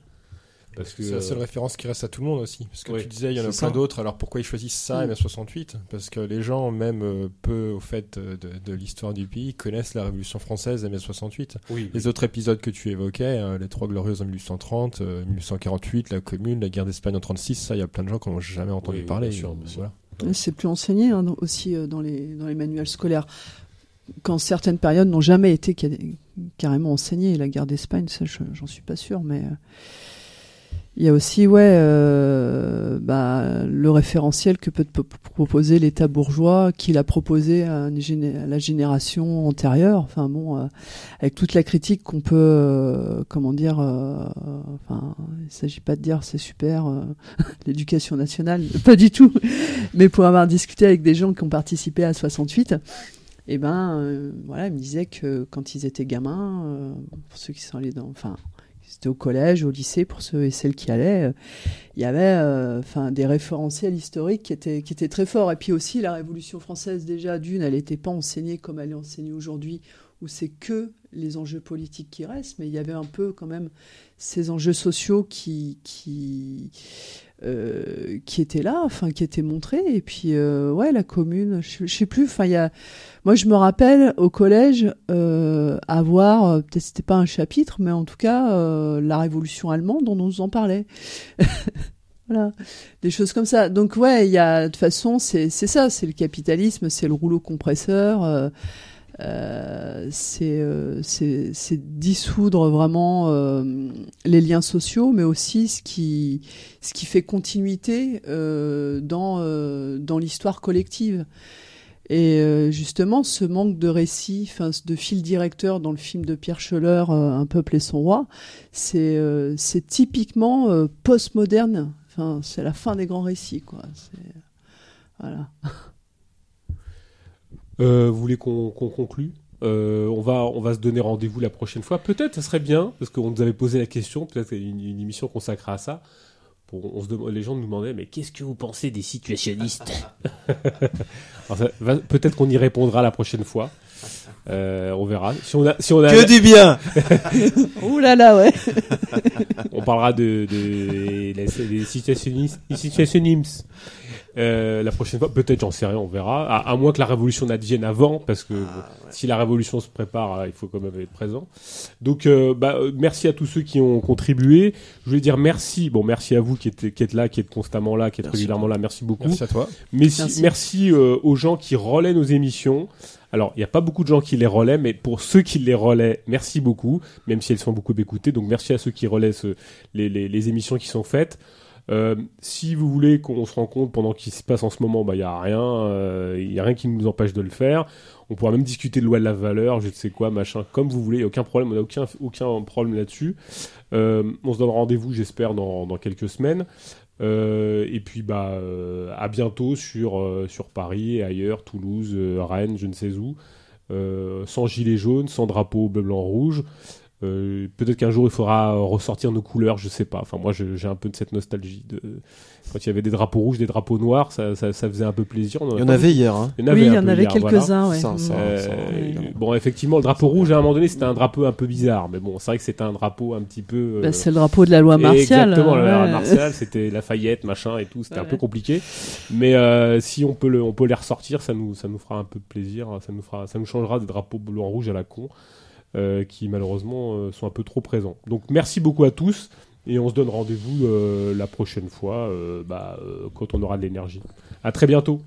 Parce que C'est la seule euh, référence qui reste à tout le monde aussi. Parce que Oui, tu disais, il y en a plein d'autres. Alors pourquoi ils choisissent ça, Mm. MS68 Parce que les gens, même euh, peu au fait euh, de, de l'histoire du pays, connaissent la Révolution française, MS68. oui, Les autres épisodes que tu évoquais, euh, les Trois Glorieuses en 1830, euh, 1848, la Commune, la guerre d'Espagne en 36, ça, il y a plein de gens qui n'ont jamais entendu parler. euh, voilà. C'est plus enseigné hein, dans- aussi euh, dans les, dans les manuels scolaires. Quand certaines périodes n'ont jamais été ca- carrément enseignées. La guerre d'Espagne, ça, je- j'en suis pas sûr, mais euh, il y a aussi, ouais, euh, bah, le référentiel que peut proposer l'État bourgeois, qu'il a proposé à, la génération antérieure. Enfin bon, euh, avec toute la critique qu'on peut, euh, comment dire, euh, enfin, il s'agit pas de dire c'est super l'éducation nationale, pas du tout. Mais pour avoir discuté avec des gens qui ont participé à 68, eh ben, voilà, ils me disaient que quand ils étaient gamins, pour ceux qui sont allés dans, enfin, c'était au collège, au lycée, pour ceux et celles qui allaient, euh, il y avait, euh, des référentiels historiques qui étaient, qui étaient très forts. Et puis aussi, la Révolution française, déjà, d'une, elle n'était pas enseignée comme elle est enseignée aujourd'hui, où c'est que les enjeux politiques qui restent, mais il y avait un peu quand même ces enjeux sociaux qui, qui, euh, qui étaient là, enfin qui étaient montrés. Et puis euh, ouais, la commune, je, sais plus. Enfin, il y a, moi je me rappelle au collège euh, avoir, euh, peut-être c'était pas un chapitre, mais en tout cas euh, la Révolution allemande, on nous en parlait. Voilà, des choses comme ça. Donc ouais, il y a de toute façon, c'est c'est ça, c'est le capitalisme, c'est le rouleau compresseur. Euh, euh, c'est dissoudre vraiment euh, les liens sociaux, mais aussi ce qui fait continuité dans l'histoire collective. Et justement, ce manque de récit, de fil directeur dans le film de Pierre Scholler, Un peuple et son roi, c'est typiquement postmoderne. C'est la fin des grands récits, quoi. Voilà. Euh, vous voulez qu'on conclue? Euh, on va on va se donner rendez-vous la prochaine fois. Peut-être, ça serait bien parce qu'on nous avait posé la question. Peut-être une, une émission consacrée à ça. Pour, on se demande- les gens nous demandaient mais qu'est-ce que vous pensez des situationnistes? Peut-être qu'on y répondra la prochaine fois. Euh, on verra. Si on a si on a Que du bien Ouh là là, ouais. on parlera de, de, des- des situationnistes, des situationnistes. Euh, la prochaine fois, peut-être, j'en sais rien, on verra. À, à moins que la révolution n'advienne avant, parce que bon, si la révolution se prépare, euh, il faut quand même être présent. Donc, euh, bah, merci à tous ceux qui ont contribué. Je voulais dire merci. Bon, merci à vous qui êtes, qui êtes là, qui êtes constamment là, qui êtes Merci. régulièrement là. Merci beaucoup. Merci à toi. Merci, Merci. merci euh, aux gens qui relaient nos émissions. Alors, il n'y a pas beaucoup de gens qui les relaient, mais pour ceux qui les relaient, merci beaucoup, même si elles sont beaucoup écoutées. Donc, merci à ceux qui relaient ce- les, les- les émissions qui sont faites. Euh, si vous voulez qu'on se rencontre pendant qu'il se passe en ce moment, bah il y a rien, euh, il a rien qui nous empêche de le faire. On pourra même discuter de loi de la valeur, je ne sais quoi, machin, comme vous voulez. y a Aucun problème, on n'a aucun aucun problème là-dessus. Euh, on se donne rendez-vous, j'espère, dans, dans quelques semaines. Et puis bah à bientôt sur sur Paris et ailleurs, Toulouse, Rennes, je ne sais où, sans gilet jaune, sans drapeau bleu blanc rouge. Euh, Peut-être qu'un jour il faudra ressortir nos couleurs, je sais pas. Enfin moi j'ai un peu de cette nostalgie de quand il y avait des drapeaux rouges, des drapeaux noirs, ça, ça, ça faisait un peu plaisir. On Il y en avait hier, hein. oui, il y en avait voilà. quelques-uns, ouais. Euh, bon, effectivement, le drapeau rouge, à un moment donné, c'était un drapeau un peu bizarre. Mais bon, c'est vrai que c'était un drapeau un petit peu. euh, Bah, c'est le drapeau de la loi martiale. Exactement, la loi martiale, c'était Lafayette, machin et tout. C'était un peu compliqué. Mais euh, si on peut, le, on peut les ressortir, ça nous, ça nous fera un peu de plaisir. Ça nous, fera, ça nous changera des drapeaux blanc-rouge à la con. Euh, qui malheureusement euh, sont un peu trop présents. Donc merci beaucoup à tous et on se donne rendez-vous euh, la prochaine fois bah, quand on aura de l'énergie. À très bientôt.